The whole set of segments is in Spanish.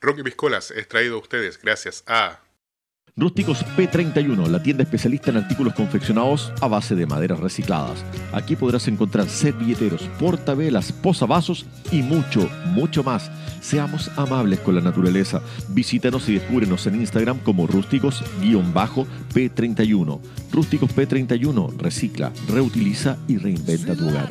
Rocky Piscolas es traído a ustedes gracias a Rústicos P31, la tienda especialista en artículos confeccionados a base de maderas recicladas. Aquí podrás encontrar servilleteros, portavelas, posavasos y mucho, mucho más. Seamos amables con la naturaleza. Visítanos y descúbrenos en Instagram como rústicos-p31. Rústicos P31 recicla, reutiliza y reinventa tu hogar.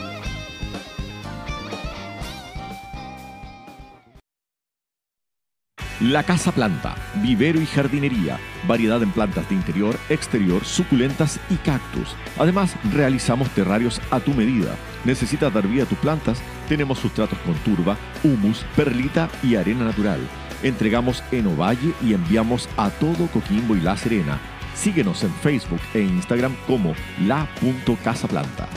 La Casa Planta, vivero y jardinería, variedad en plantas de interior, exterior, suculentas y cactus. Además, realizamos terrarios a tu medida. ¿Necesitas dar vida a tus plantas? Tenemos sustratos con turba, humus, perlita y arena natural. Entregamos en Ovalle y enviamos a todo Coquimbo y La Serena. Síguenos en Facebook e Instagram como la.casaplanta.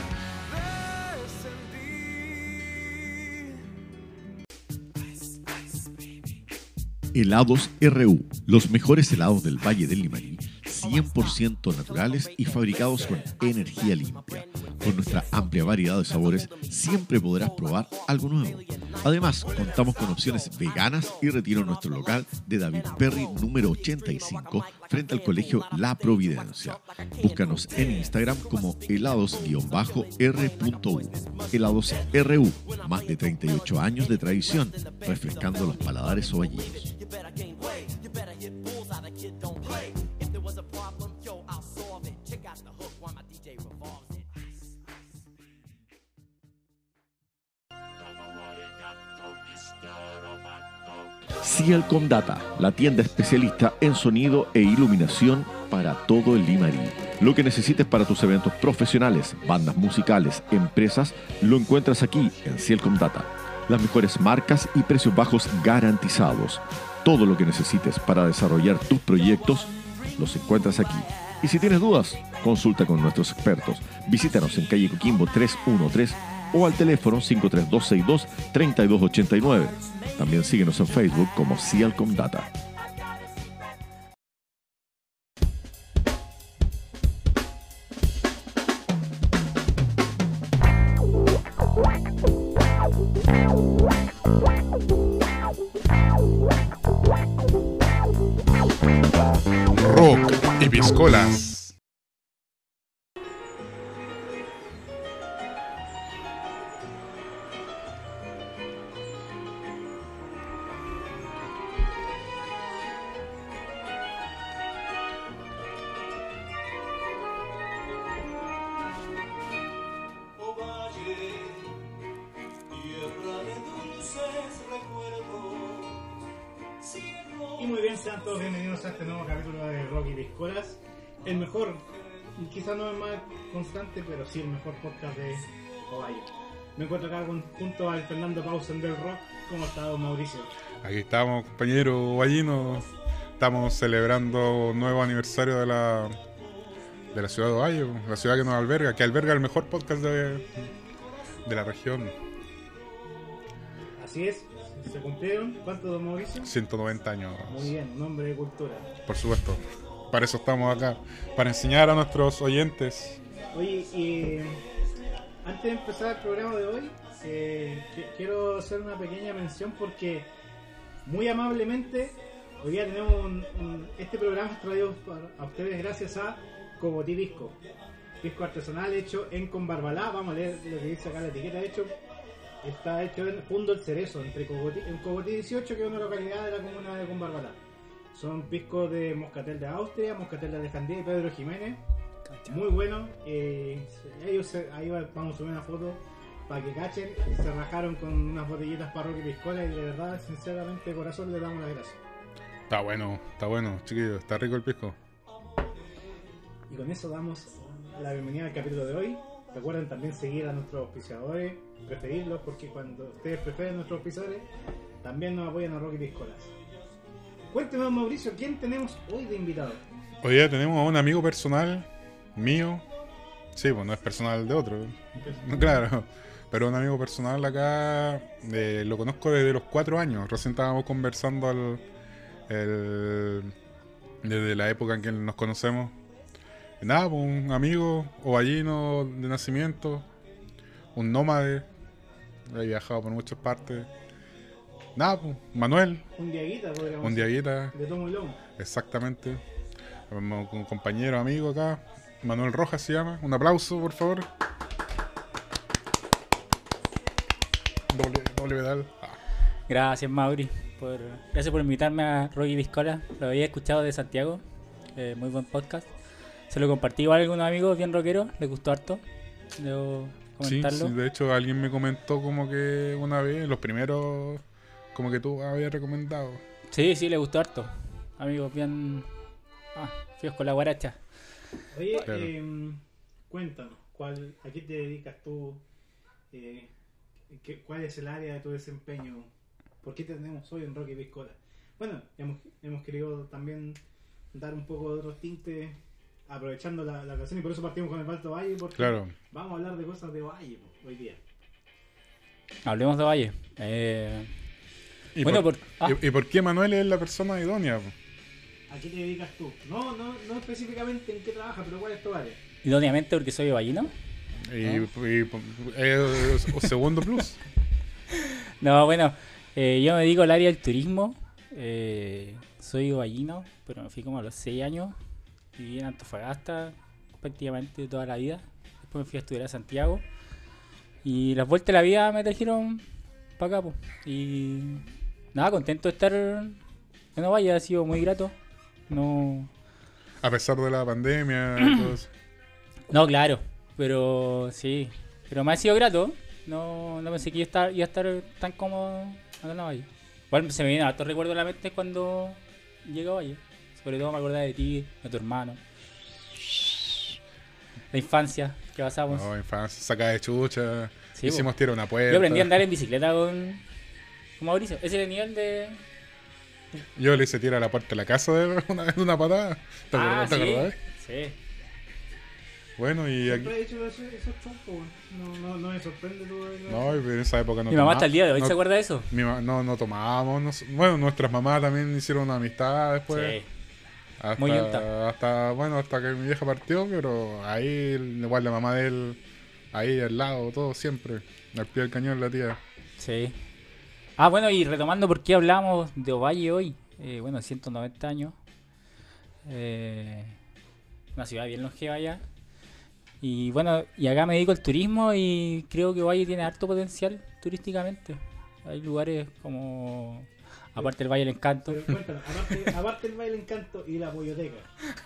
Helados RU, los mejores helados del Valle del Limarí, 100% naturales y fabricados con energía limpia. Con nuestra amplia variedad de sabores, siempre podrás probar algo nuevo. Además, contamos con opciones veganas y retiro en nuestro local de David Perry número 85 frente al colegio La Providencia. Búscanos en Instagram como helados-r.u. Helados RU, más de 38 años de tradición, refrescando los paladares ovallinos. Cielcom Data, la tienda especialista en sonido e iluminación para todo el Limarí. Lo que necesites para tus eventos profesionales, bandas musicales, empresas, lo encuentras aquí en Cielcom Data. Las mejores marcas y precios bajos garantizados. Todo lo que necesites para desarrollar tus proyectos, los encuentras aquí. Y si tienes dudas, consulta con nuestros expertos. Visítanos en calle Coquimbo 313 o al teléfono 53262-3289. También síguenos en Facebook como Cialcom Data. Rock y Piscolas. El mejor, quizás no es más constante, pero sí el mejor podcast de Ohio. Me encuentro acá con- junto al Fernando Pausen del Rock. ¿Cómo está don Mauricio? Aquí estamos, compañero Vallino. Estamos celebrando un nuevo aniversario de la de la ciudad de Ohio, la ciudad que nos alberga, que alberga el mejor podcast de, de la región. Así es, se cumplieron. ¿Cuánto, don Mauricio? 190 años, Muy bien, un hombre de cultura. por supuesto. Para eso estamos acá, para enseñar a nuestros oyentes. Oye, y antes de empezar el programa de hoy, eh, qui- quiero hacer una pequeña mención porque muy amablemente hoy día tenemos un, este programa es traído a ustedes gracias a Cobotí Pisco. Pisco artesanal hecho en Conbarbalá, vamos a leer lo que dice acá la etiqueta, hecho está hecho en Fundo El Cerezo, entre Cogotí, en Cogotí 18, que es una localidad de la comuna de Conbarbalá. Son piscos de Moscatel de Austria, Moscatel de Alejandría y Pedro Jiménez. Muy bueno. eh, ellos se- ahí va- vamos a subir una foto para que cachen. Se rajaron con unas botellitas para Rocky Piscola y de verdad, sinceramente, de corazón le damos las gracias. Está bueno, está bueno, chiquillos, está rico el pisco. Y con eso damos la bienvenida al capítulo de hoy. Recuerden también seguir a nuestros auspiciadores, preferirlos, porque cuando ustedes prefieren nuestros auspiciadores, también nos apoyan a Rocky Piscolas. Cuénteme, Mauricio, ¿quién tenemos hoy de invitado? Hoy día tenemos a un amigo personal mío. Sí, pues no es personal de otro. No, claro. Pero un amigo personal acá, eh, lo conozco desde los cuatro años. Recién estábamos conversando al, el- desde la época en que nos conocemos. Nada, pues un amigo ovallino de nacimiento, un nómade, he viajado por muchas partes. Nada, pues, Manuel, Un diaguita, podríamos un diaguita, De tomo y lomo. exactamente. Un compañero, amigo acá, Manuel Rojas se llama. Un aplauso, por favor. Doble, doble pedal. Ah, Gracias, Mauri. Por, gracias por invitarme a Rocky Viscola. Lo había escuchado de Santiago. eh, muy buen podcast. Se lo compartí igual a algunos amigos bien rockeros. Les gustó harto. Debo sí, comentarlo. sí, de hecho alguien me comentó como que una vez, los primeros, como que tú habías recomendado. Sí, sí, le gustó harto. Amigos bien. Ah, fíos con la guaracha. Oye, Claro. em, cuéntanos, ¿cuál, ¿a qué te dedicas tú? Eh, qué- ¿Cuál es el área de tu desempeño? ¿Por qué te tenemos hoy en Rocky Piscola? Bueno, hemos, hemos querido también dar un poco de otros tintes aprovechando la, la ocasión y por eso partimos con el Balto Valle porque Claro. vamos a hablar de cosas de Valle hoy día. Hablemos de Valle. Eh, ¿Y, bueno, por, por, ah, y- y por qué Manuel es la persona idónea? ¿A qué te dedicas tú? No, no, no específicamente en qué trabajas, pero ¿cuál es tu área? idóneamente porque soy vallino. Y, eh, segundo plus. No, bueno, eh, yo me dedico al área del turismo. eh, soy vallino, pero me fui como a los 6 años. Viví en Antofagasta prácticamente toda la vida. Después me fui a estudiar a Santiago. Y las vueltas de la vida me trajeron para acá. po. Y nada, contento de estar en Ovalle, ha sido muy grato. No, A pesar de la pandemia y todo eso. no claro, pero sí. Pero me ha sido grato. No, no pensé que iba a estar, iba a estar tan cómodo acá en Ovalle. Igual se me viene harto recuerdo a la mente cuando llegué a Valle. Sobre todo me acordaba de ti, de tu hermano. La infancia que pasamos. No, infancia, saca de chucha. Sí, hicimos tiro una puerta. Yo aprendí a andar en bicicleta con Mauricio. Ese era el nivel de. Yo le hice tira a la puerta de la casa de una vez de una patada. ¿Te Ah, sí. acordás? Sí. Bueno, y aquí. Siempre he hecho esos, esos no, no, no me sorprende tú. No, en esa época no Mi mamá hasta el día de hoy no, se acuerda de eso. mi ma- no, no tomábamos. no bueno, nuestras mamás también hicieron una amistad después. Sí. Hasta, Muy hasta, bueno, hasta que mi vieja partió, pero ahí, igual la mamá de él, ahí al lado, todo siempre. Al pie del cañón la tía. Sí. Ah, bueno, y retomando por qué hablamos de Ovalle hoy. Eh, bueno, 190 años. Eh, una ciudad bien longeva ya. Y bueno, y acá me dedico al turismo y creo que Ovalle tiene harto potencial turísticamente. Hay lugares como, aparte del Valle del Encanto. Pero cuéntanos, aparte, aparte del baile encanto y la polloteca,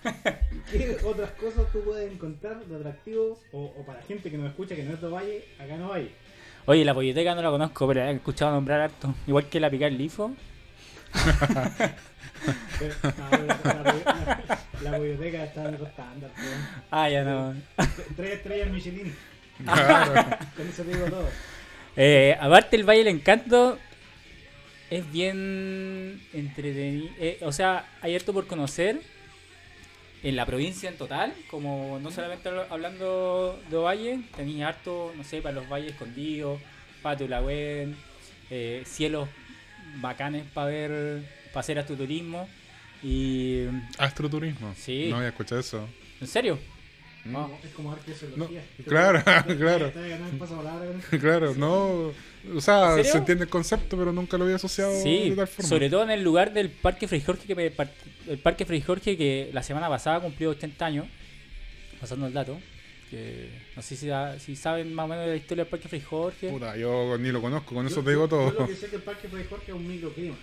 ¿qué otras cosas tú puedes encontrar de atractivo o, o para gente que nos escucha que no es de Valle, acá no hay? Oye, la polloteca no la conozco, pero he escuchado nombrar harto. Igual que la picar lifo. La, la, la- la polloteca está en otro estándar. Ah, ya no. Tres estrellas Michelin, Claro. con eso te digo todo. Eh, aparte el Valle del Encanto es bien entretenido. eh, o sea, hay harto por conocer en la provincia en total, como no solamente hablando de Valle, tenéis harto, no sé, para los valles escondidos, para Tulahuen, eh, cielos bacanes para ver, para hacer astroturismo. Y. Astroturismo. Sí. No había escuchado eso. ¿En serio? No. Es como arqueología. No, claro, claro. Eso. Claro, no. O sea, se entiende el concepto, pero nunca lo había asociado Sí, de tal forma. sobre todo en el lugar del Parque Fray Jorge, que me el Parque Fray Jorge que la semana pasada cumplió 80 años, pasando el dato, que no sé si, da- si saben más o menos de la historia del Parque Fray Jorge. Puta, yo ni lo conozco, con eso Yo- te digo yo- Yo todo. lo que sé que el Parque Fray Jorge es un microclima.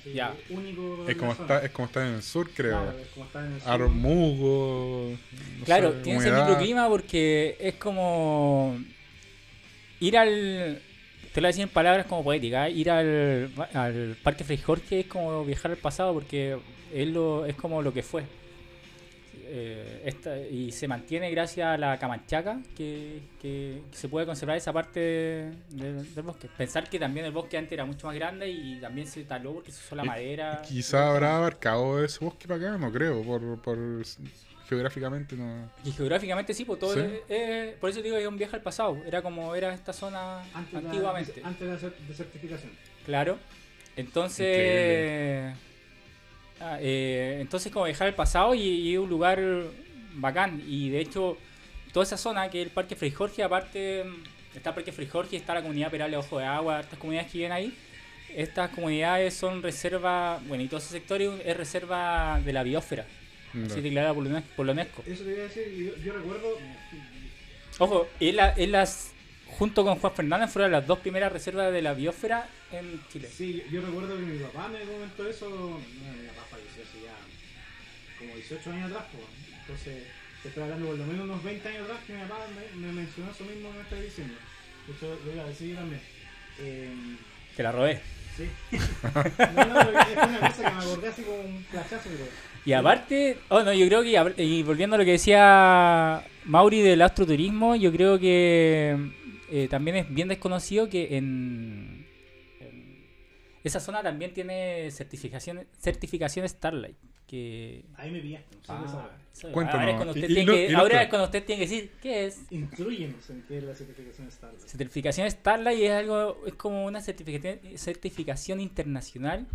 Así, Ya. único. Es como, está, es como está en el sur, creo. Claro, es como en el sur. Armugo. no claro, sé, tiene ese microclima porque es como ir al... Te lo voy a decir en palabras como poéticas, ¿eh? ir al, al Parque Fray Jorge es como viajar al pasado porque es, lo, es como lo que fue. Eh, esta- y se mantiene gracias a la camanchaca que, que- que se puede conservar esa parte de- de- del bosque. Pensar que también el bosque antes era mucho más grande y también se taló porque se usó la Y- madera. Quizá habrá abarcado ese bosque para acá, no creo, por, por geográficamente no. Y geográficamente sí, pues todo Sí. es- es- por eso digo que es un viaje al pasado. Era como era esta zona Antes de la- antiguamente. antes de la cer- de certificación. Claro. Entonces. Increíble. Ah, eh, entonces, como viajar al pasado y, y un lugar bacán. Y de hecho, toda esa zona que es el Parque Fray Jorge, aparte mm, está el Parque Fray Jorge, está la comunidad Perales Ojo de Agua, estas comunidades que viven ahí. Estas comunidades son reserva, bueno, y todo ese sector es es reserva de la biosfera, no. así declarada por la Unes- por la UNESCO. Eso te iba a decir, yo, yo recuerdo. Ojo, es la- es las, junto con Juan Fernández, fueron las dos primeras reservas de la biosfera en Chile. Sí, yo, yo recuerdo que mi papá me comentó eso. Ya como 18 años atrás, pues. Entonces, te estoy hablando por lo menos unos 20 años atrás que mi papá me, me mencionó eso mismo que me está diciendo. Hecho, lo iba a decir también. Eh, Que la robé. sí. no, no, es una cosa que me acordé así como un flashazo, pero. Y aparte, oh no, yo creo que, y volviendo a lo que decía Mauri del astroturismo, yo creo que eh, también es bien desconocido que en esa zona también tiene certificación, certificación Starlight. Que, Ahí me pillaste, no sé qué Ah, ahora es cuando usted y- tiene que, y ahora que- es cuando usted tiene que decir, ¿qué es? Instruyenos en qué es la certificación Star. Certificación Starlight es algo, es como una certificación, certificación internacional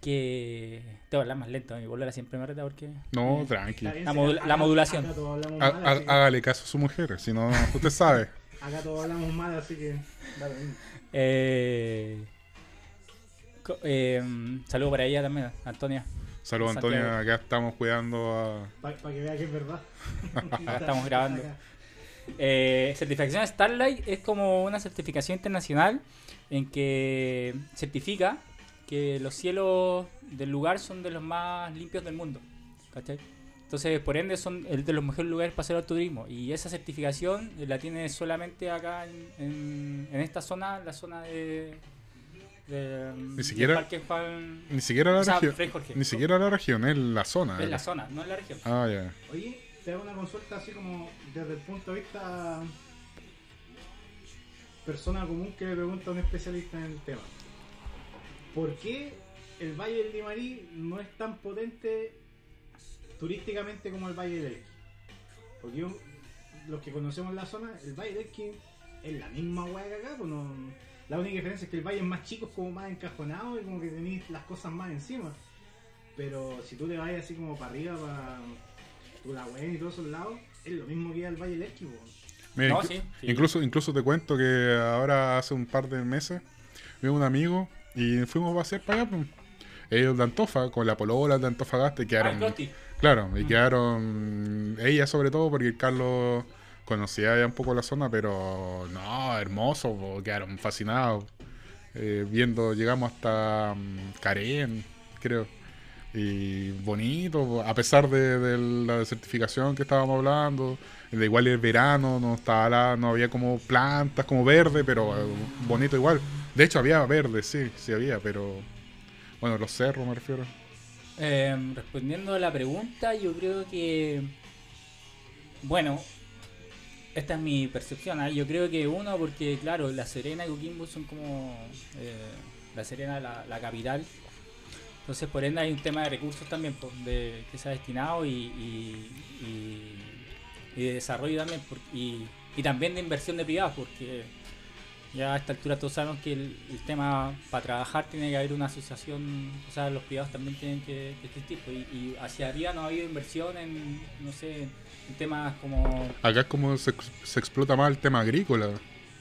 que te voy a hablar más lento, mi bolola siempre me reta porque No, tranqui. La acá- modulación. Acá mal, que- Hágale caso a su mujer, si no, usted sabe. acá todos hablamos mal, así que. Dale. Eh, eh, saludo para ella también, Antonia. Saludos. Antonio. Acá estamos cuidando a. Para que vea que es verdad. Acá estamos grabando. Eh, certificación Starlight es como una certificación internacional en que certifica que los cielos del lugar son de los más limpios del mundo. ¿cachai? Entonces, por ende, son el de los mejores lugares para hacer autoturismo. Y esa certificación la tiene solamente acá en, en- en esta zona, la zona de. De del siquiera- Parque Juan. Ni siquiera la o sea, región. Ni siquiera la región, es la zona. Es la zona, no es la región. Ah, ya. Oye, te hago una consulta así como desde el punto de vista persona común que le pregunta a un especialista en el tema. ¿Por qué el Valle del Limarí no es tan potente turísticamente como el Valle del Elqui? Porque yo- los que conocemos la zona, el Valle del Elqui es la misma hueá que acá, pues no- la única diferencia es que el valle es más chico, es como más encajonado y como que tenéis las cosas más encima. Pero si tú te vas así como para arriba, para Tulahuen y todos esos lados, es lo mismo que ir al Valle del Elqui, po. Mira, No, inclu- sí, sí. Incluso, incluso te cuento que ahora hace un par de meses vi un amigo y fuimos a pasear para allá. pues. Ellos de Antofa, con la polola de Antofagasta, y Ah, quedaron. Croti. Claro, y quedaron ella sobre todo porque el Carlos conocía ya un poco la zona, pero no, hermoso, quedaron fascinados. Eh, viendo, llegamos hasta mm, Carén, creo. Y bonito, a pesar de, la certificación que estábamos hablando, de igual el verano, no estaba la- no había como plantas, como verde, pero eh, bonito igual. De hecho había verde, sí, sí había, pero bueno, los cerros me refiero. Eh, respondiendo a la pregunta, yo creo que. Bueno, esta es mi percepción. ¿ah? Yo creo que uno, porque claro, La Serena y Coquimbo son como. eh, la Serena, la, la capital. Entonces, por ende, hay un tema de recursos también pues, de, que se ha destinado y, de desarrollo también. y también de inversión de privados, porque ya a esta altura todos sabemos que el, el tema para trabajar tiene que haber una asociación, o sea, los privados también tienen que, que existir. pues, y, y hacia arriba no ha habido inversión en, no sé, en temas como... Acá es como se, se explota más el tema agrícola.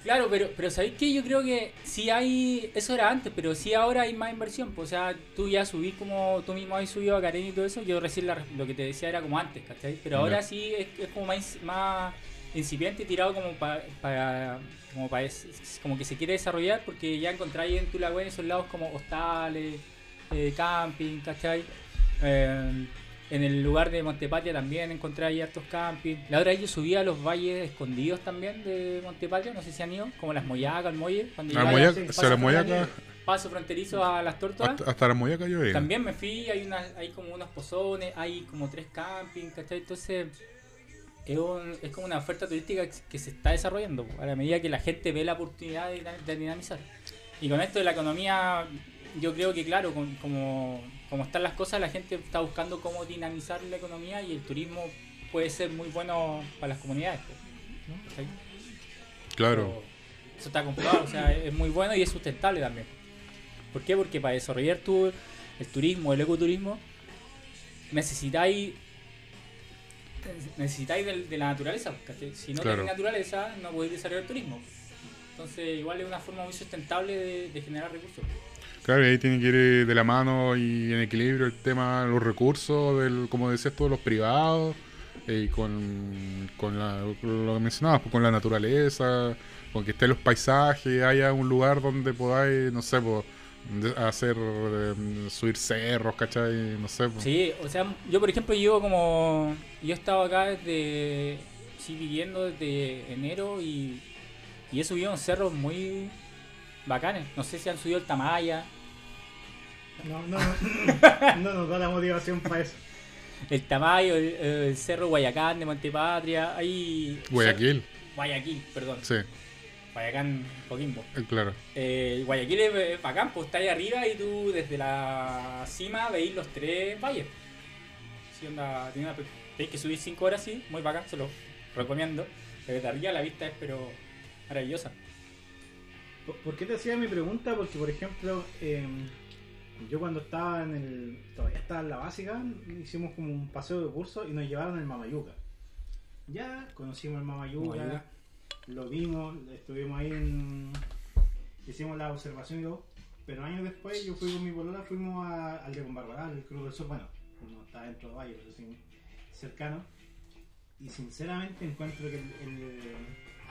Claro, pero, pero ¿sabéis que Yo creo que sí hay, eso era antes, pero sí ahora hay más inversión. pues, o sea, tú ya subís como tú mismo has subido a Karen y todo eso. Yo recién la- lo que te decía era como antes, ¿cachai? Pero ahora sí es, es como más, más incipiente y tirado como pa- para como para es- como que se quiere desarrollar porque ya encontráis en Tulagüen esos lados como hostales, eh, camping, ¿cachai? Eh, En el lugar de Montepatria también encontré ahí hartos campings. La otra vez yo subí a los valles escondidos también de Montepatria, no sé si han ido, como las Moyacas, el Molle. Cuando La moyaca, sí, o pasa sea, la por moyaca, paso fronterizo a las tortugas. hasta, hasta la moyaca yo he ido. También me fui, hay una, hay como unos pozones, hay como tres campings, ¿cachai? Entonces es, un- es como una oferta turística que, se está desarrollando a la medida que la gente ve la oportunidad de, dina- de dinamizar. Y con esto de la economía, yo creo que claro, con- como, como están las cosas, la gente está buscando cómo dinamizar la economía y el turismo puede ser muy bueno para las comunidades. Claro. Pero Eso está comprobado, o sea, es muy bueno y es sustentable también. ¿Por qué? Porque para desarrollar tu, el turismo, el ecoturismo, necesitáis necesitáis del- de, la naturaleza. ¿cachai? Si no Claro. tenéis naturaleza, no podéis desarrollar turismo. Entonces, igual es una forma muy sustentable de, de generar recursos. Claro, y ahí tiene que ir de la mano y en equilibrio el tema de los recursos, del, como decías tú, de los privados, eh, y con, con la- lo que mencionabas, pues, con la naturaleza, con que estén los paisajes, haya un lugar donde podáis, no sé, pues, de- hacer, eh, subir cerros, ¿cachai? No sé, pues. Sí, o sea, yo por ejemplo llevo como... Yo he estado acá desde... Sí, viviendo desde enero y, y he subido en cerros muy bacanes. No sé si han subido el Tamaya, No, no, no nos da la motivación para eso. el Tamayo, el, el cerro Guayacán de Montepatria, ahí... Guayaquil, Guayaquil, perdón. sí, Guayacán, Coquimbo. eh, claro. Eh, Guayaquil es, es bacán, pues está ahí arriba y tú desde la cima veis los tres valles. Sí, onda, tiene una, tenéis que subir 5 horas, sí, muy bacán, se lo recomiendo. Pero desde arriba la vista es pero maravillosa. ¿Por- ¿Por qué te hacía mi pregunta? Porque, por ejemplo, eh, yo cuando estaba en el. todavía estaba en la básica, hicimos como un paseo de curso y nos llevaron al Mamayuca. Ya conocimos el Mamayuca, Mamayuca. Lo vimos, estuvimos ahí en. hicimos la observación y todo. Pero años después, yo fui con mi polola, fuimos a- al de Combarbagal, el Club del Sur. Bueno, no está dentro de Valle, pero sí cercano. Y sinceramente encuentro que el. el-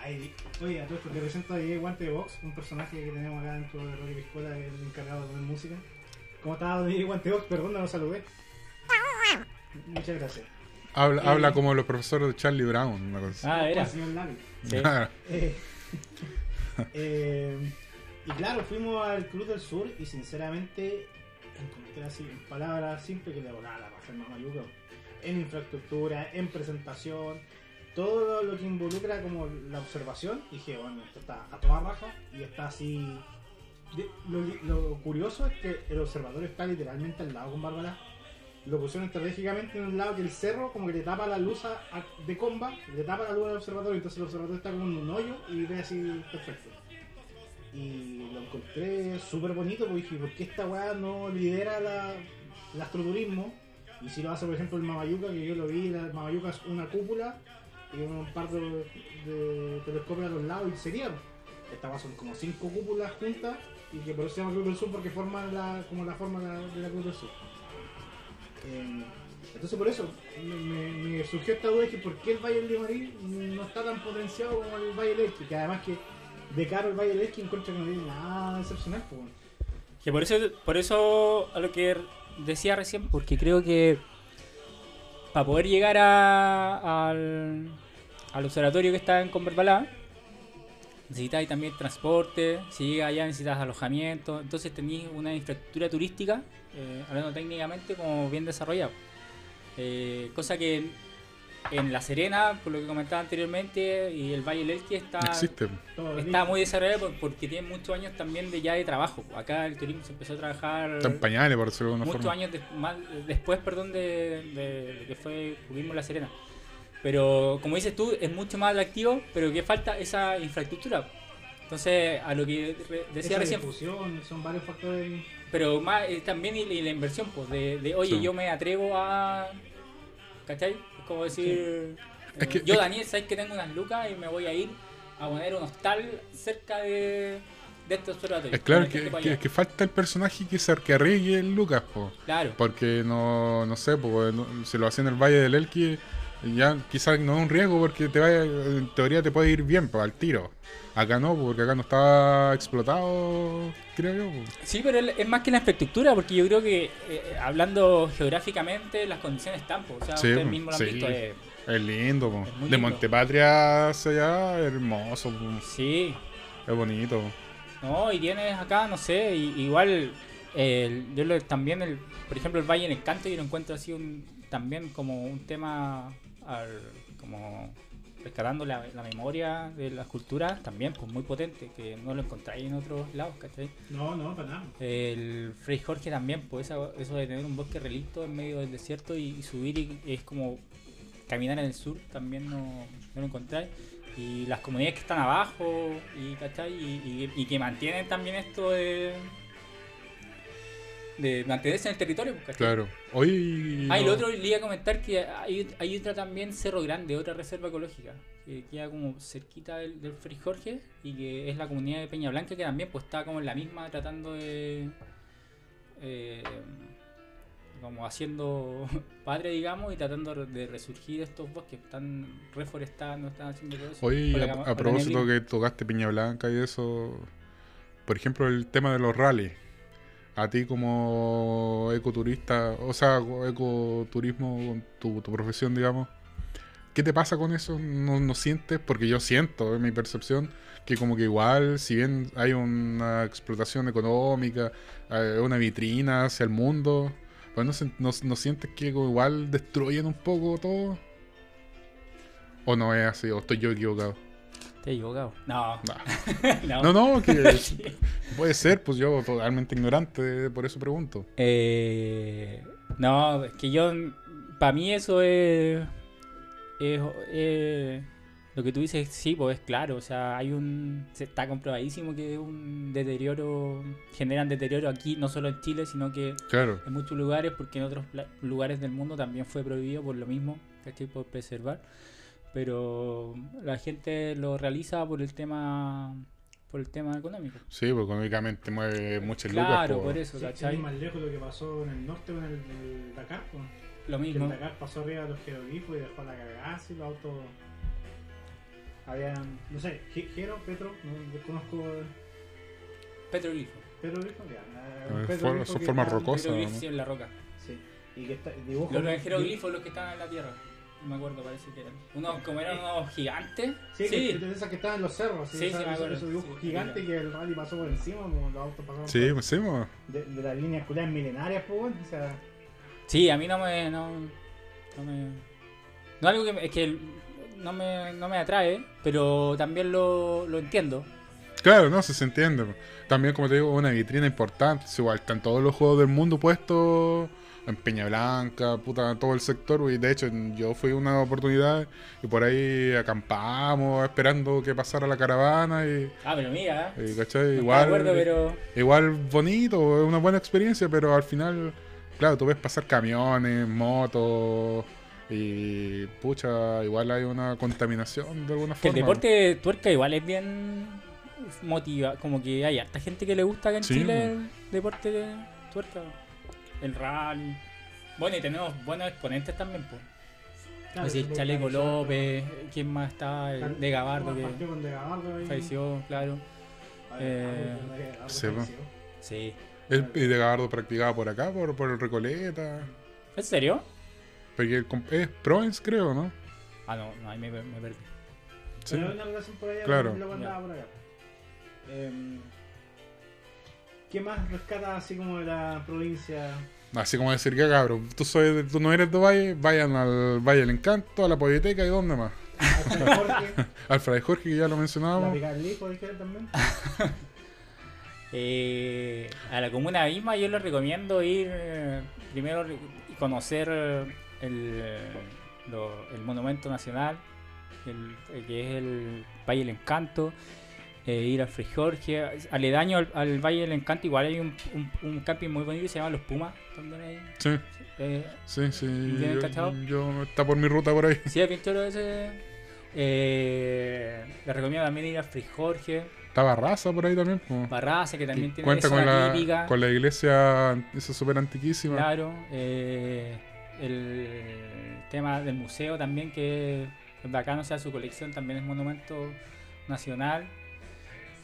ay, oye, a todo esto te presento a Diego Guante de Box, un personaje que tenemos acá dentro de Rocky Piscola, el encargado de poner música. ¿Cómo estaba Diego Guante de Box? Perdón, no lo saludé. Muchas gracias. Habla, Eh, habla como los profesores de Charlie Brown, una cosa así. Ah, era. Sí. Claro. Eh, eh, y claro, fuimos al Club del Sur y sinceramente encontré así, en palabras simples que le volaba la raja el Mamayuca. En infraestructura, en presentación, todo lo que involucra como la observación. Y dije, bueno, esto está a toda raja y está así. lo, lo curioso es que el observatorio está literalmente al lado con Bárbara. Lo pusieron estratégicamente en un lado que el cerro como que le tapa la luz de comba, le tapa la luz al observatorio, entonces el observatorio está como en un hoyo y ve así perfecto. Y lo encontré súper bonito porque dije, ¿por qué esta weá no lidera la, el astroturismo? Y si lo hace por ejemplo el Mamayuca, que yo lo vi, el Mamayuca es una cúpula y un par de, telescopios a los lados y sería. Esta weá son como cinco cúpulas juntas y que por eso se llama Cruz del Sur porque forman la, como la forma de la Cruz del Sur. Eh, entonces por eso me, surgió esta duda de que por qué el Valle del Limarí no está tan potenciado como el del Elqui, que además que de cara al Valle del Elqui encuentro que no tiene nada excepcional. Pues. Que por eso, por eso a lo que decía recién, porque creo que para poder llegar a- al, al observatorio que está en Converbalá, necesitáis también transporte, si llegas allá necesitas alojamiento, entonces tenéis una infraestructura turística, eh, hablando técnicamente, como bien desarrollado. Eh, cosa que en La Serena, por lo que comentaba anteriormente, y el Valle del Elqui está, Existe. Está muy desarrollado por- porque tiene muchos años también de ya de trabajo. Acá el turismo se empezó a trabajar Está en pañales, por decirlo de alguna muchos forma. años más- después, perdón, de, que fue Turismo La Serena. Pero como dices tú, es mucho más atractivo, pero que falta esa infraestructura. Entonces, a lo que re- decía Esa recién, difusión, son varios factores. pero más eh, también y, y la inversión, pues, de, de, oye, Sí. yo me atrevo a. ¿Cachai? Es como decir, Es que- eh, yo, Daniel, sabes que tengo unas lucas y me voy a ir a poner un hostal cerca de, de este observatorio. Es claro que, para que, que falta el personaje que se que arriesgue el Lucas, po. Claro. Porque no, no sé, po, no- si lo hacía en el Valle del Elqui, ya quizás no es un riesgo porque te vaya, en teoría te puede ir bien pues, al tiro. Acá no, porque acá no está explotado, creo yo. pues. Sí, pero es más que la infraestructura, porque yo creo que eh, hablando geográficamente las condiciones están, pues, o sea, Sí, ustedes pues, mismos lo han visto. eh, Es lindo, po. Es muy de lindo. Montepatria hacia allá, hermoso, po. sí, es bonito. no, y tienes acá, no sé, y- igual, yo lo, también, el, por ejemplo, el Valle en el Canto, yo lo encuentro así un, también como un tema, al- como rescatando la, la memoria de las culturas, también, pues muy potente, que no lo encontráis en otros lados, ¿cachai? No, no, para nada. El Frei Jorge también, pues eso de tener un bosque relicto en medio del desierto y, y subir y es como caminar en el sur, también no, no lo encontráis. Y las comunidades que están abajo y, ¿cachai? y, y- y que mantienen también esto de, de mantenerse en el territorio. pues, ¿cachai? Claro. Hoy. Ah, y no- lo otro le iba a comentar que hay, hay otra también, Cerro Grande, otra reserva ecológica, que queda como cerquita del, del Frei Jorge y que es la comunidad de Peña Blanca, que también pues está como en la misma tratando de... eh, como haciendo padre, digamos, y tratando de resurgir estos bosques, están reforestando, están haciendo todo eso. Hoy, a, propósito que tocaste Piña Blanca y eso. Por ejemplo, el tema de los rallies. A ti como ecoturista, o sea, ecoturismo, tu, tu profesión, digamos. ¿Qué te pasa con eso? ¿No, sientes? Porque yo siento, en mi percepción, que como que igual, si bien hay una explotación económica, eh, una vitrina hacia el mundo, pues no, no, sientes que igual destruyen un poco todo. ¿O no es así? ¿O estoy yo equivocado? Te he equivocado. No, No, no. no, no, que puede ser, pues yo totalmente ignorante, por eso pregunto. Eh, no, es que yo, para mí eso es, es, es- lo que tú dices, sí, pues es claro, o sea, hay un, se está comprobadísimo que un deterioro, generan deterioro aquí, no solo en Chile, sino que Claro, en muchos lugares, porque en otros lugares del mundo también fue prohibido por lo mismo, ¿cachai? Por preservar, pero la gente lo realiza por el tema, por el tema económico. sí, pues económicamente mueve muchas lucas. Claro, pues. por eso, Sí, ¿cachai? ir más lejos lo que pasó en el norte con el, el Dakar. pues. Lo Que mismo. el Dakar pasó arriba de los jeroglifos y dejó la cagada así los autos. Habían, no sé, Je- Jero, Petro, no desconozco. Petroglifo. Petroglifo, ya. eh, Eh, petroglifo son formas rocosas. ¿no? sí, en la roca. Sí, y que está, dibujo. Los jeroglifos los que estaban en la tierra. No me acuerdo, parece que eran. Unos, como eran unos gigantes. Sí, que- de esas que estaban en los cerros. Sí, sí, esa- me acuerdo. esos dibujos Sí, gigantes sí. que el rally pasó por encima, como los autos pasaron Sí, por- pues sí, pues. de, de las líneas culiadas milenarias, pues, bueno, o sea, Sí, a mí no me. No, no me. No algo que me- es que no me, no me atrae, pero también lo, lo entiendo. Claro, no, sí se entiende. pues. También, como te digo, una vitrina importante. Es igual, están todos los juegos del mundo puestos en Peña Blanca, puta, todo el sector. Y de hecho, yo fui una oportunidad y por ahí acampamos esperando que pasara la caravana. Y, Ah, pero mira, y, ¿cachai? no Igual, acuerdo, pero. igual bonito, es una buena experiencia, pero al final, claro, tú ves pasar camiones, motos. Y pucha, igual hay una contaminación de alguna Que el forma. deporte de tuerca igual es bien motiva, como que hay harta gente que le gusta acá en Sí, Chile el deporte de tuerca, el rally. Bueno, y tenemos buenos exponentes también, pues. claro, Así, Chaleco López, ¿quién más está? El de Gabardo que De Gabardo ahí. falleció, claro. Ah, Eh, Gabardo, De Gabardo sí. El, y de Gabardo practicaba por acá, por, por el Recoleta. ¿En serio? Porque el es Provence, creo, ¿no? Ah, no, no ahí me, me perdí. Sí. Pero hay una relación por allá, Claro. luego andaba por acá. Em, ¿Qué más rescata así como de la provincia? Así como decir que cabrón, tú, soy, de- tú no eres de Valle, vayan al Valle del Encanto, a la Politeca y dónde más. Alfred Jorge, Al Fray Jorge, que ya lo mencionábamos. También. Eh, a la comuna misma yo les recomiendo ir eh, primero re- conocer eh, el, eh, lo- el monumento nacional, el- el que es el Valle del Encanto, eh, ir al Frei Jorge, aledaño al, al Valle del Encanto igual hay un, un- un camping muy bonito que se llama Los Pumas, también ahí. Sí, Eh, sí, sí. ¿Bien Yo, cachado? yo- está por mi ruta por ahí. sí, bien chulo ese. Eh, les recomiendo también ir al Frei Jorge, Estaba raza por ahí también. Barraza, que también tiene Cuenta con la, típica. con la iglesia, esa súper antiquísima. Claro, eh, el tema del museo también, que es bacano, o sea, su colección también es monumento nacional.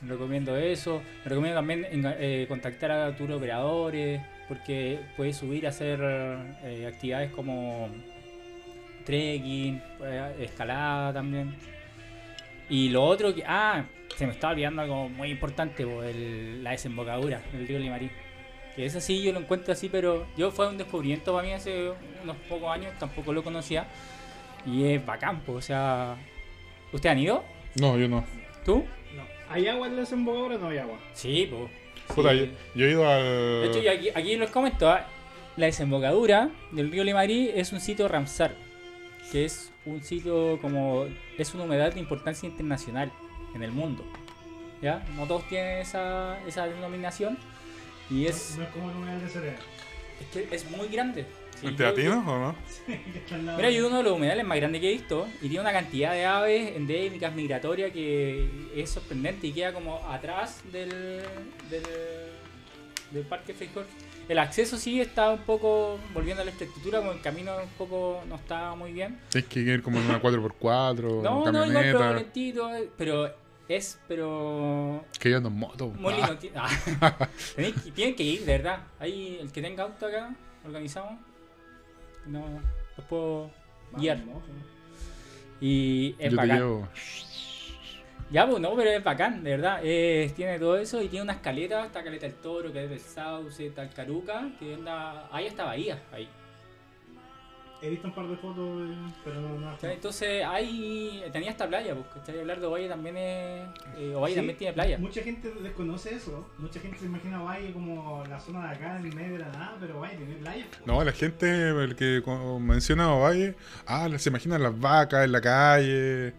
Recomiendo eso. Recomiendo también eh, contactar a tour operadores, porque puedes subir a hacer eh, actividades como trekking, eh, escalada también. Y lo otro que. Ah, se me estaba olvidando algo muy importante, po, el- la desembocadura del río Limarí. Que ese sí yo lo encuentro así, pero yo fue un descubrimiento para mí hace unos pocos años, tampoco lo conocía. Y es bacán, po, o sea. ¿Ustedes han ido? No, yo no. ¿Tú? ¿Hay agua en la desembocadura o no hay agua? Sí, pues. Puta, yo, yo he ido al. De hecho, yo aquí, aquí les comento, ¿ah? la desembocadura del río Limarí es un sitio Ramsar, que es un sitio como... es una humedad de importancia internacional en el mundo. ¿Ya? No todos tienen esa, esa denominación y es, No, no es como el humedal de Serena. es que es muy grande. Sí, ¿En yo- Teatino o no? Mira, yo uno de los humedales más grandes que he visto y tiene una cantidad de aves endémicas, migratorias que es sorprendente y queda como atrás del, del, del Parque Frejol. El acceso sí está un poco, volviendo a la infraestructura, como el camino un poco no está muy bien. Tienes que ir como en una 4x4, No, no, igual, pero camioneta. lentito, eh, pero es, pero que yo ando en moto. muy Ah, lindo. Ah. Tienen que ir, de verdad. Ahí, el que tenga auto acá, organizamos. No, los puedo Vamos, guiar. ¿no? Y es yo te bacán. llevo. Ya, pues no, pero es bacán, de verdad. Eh, tiene todo eso y tiene unas caletas. Está Caleta del Toro, que es del Sauce, está el Caruca, que anda. Ahí está Bahía, ahí. He visto un par de fotos, pero no, no. ¿Cachai? Entonces, ahí tenía esta playa, pues, ¿cachai? Hablar de Ovalle también es. Eh, Ovalle Sí, también tiene playa. Mucha gente desconoce eso. Mucha gente se imagina Valle como la zona de acá, en el medio de la nada, pero Valle tiene playa. No, la gente, el que menciona Ovalle, ah, se imaginan las vacas en la calle,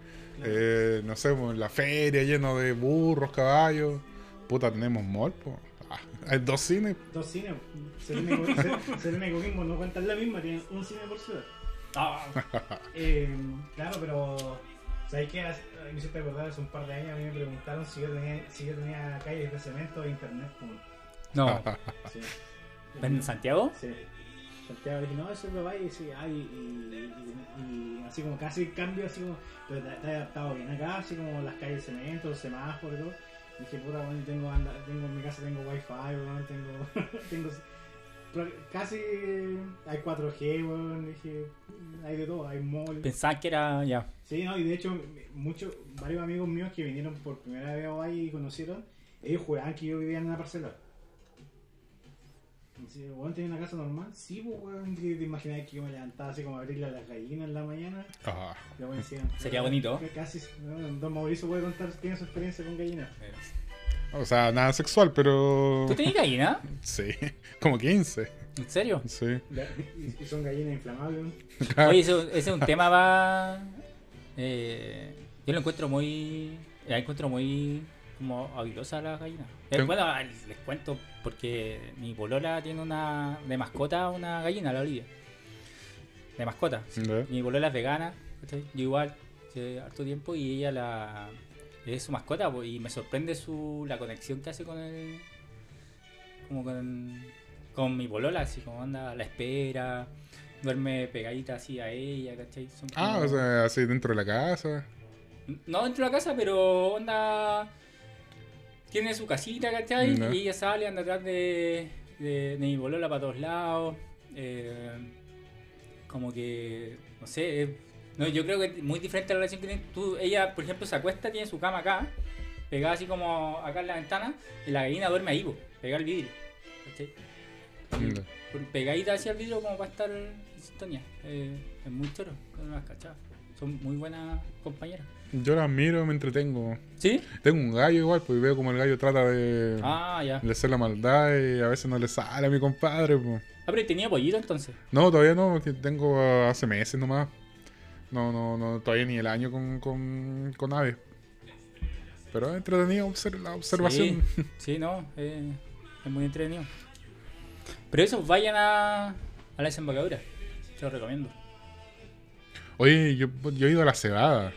eh, no sé, pues, en la feria lleno de burros, caballos. Puta, tenemos mall, po. Hay dos cines. Dos cines. Serena y Coquimbo no cuentan la misma, tienen un cine por ciudad. Ah, Eh, claro, pero. ¿Sabes qué? Hace- Me hiciste acordar hace un par de años a mí me preguntaron si yo tenía, si yo tenía calles de cemento e internet. No. sí. ¿En Santiago? Sí. Santiago dije, no, eso es Valle, y y, y- y así como casi cambio, así como, pero has adaptado bien acá, así como las calles de cemento, los semáforos y todo. Dije, puta, bueno, tengo, anda- tengo en mi casa tengo wifi, weón, tengo, tengo, casi hay 4G, weón, dije, hay de todo, hay mall. Pensaba que era. Ya. Sí, no, y de hecho, muchos, varios amigos míos que vinieron por primera vez a Valle y conocieron, ellos juraban que yo vivía en una parcela. Si, weón, tenía una casa normal, sí, pues, weón, ¿te te imaginas que yo me levantaba así como a abrirle a las gallinas en la mañana? Ah, Y decían, Sería bonito. Casi, don Mauricio puede contar, tiene su experiencia con gallinas. o sea, nada sexual, pero. ¿Tú tenías gallina? Sí, como 15. ¿En serio? Sí. Y, son gallinas inflamables. Oye, eso- ese es un tema va eh, yo lo encuentro muy. La encuentro muy como habilosa la gallina. Eh, bueno, les cuento porque mi polola tiene una de mascota una gallina, la Olivia. De mascota. sí. Mi polola es vegana, ¿cachai? yo igual, hace harto tiempo y ella la es su mascota y me sorprende su la conexión que hace con el como con, con mi polola, así como anda, la espera, duerme pegadita así a ella, ¿cachai? Son Ah, como- o sea, así dentro de la casa. no dentro de la casa, pero onda. Tiene su casita, ¿cachai? Y ella sale, anda atrás de, de, de mi bolola para todos lados. eh, como que. No sé. no, yo creo que es muy diferente la relación que tiene. Tú, ella, por ejemplo, se acuesta, tiene su cama acá, pegada así como acá en la ventana, y la gallina duerme ahí, pegada al vidrio. ¿cachai? Por- Pegadita hacia el vidrio como para estar en sintonía. Eh, es muy choro, no las cachaba. Son muy buenas compañeras. Yo las miro, me entretengo. ¿Sí? Tengo un gallo igual, pues veo como el gallo trata de, Ah, ya. de hacer la maldad y a veces no le sale a mi compadre. Pues. Ah, pero tenía pollito entonces. No, todavía no, porque tengo hace meses nomás. No, no, no, todavía ni el año con, con, con aves. Pero es entretenido la observación. Sí, sí, no, eh, es muy entretenido. Pero eso, vayan a, a la desembocadura. Se lo recomiendo. Oye, yo, yo he ido a la cebada.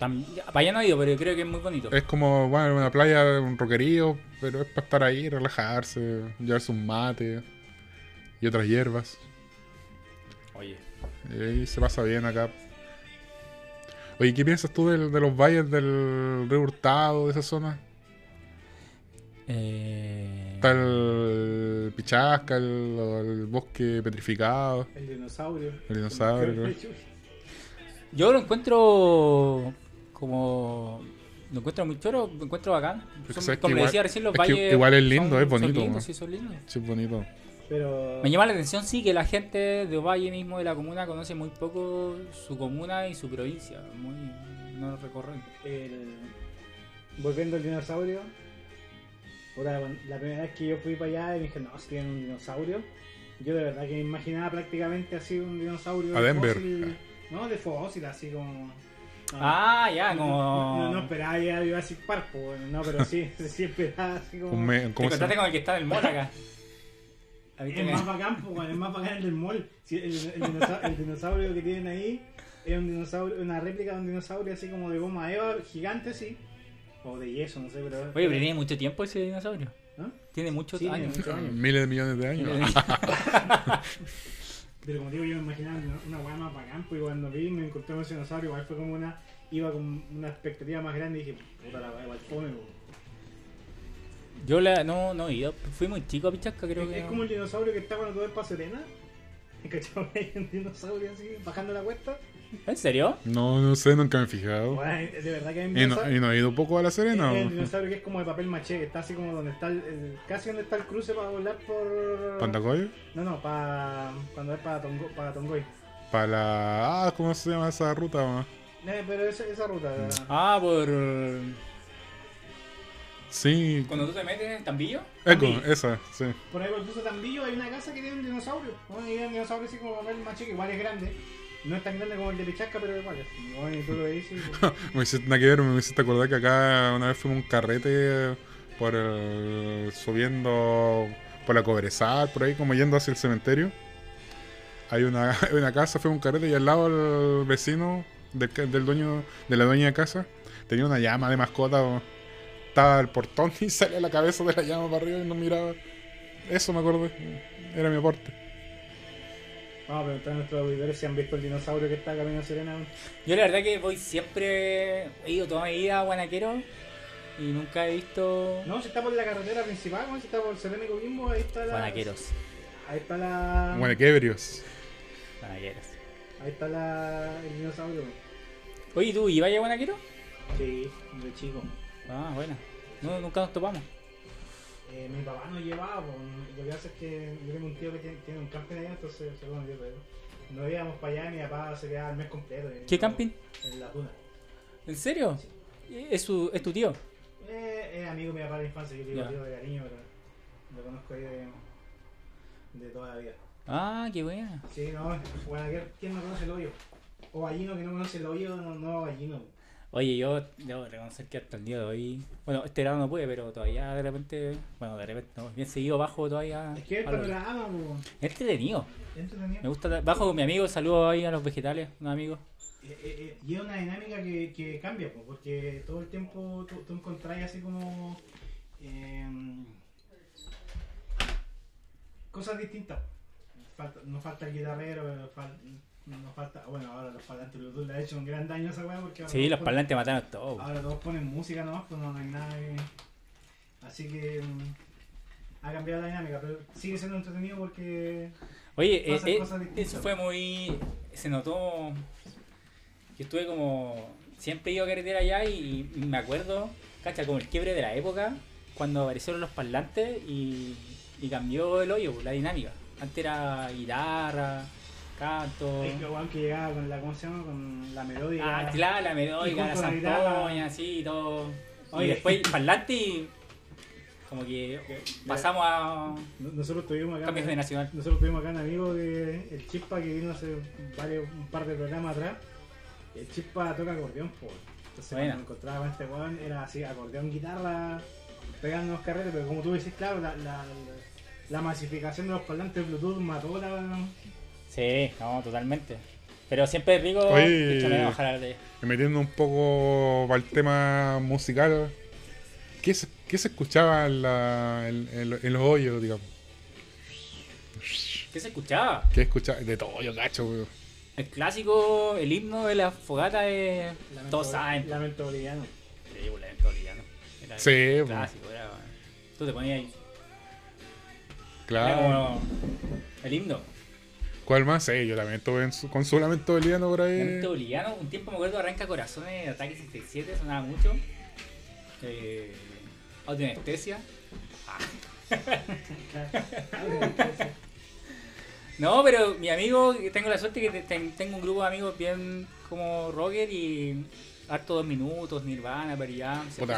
Tam- vayan no he ido, pero creo que es muy bonito. Es como, bueno, una playa, un roquerío, pero es para estar ahí, relajarse, llevarse un mate y otras hierbas. Oye. Y se pasa bien acá. Oye, ¿qué piensas tú del- de, los valles del río Hurtado, de esa zona? Eh, Está el Pichasca, el, el bosque petrificado, El dinosaurio. el dinosaurio. Yo lo encuentro como. Lo encuentro muy choro, lo encuentro bacán. Es Son- como le igual- decía recién, los es que valles. igual es lindo, son- es bonito, Son lindos, sí, son lindos. Sí, bonito. Pero. Me llama la atención, sí, que la gente de Valle mismo de la comuna conoce muy poco su comuna y su provincia. Muy. No lo recorren. el- volviendo al dinosaurio, la primera vez que yo fui para allá y me dije, no, si tienen un dinosaurio, yo de verdad que me imaginaba prácticamente así un dinosaurio A de Denver. fósil, no, de fósil, así como... no, Ah, ya, no, como. No, no esperaba ya Jurassic Park, pues, no, pero sí, sí esperaba así como... Te ¿cómo se encontraste llama? con el que está en el mall acá. ¿Viste Es más bacán, pues, bueno, es más bacán el del mall. El, el dinosa- el dinosaurio que tienen ahí es un dinosaurio, una réplica de un dinosaurio así como de goma eva, gigante, sí. O de yeso, no sé, pero... Oye, pero tiene mucho tiempo ese dinosaurio. ¿Ah? Tiene muchos Sí, tiene años. muchos años. Miles de millones de años. Pero como digo, yo me imaginaba una, weá más bacán, pues y cuando vi me encontré con ese dinosaurio, igual fue como una, iba con una expectativa más grande y dije, puta la weá, igual fome. Yo la, no, no he ido. Fui muy chico a Pichasca, creo es, que. es como el dinosaurio que está cuando tú ves para Serena. ¿Cachai? Un dinosaurio así, bajando la cuesta. ¿En serio? No, no sé, nunca me he fijado. Bueno, de verdad que un Y no, y no he ido poco a la Serena. el ¿o? dinosaurio que es como de papel maché, que está así como donde está el, el- casi donde está el cruce para volar por. ¿Pandacoyo? No, no, para. cuando es para, Tongo, para Tongoy. Para la. Ah, ¿cómo se llama esa ruta? ma? Eh, pero esa, esa ruta. Ah, por. Sí. Cuando tú te metes en el tambillo. Eco, esa, sí. Por ahí por el Tambillo hay una casa que tiene un dinosaurio. Bueno, y un dinosaurio así como papel maché, que igual es grande. No es tan grande como el de Pichasca, pero igual Bueno, y tú lo y pues, Me hiciste, nada que ver, me hiciste acordar que acá una vez fuimos un carrete por subiendo por la Cobresal, por ahí, como yendo hacia el cementerio. Hay una, una casa, fue un carrete y al lado el vecino del, del dueño, de la dueña de casa tenía una llama de mascota. Estaba el portón y salía la cabeza de la llama para arriba y nos miraba. Eso me acordé. Era mi aporte. Vamos a preguntar a nuestros auditores si han visto el dinosaurio que está camino Serena. Yo la verdad que voy siempre. He ido toda mi vida a Guanaquero. Y nunca he visto. No, si está por la carretera principal, si está por Serena y Coquimbo, ahí está la. Guanaqueros. Ahí está la. Bueno, qué ebrios. Guanaqueros. Ahí está la, el dinosaurio. Oye, ¿tú ibas a Guanaquero? Sí, de chico. Ah, bueno. No, nunca nos topamos. Eh, mi papá nos llevaba, pues, lo que pasa es que yo tengo un tío que tiene, tiene un camping allá, entonces lo yo, pero no íbamos para allá mi papá se quedaba el mes completo. ¿Qué camping? En la duna. ¿En serio? ¿Es, su, ¿Es tu tío? Eh, es amigo de mi papá de la infancia, yo le digo tío de cariño, pero lo conozco ahí de, de toda la vida. Ah, qué buena. Sí, no, bueno, ¿quién- ¿quién no conoce el hoyo? O Ballino que no conoce el hoyo, no, no Ballino. Oye, yo debo reconocer que hasta el día de hoy. Bueno, este verano no pude, pero todavía de repente. Bueno, de repente, no, bien seguido bajo todavía. Es que el panorama, po, Es entretenido. entretenido. Me gusta. Bajo con mi amigo, saludo ahí a los vegetales, un amigo. Eh, eh, eh, y es una dinámica que, que cambia, po, porque todo el tiempo tú, tú encontrás así como em, cosas distintas. Falta, no falta el guitarrero, fal- no falta, bueno, ahora los parlantes Bluetooth le ha hecho un gran daño a esa weá porque ahora Sí, los ponen- parlantes mataron todo. Ahora todos ponen música nomás, pues no, no hay nada que- Así que mm, ha cambiado la dinámica, pero sigue siendo entretenido porque Oye, eh, eh, eso fue muy. Se notó. que estuve como. Siempre he ido a carretera allá y, y me acuerdo, cacha, como el quiebre de la época, cuando aparecieron los parlantes y, y cambió el hoyo, la dinámica. Antes era guitarra, canto. hay que que llegaba con la, ¿cómo se llama? Con la melódica. Ah, claro, la melódica, la zampoña, así y todo. Oye. Y después el parlante y. como que pasamos a No- Nosotros tuvimos acá. cambios de nacional. Nosotros tuvimos acá un amigo de el Chispa que vino hace varios, un par de programas atrás. El Chispa toca acordeón, po. Entonces Buena. cuando encontraba con este weón era así, acordeón, guitarra, pegando los carretes, pero como tú decís, claro, la, la, la masificación de los parlantes Bluetooth mató la. Sí, no, totalmente. Pero siempre es rico. Oye. de hecho, me voy a bajar de. Y metiendo un poco para el tema musical, ¿qué se, qué se escuchaba en, la- en- en en los hoyos, digamos? ¿Qué se escuchaba? ¿Qué escuchas? De todo, yo cacho, weón. El clásico, el himno de la fogata de. Lamento- Todos saben. Lamento boliviano. Sí, Lamento Boliviano. Era Sí, el clásico, era. Tú te ponías ahí. Era Claro. como el himno. ¿Cuál más? Sí, yo también estuve en su- con su lamento boliviano por ahí. Lamento Boliviano, un tiempo me acuerdo Arranca Corazones de Ataque 67, sonaba mucho. Eh, Autoanestesia. Ah. No, pero mi amigo, tengo la suerte que te- ten- tengo un grupo de amigos bien como rocker y harto dos minutos, Nirvana,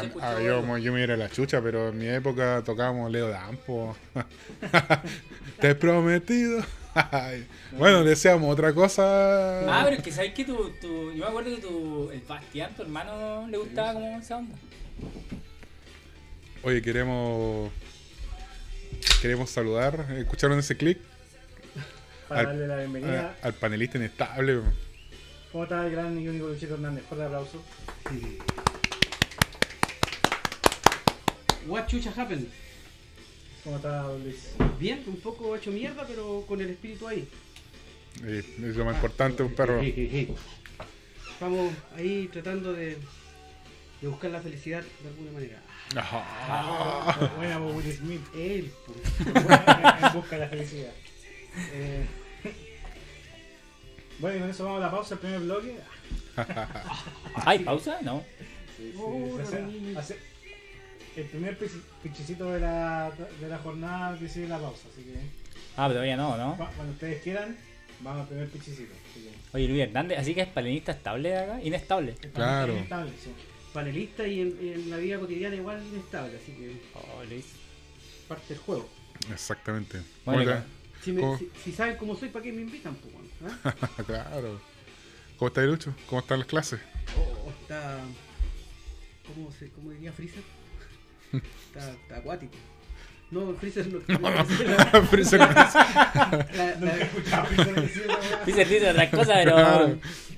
escuchó ah, yo, yo me iré a la chucha, pero en mi época tocábamos Leo Dampo. Te he prometido. Ay. bueno, deseamos otra cosa. Ah, pero es que sabes que tu, tu, yo me acuerdo que tu, el Bastián, tu hermano, le gustaba como esa onda. Oye, queremos queremos saludar. ¿Escucharon ese clic? Para Al- darle la bienvenida. A- al panelista inestable. ¿Cómo está el gran y único Luchito Hernández? Fuerte aplauso. What chucha happened? ¿Cómo está don Luis? Bien, un poco hecho mierda, pero con el espíritu ahí. Eh, es lo más importante, un perro. Estamos ahí tratando de, de buscar la felicidad de alguna manera. Ajá. Buena por Will Smith. Él, po. en busca de la felicidad. Eh, bueno, y con eso vamos a la pausa, el primer bloque. ¿Hay pausa? No. Sí, sí, Oh, hace- el primer pichi- pichicito de la, de la jornada decide la pausa, así que Ah, pero todavía no, ¿no? cua- cuando ustedes quieran, vamos al primer pichicito. Así que, Oye, Luis Hernández, así que es palenista estable acá, inestable. Claro. Es estable, sí. Panelista y en, en la vida cotidiana igual inestable, así que Oh, Luis. parte del juego. Exactamente. Bueno, ¿Cómo Si, si, si saben cómo soy, ¿para qué me invitan? ¿Ah? está? claro. ¿Cómo está Lucho? ¿Cómo están las clases? Oh, está. ¿Cómo, se, cómo diría Freezer? Está, está acuático. No, Freezer no. Freezer- la- No la- escuchaba, Freezer, esa weá. Dice, dice otras cosas, pero.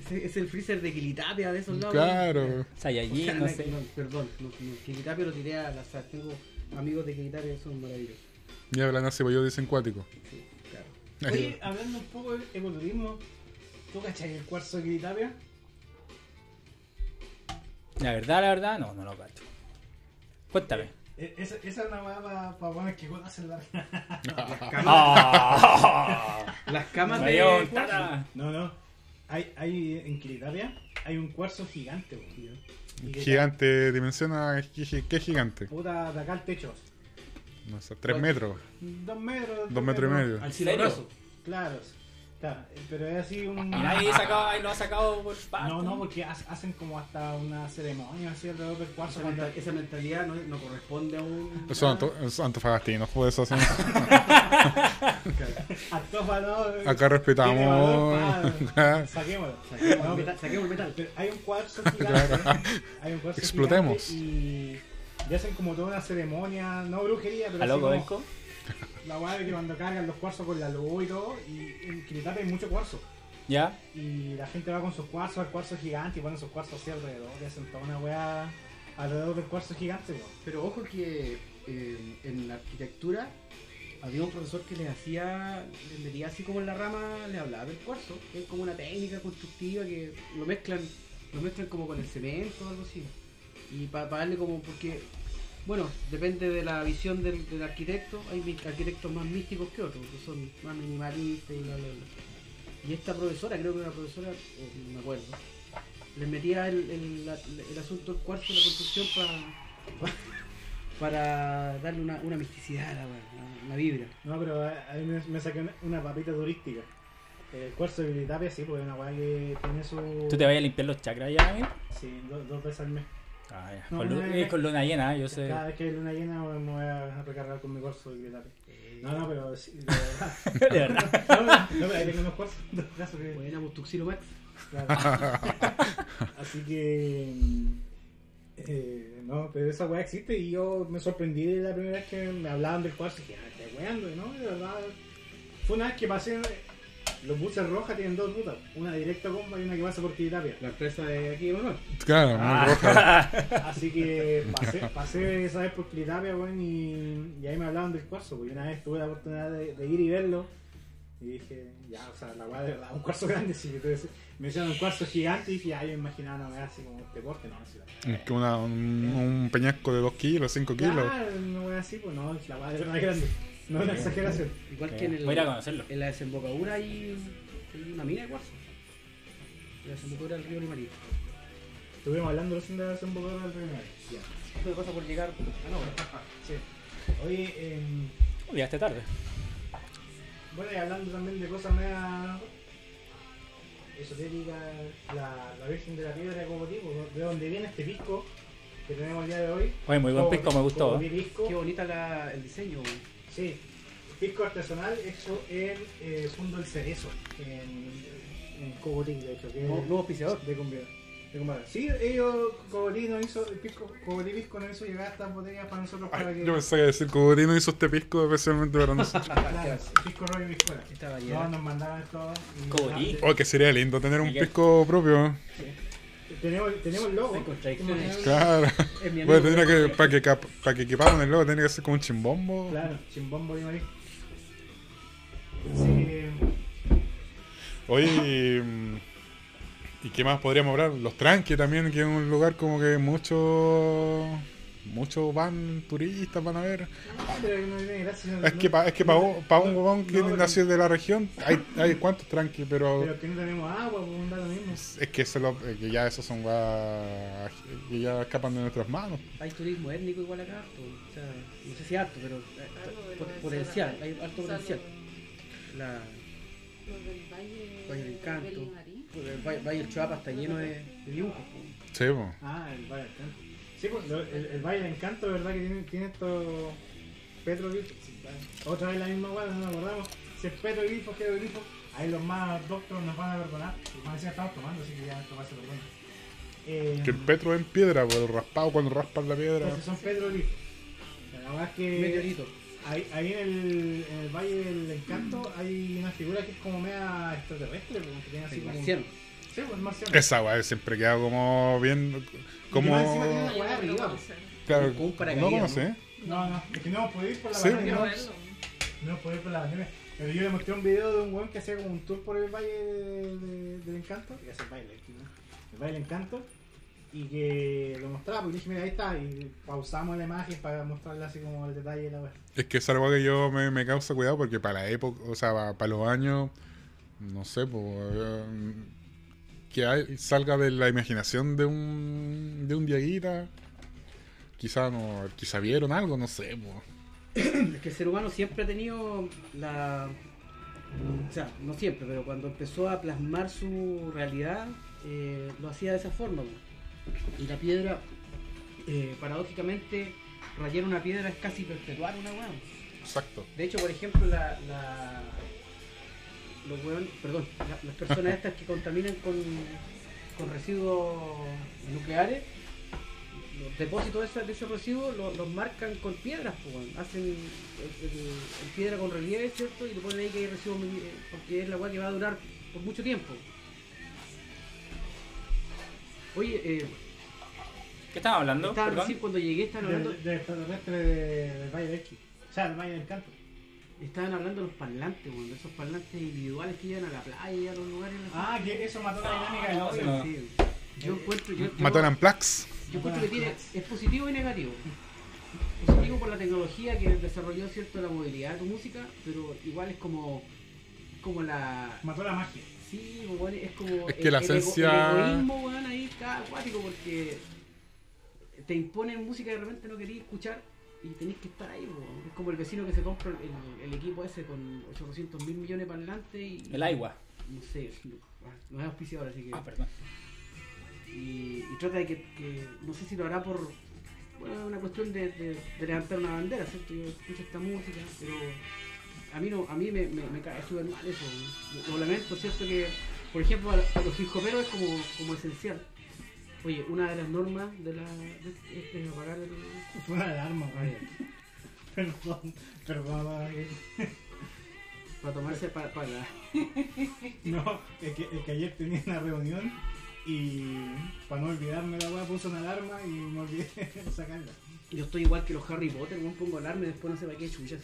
Es el Freezer de Quilitapia de esos lados. Claro. O sea, no sé. perdón, no, no, Quilitapia lo tiré al azar. Tengo amigos de Quilitapia que son maravillosos. Ya hablan así, pues yo dicen cuático. Sí, claro. Oye, hablando un poco de ecoturismo, ¿tú cachai el cuarzo de Quilitapia? La verdad, la verdad, no, no lo cacho. Cuéntame. E- Esa, esa es una weá para pa poner que hacen la. Las camas, las camas de. No, no. Hay, hay en Quilitapia hay un cuarzo gigante, weón. Gigante, dimensiona. ¿Qué, qué gigante? Puta, de acá al techo. No sé, tres metros. Dos metros. Dos metros y medio. Al cilobrazo. Claro. Claro, pero es así un. Y nadie sacaba, y lo ha sacado por parte. No, no, porque ha- hacen como hasta una ceremonia así alrededor del cuarzo. Esa, mental- esa mentalidad no, no corresponde a un. Son anto, antofagastinos, pues eso. son- Actofa, ¿no? Acá respetamos. pa, Saquémoslo. Saquemos No, el metal. Saquemos el metal. Pero hay un cuarzo gigante. hay un cuarzo Explotemos. gigante Y, y hacen como toda una ceremonia, no brujería, pero ¿A así loco, como? La weá de que cuando cargan los cuarzos con la luz y todo. Y en Quilitapia hay mucho cuarzo. ¿Ya? Y la gente va con sus cuarzos al cuarzo gigante y ponen sus cuarzos así alrededor. Y hacen toda una weá alrededor del cuarzo gigante, weón. Pero ojo que eh, en la arquitectura había un profesor que les hacía, les metía así como en la rama, le hablaba del cuarzo, que es como una técnica constructiva que lo mezclan, lo mezclan como con el cemento o algo así. Y para darle como, porque, bueno, depende de la visión del, del arquitecto, hay arquitectos más místicos que otros, que son más minimalistas y bla bla bla. Y esta profesora, creo que era profesora, o no me acuerdo, les metía el, el, la- el asunto del cuarzo, la construcción para para darle una, una misticidad a la, weá, una, una vibra. No, pero ahí me, me saqué una, una papita turística. El cuarzo de Quilitapia, sí, porque es una weá que tiene su. ¿Tú te vayas a limpiar los chakras ya, amigo? Sí, do- dos veces al mes. Ah, ya. No, con, eh, luna llena, yo sé. Cada vez que hay luna llena me voy a recargar con mi cuarzo de Quilitapia. Eh, No, no, pero sí, de verdad. de verdad. No, no, pero ahí tengo unos caso que- Buena, pues, Tuxilo. Claro. Así que. mm, eh, no, pero esa weá existe y yo me sorprendí la primera vez que me hablaban del cuarzo y dije, ah, estoy weando, y ¿no? De verdad. Fue una vez que pasé. Los buses rojas tienen dos rutas, una directa a Comba y una que pasa por Quilitapia. La empresa de aquí de Manuel. Claro, muy roja. Así que pasé, pasé esa vez por Quilitapia, weón, y, y ahí me hablaban del cuarzo, porque una vez tuve la oportunidad de, de ir y verlo. Y dije, ya, o sea, la weá de verdad, un cuarzo grande, sí. Entonces, me hicieron un cuarzo gigante y dije, ya, yo imaginaba una weá así como este porte, no, así. Es que una- un, un peñasco de 2 kilos, 5 kilos. Claro, una weá así, pues no, la weá de verdad grande. No es una exageración. Igual que en, el, voy a ir a conocerlo. en la desembocadura hay, hay una mina de cuarzo. La desembocadura del río Limarí. Estuvimos hablando recién de la desembocadura del río Mayo. Ya. Esto de cosa por llegar. Ah, no, Sí. Oye, em, Llegaste tarde. bueno, y hablando también de cosas media esotéricas, la, la Virgen de la Piedra de Cocotipo, de donde viene este pisco que tenemos el día de hoy. Oye, muy buen pisco, me gustó. Pisco. qué bonita la, el diseño. Sí, pisco artesanal hecho en eh, Fundo El Cerezo, en, en de hecho. Que Nuevo, es nuevo auspiciador. de Cumbia. Sí, ellos, Cogotí nos hizo, el pisco, Cogotí Pisco nos hizo llegar estas botellas para nosotros para Ay, que... yo pensaba que decir Cogotino hizo este pisco especialmente para nosotros. Claro, pisco rollo y piscola. No, nos mandaban esto. y- Cogotí. Oh, que sería lindo tener un pisco propio. Tenemos, tenemos el logo. Claro. Bueno, tendría que, para que, para que quepamos el logo, tendría que ser como un chimbombo. Claro, chimbombo y marí. Sí, Oye, y, mm, ¿y qué más podríamos hablar? Los tranques también, que es un lugar como que muchos muchos van turistas van a ver. ah, pero no tiene gracia. Es que para es que pa, no- pa un huevón que nació de la región, hay, hay cuantos tranques, pero, Pero que no tenemos agua, pues un dato mismo. es que, eso lo- que ya esos son guas que ya escapan de nuestras manos. Hay turismo étnico igual acá. O sea, no sé si harto, pero eh, pot- potencial. Hay alto potencial. La, Los del Valle, Valle del. Belimarí. pues, el Valle Valle del Chuapa está lleno de, de dibujos. Sí. Ah, el Valle del Encanto. Sí, pues el, el Valle del Encanto, ¿verdad? Que tiene, tiene estos petroglifos. Sí. Otra vez la misma hueá, no nos acordamos. Si es petroglifo, jeroglifo, ahí los más doctos nos van a perdonar. Y más encima estamos tomando, así que ya esto va a ser perdón. Eh, Que el petro es en piedra, pues el raspado cuando raspas la piedra. entonces son petroglifos. La verdad es que Meteorito. ahí, ahí en, el, en el Valle del Encanto hay una figura que es como media extraterrestre, como que tiene así El como... marciano. Sí, pues marciano. Esa weá siempre queda como bien. Como. encima tiene una no arriba. Claro, un conoce, ¿no? No, no, es que no hemos podido ir por la Sí, pandemia. No. No hemos podido ir por la pandemia. Pero yo le mostré un video de un weón que hacía como un tour por el Valle de- de- del Encanto. Que hace el baile aquí, ¿no? El Valle del Encanto. Y que lo mostraba, porque dije, mira, ahí está. Y pausamos la imagen para mostrarle así como el detalle de la weá. Es que es algo que yo me, me causa cuidado porque para la época, o sea, para, para los años, no sé, pues, que hay- salga de la imaginación de un, de un Dieguita. Quizá no, quizá vieron algo, no sé. Es que el ser humano siempre ha tenido la. O sea, no siempre, pero cuando empezó a plasmar su realidad, eh, lo hacía de esa forma. po. Y la piedra, eh, paradójicamente, rayar una piedra es casi perpetuar una weá. Exacto. De hecho, por ejemplo, la, la- los weón- perdón, la- las personas estas que contaminan con, con residuos nucleares, los depósitos de ese, de ese residuo lo- los marcan con piedras, pues, weón. hacen el, el- el piedra con relieve, ¿cierto? Y le ponen ahí que hay residuos, eh, porque es la weá que va a durar por mucho tiempo. Oye, eh, ¿Qué estamos hablando? recién cuando llegué, estaban hablando, Del, del extraterrestre de- del Valle del Esqui. O sea, del Valle del Encanto. Estaban hablando de los parlantes, de esos parlantes individuales que llevan a la playa y a los lugares. Ah, que eso mató la dinámica del audio. Sí. Yo encuentro, yo, yo- Mataron Plax. yo encuentro que tiene, es positivo y negativo. Positivo por la tecnología que desarrolló cierto la movilidad de tu música, pero igual es como, como la, Mató la magia. sí, es como Es que la el, ego- esencia- el egoísmo, weón, ahí está acuático porque te imponen música que de repente no querías escuchar y tenés que estar ahí, es como el vecino que se compra el, el equipo ese con 800 mil millones para adelante y El agua. no sé, no, no es auspiciador así que Ah, perdón. y, y trata de que, que- no sé si lo hará por bueno, una cuestión de, de- de levantar una bandera, ¿cierto? Yo escucho esta música, pero a mí no, a mí me, me, me cae súper mal eso. Lo, lo lamento, ¿cierto? Que, por ejemplo, a, a los hip es como, como esencial. Oye, una de las normas de la de, es de apagar el. Fue una alarma, Ah, güey. ya. Perdón, perdón. güey. para tomarse para, para No, es que, es que ayer tenía una reunión y para no olvidarme la weá puse una alarma y me olvidé de sacarla. Yo estoy igual que los Harry Potter, weón, pongo alarma y después no sé para qué chucha.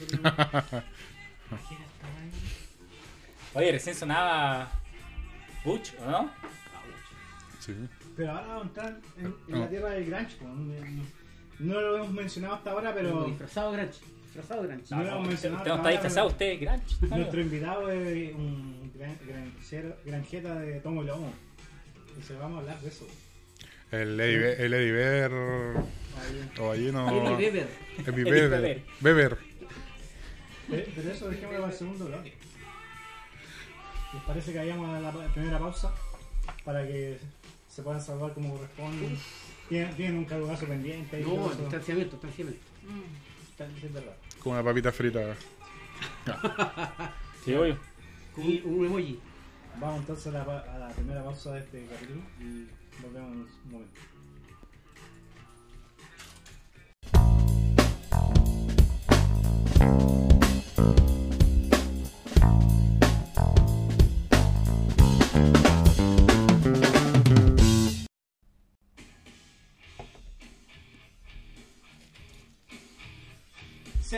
Oye, recién sonaba Butch, ¿o no? Sí. Pero ahora vamos a entrar en, en No. la tierra del Grunge. No, no lo hemos mencionado hasta ahora, Pero disfrazado grunge. Disfrazado grunge. No, lo hemos mencionado Usted no hasta está ahora, disfrazado, usted es grunge. Nuestro invitado es un gran, granjero- granjeta de Tomo y Lomo. Y se vamos a hablar de eso. El Eddie, Bear o. Eddie Weber. Eddie Beber. Beber. Beber. Pero, pero eso dejémoslo para el segundo bloque. ¿Les parece que vayamos a la primera pausa? Para que se puedan salvar como corresponde. Tienen, tienen un cargazo pendiente. y No, eso. distanciamiento, distanciamiento. Es verdad. Con una papita frita. Sí, obvio. Con un, emoji. Vamos entonces a la, a la primera pausa de este capítulo y volvemos en un momento.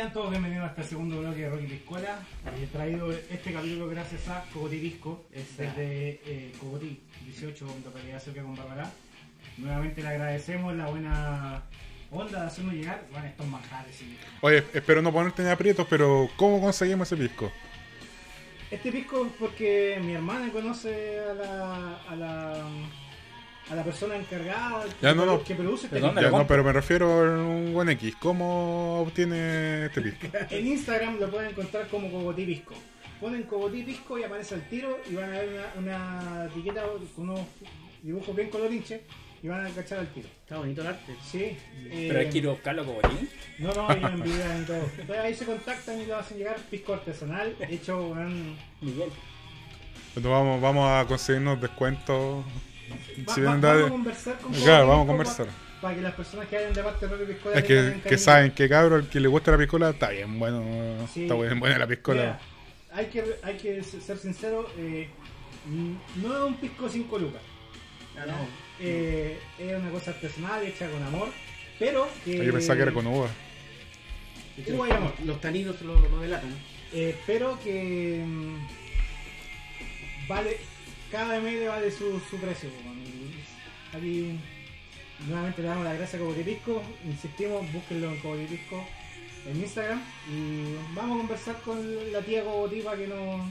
Sean todos bienvenidos a este segundo bloque de Rocky Piscola. He traído este capítulo gracias a Cogotí Disco, es desde eh, Cogotí 18, localidad cerca con Barbará. Nuevamente le agradecemos la buena onda de hacernos llegar bueno, estos manjares. y- Oye, espero no ponerte en aprietos, pero ¿cómo conseguimos ese pisco? Este pisco es porque mi hermana conoce a la, a la, a la persona encargada Ya, que, no, no. que produce este ¿De dónde Ya, no, pero me refiero a un buen X. ¿Cómo obtiene este pisco? En Instagram lo pueden encontrar como Cogotí Pisco. Ponen Cogotí Pisco y aparece el tiro y van a ver una, una etiqueta con unos dibujos bien colorinches y van a cachar el tiro. Está bonito el arte. Sí. eh, Pero hay que ir a buscarlo como. No, no, ellos envían y todo. Entonces ahí se contactan y lo hacen llegar pisco artesanal hecho weón, Miguel. Entonces vamos, vamos a conseguirnos descuentos. Va- va- vamos a conversar con Claro, vamos a conversar. pa- Para que las personas que hayan de parte de Piscola Es que, que saben que cabrón, el que le gusta la piscola está bien bueno. Sí. Está bien buena la piscola. Mira, hay que, hay que ser sincero, eh, no es un pisco 5 lucas. Ah, no. Eh, es una cosa artesanal hecha con amor, pero que. Yo pensaba que era con uva. Uva y amor. Los tanidos lo, lo delatan. Eh, pero que mm, vale cada ml vale su, su precio aquí nuevamente le damos las gracias a Cobotipisco insistimos búsquenlo en Cobotipisco en Instagram y vamos a conversar con la tía Cobotí para que nos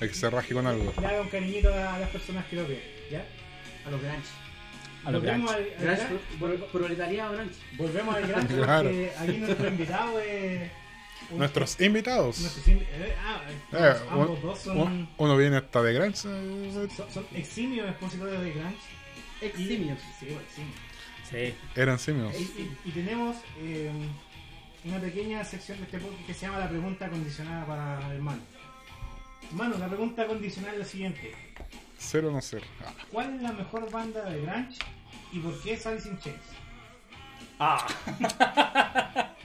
Hay que se raje con algo. le haga un cariñito a las personas que lo ven ¿ya? A los grunge. A los volvemos al, al gran- proletariado volvemos al gran Claro. porque aquí nuestro invitado es un- Nuestros invitados. nuestros invi- eh, ah, Eh, ambos un- dos son un- uno viene hasta de Gran. Son, son eximios expositores de grunge. Eximios. Sí, eximios. Sí. Eran simios. Y, y- y tenemos eh, una pequeña sección de este podcast que se llama la pregunta condicionada para el hermano. Hermano, la pregunta condicional es la siguiente. Cero o no ser. Ah, ¿Cuál es la mejor banda de grunge y por qué es Alice in Chains? Ah.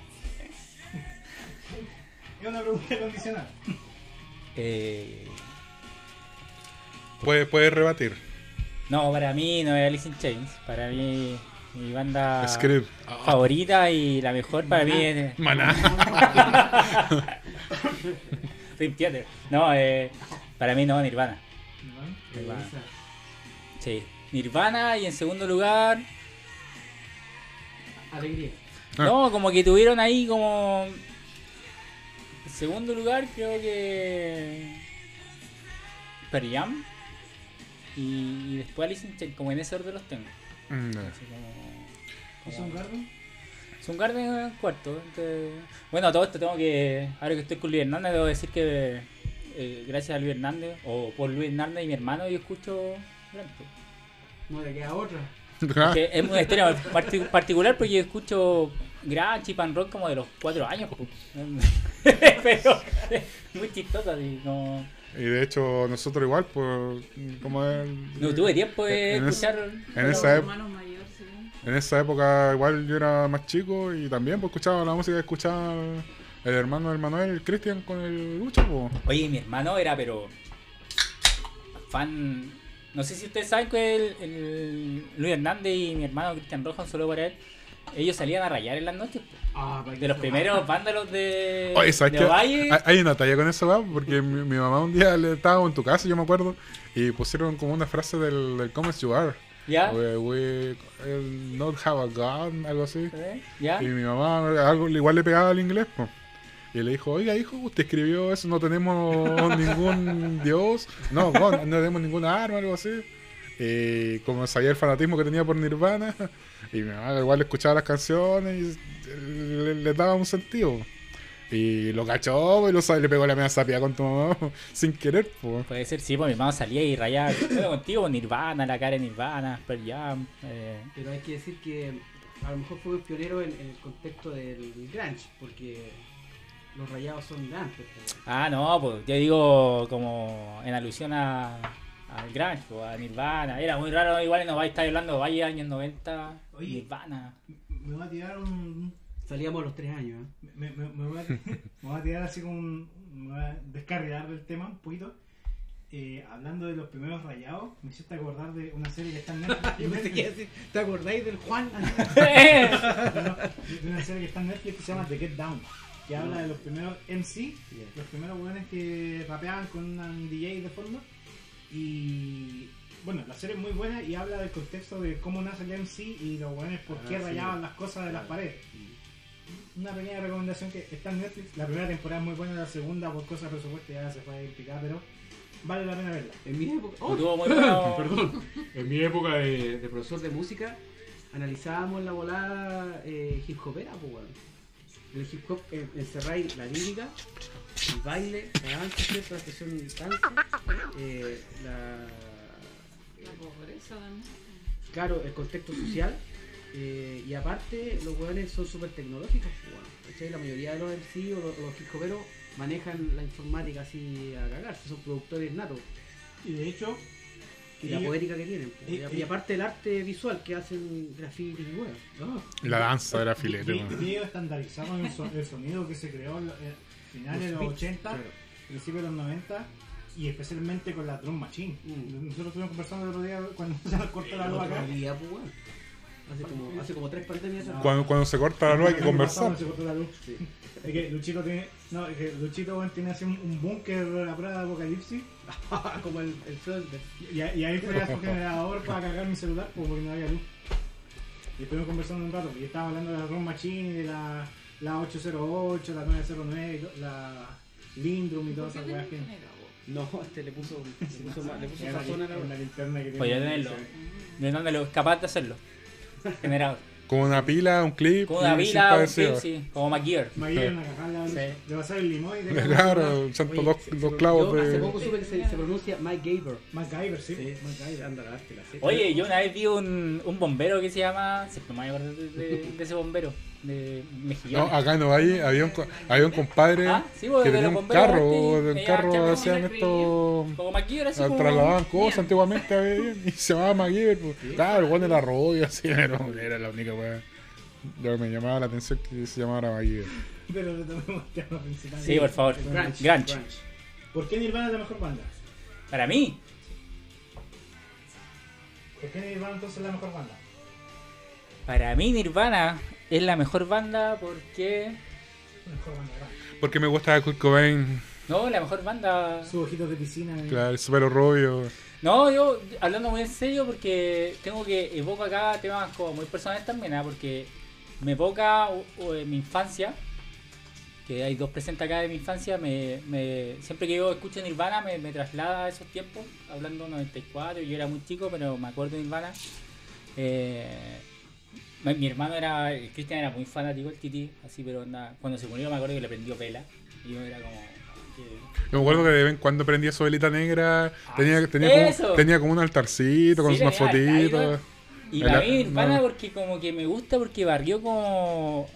Es una pregunta condicional. Eh, Puede, puede rebatir. no, para mí no es Alice in Chains. Para mí, mi banda Script. favorita y la mejor para mí es Maná. Dream Theater. No, eh, para mí no, Nirvana. Nirvana. Sí. Nirvana y en segundo lugar. Alegría. No, como que tuvieron ahí como. En segundo lugar, creo que. Pearl Jam. Y, y después Alice in Chains, como en ese orden los tengo. Mm, no. Así como- ¿Y son Garden? Son Garden en cuarto. entonces- Bueno, a todo esto tengo que. Ahora que estoy con Luis Hernández, debo decir que. eh, gracias a Luis Hernández, o por Luis Hernández y mi hermano, yo escucho. No le queda otra. Que es una historia parti- particular porque yo escucho grunge y pan rock como de los cuatro años. po. Pero muy chistoso así, no, Y de hecho, nosotros igual, pues, como el- no tuve tiempo de en, es- escuchar. en Los esa sí. en esa época igual yo era más chico y también pues, escuchaba la música que escuchaba el hermano del Manuel, el Cristian, con el Lucho. pues. Oye, mi hermano era, pero. fan. No sé si ustedes saben que el, el Luis Hernández y mi hermano Cristian Rojas, solo para él, ellos salían a rayar en las noches. Ah, De los primeros vándalos de, Oye, ¿sabes de. Hay- una talla con eso, ¿va? Porque mi, mi mamá un día le estaba en tu casa, yo me acuerdo, y pusieron como una frase del, del Come As You Are. ¿Ya? We, we not have a gun, algo así. ¿Eh? ¿Ya? Y mi mamá algo, igual le pegaba al inglés, pues. Y le dijo, oiga hijo, usted escribió eso, no tenemos ningún dios, no, no, no tenemos ninguna arma, algo así. Y como sabía el fanatismo que tenía por Nirvana, y mi mamá igual escuchaba las canciones y le, le daba un sentido. Y lo cachó y lo, le pegó la media sapia con tu mamá sin querer, pues. Puede ser, sí, pues mi mamá salía y rayaba bueno, contigo, Nirvana, la cara de Nirvana, Pearl Jam. Eh, Pero hay que decir que a lo mejor fue pionero en, en el contexto del grunge, porque los rayados son de antes. pues. Ah, no, pues yo digo como en alusión a, al grunge, pues, a Nirvana. Era muy raro, igual no vais a estar hablando Valle años 90, Oye. Nirvana. Me voy a tirar un. Salíamos a los tres años. ¿eh? Me, me- me voy, a, me voy a tirar así como un. Me voy a descarrilar del tema un poquito. Eh, hablando de los primeros rayados, me hiciste acordar de una serie que está en Netflix. Yo pensé que iba a decir, ¿te acordáis del Juan? de una serie que está en Netflix que se llama The Get Down, que habla de los primeros MC, los primeros weones que rapeaban con un DJ de fondo. Y bueno, la serie es muy buena y habla del contexto de cómo nace el MC y los weones por Ah, qué sí. rayaban las cosas de las paredes. Una pequeña recomendación que está en Netflix. La primera temporada es muy buena, la segunda por cosas de presupuesto ya se fue a implicar, pero vale la pena verla. En mi época. Muy bueno- Perdón. En mi época de, de profesor de música, analizábamos la volada eh, hip hopera, pues, weón. En el hip hop eh, encerráis la lírica, el baile, la danza, ¿cierto? La expresión danza, eh, la, La pobreza también. claro, el contexto social. eh, y aparte, los weones son súper tecnológicos. pues, ¿cachai? La mayoría de los MC o los, los manejan la informática así a cagarse, son productores natos. Y de hecho, Y la poética que tienen. pues, y- y, y aparte el arte visual que hacen graffiti y. Ah. La danza filete, weón. video estandarizado en el, so- el sonido que se creó en eh, finales de los beats, 80, claro. principios de los 90 y especialmente con la drum machine. Mm. Nosotros estuvimos conversando el otro día cuando se nos cortó la luz acá. Día, pues, weón. Hace como, hace como tres pandemias atrás. Cuando, cuando se corta la luz hay que conversar. se cortó la luz. Sí. Es que Luchito tiene, no, es que Luchito tiene así un, un búnker la prueba de apocalipsis como el, el Fred y, y ahí fue a su generador para cargar mi celular pues, porque no había luz. Y estuvimos conversando un rato y estábamos hablando de la drum machine, de la, la 808, la 909, y to- la Lindrum y todas esas weas que... No, este le puso, le puso, le puso sazón a la la linterna que tiene. Podría tenerlo. ¿De dónde lo es capaz de hacerlo? Generado. Con una pila, un clip. Como una pila, un clip, sí. Como McGear. Maguire una cagada la luz. Sí. Le va a el limón y te Claro, santo dos, clavos yo Hace de. poco supe que se, se pronuncia Mike Gaber. MacGyver, sí. Sí, MacGyver. anda la. Oye, yo una vez vi un, un bombero que se llama. Siempre me voy a acordar de, de- de ese bombero. De No, acá en Ovalle había un, co- había un compadre Ah, sí, que tenía un carro, de un ella carro hacían esto. Como McGear, así ah, como. Trasladaban cosas antiguamente y se llamaba MacGyver. Pues. Claro, el de la rodilla, así, era la única weá. Yo me llamaba la atención que se llamara MacGyver. Pero retomemos el tema principal. Sí, por favor. Grunge. Grunge. ¿Por qué Nirvana es la mejor banda? Para mí, ¿Por qué Nirvana entonces es la mejor banda? para mí Nirvana es la mejor banda porque. La mejor banda, ¿verdad? Porque me gusta Kurt Cobain, No, la mejor banda. Sus ojitos de piscina. eh. claro, el super rubio. No, yo hablando muy en serio porque tengo que evoco acá temas como muy personales también, ¿ah? porque me evoca o- o, en mi infancia, que hay dos presentes acá de mi infancia, me, me- siempre que yo escucho Nirvana me, me traslada a esos tiempos, hablando 94, yo era muy chico, pero me acuerdo de Nirvana. Eh, mi, hermano era, el Cristian era muy fanático del Titi, así, pero onda, cuando se murió me acuerdo que le prendió vela, y yo era como... Yo me acuerdo que de vez en cuando prendía su velita negra, Ah, tenía, tenía, como, tenía como un altarcito con Sí, unas fotitos. Y para mí Nirvana no. porque como que me gusta porque barrió como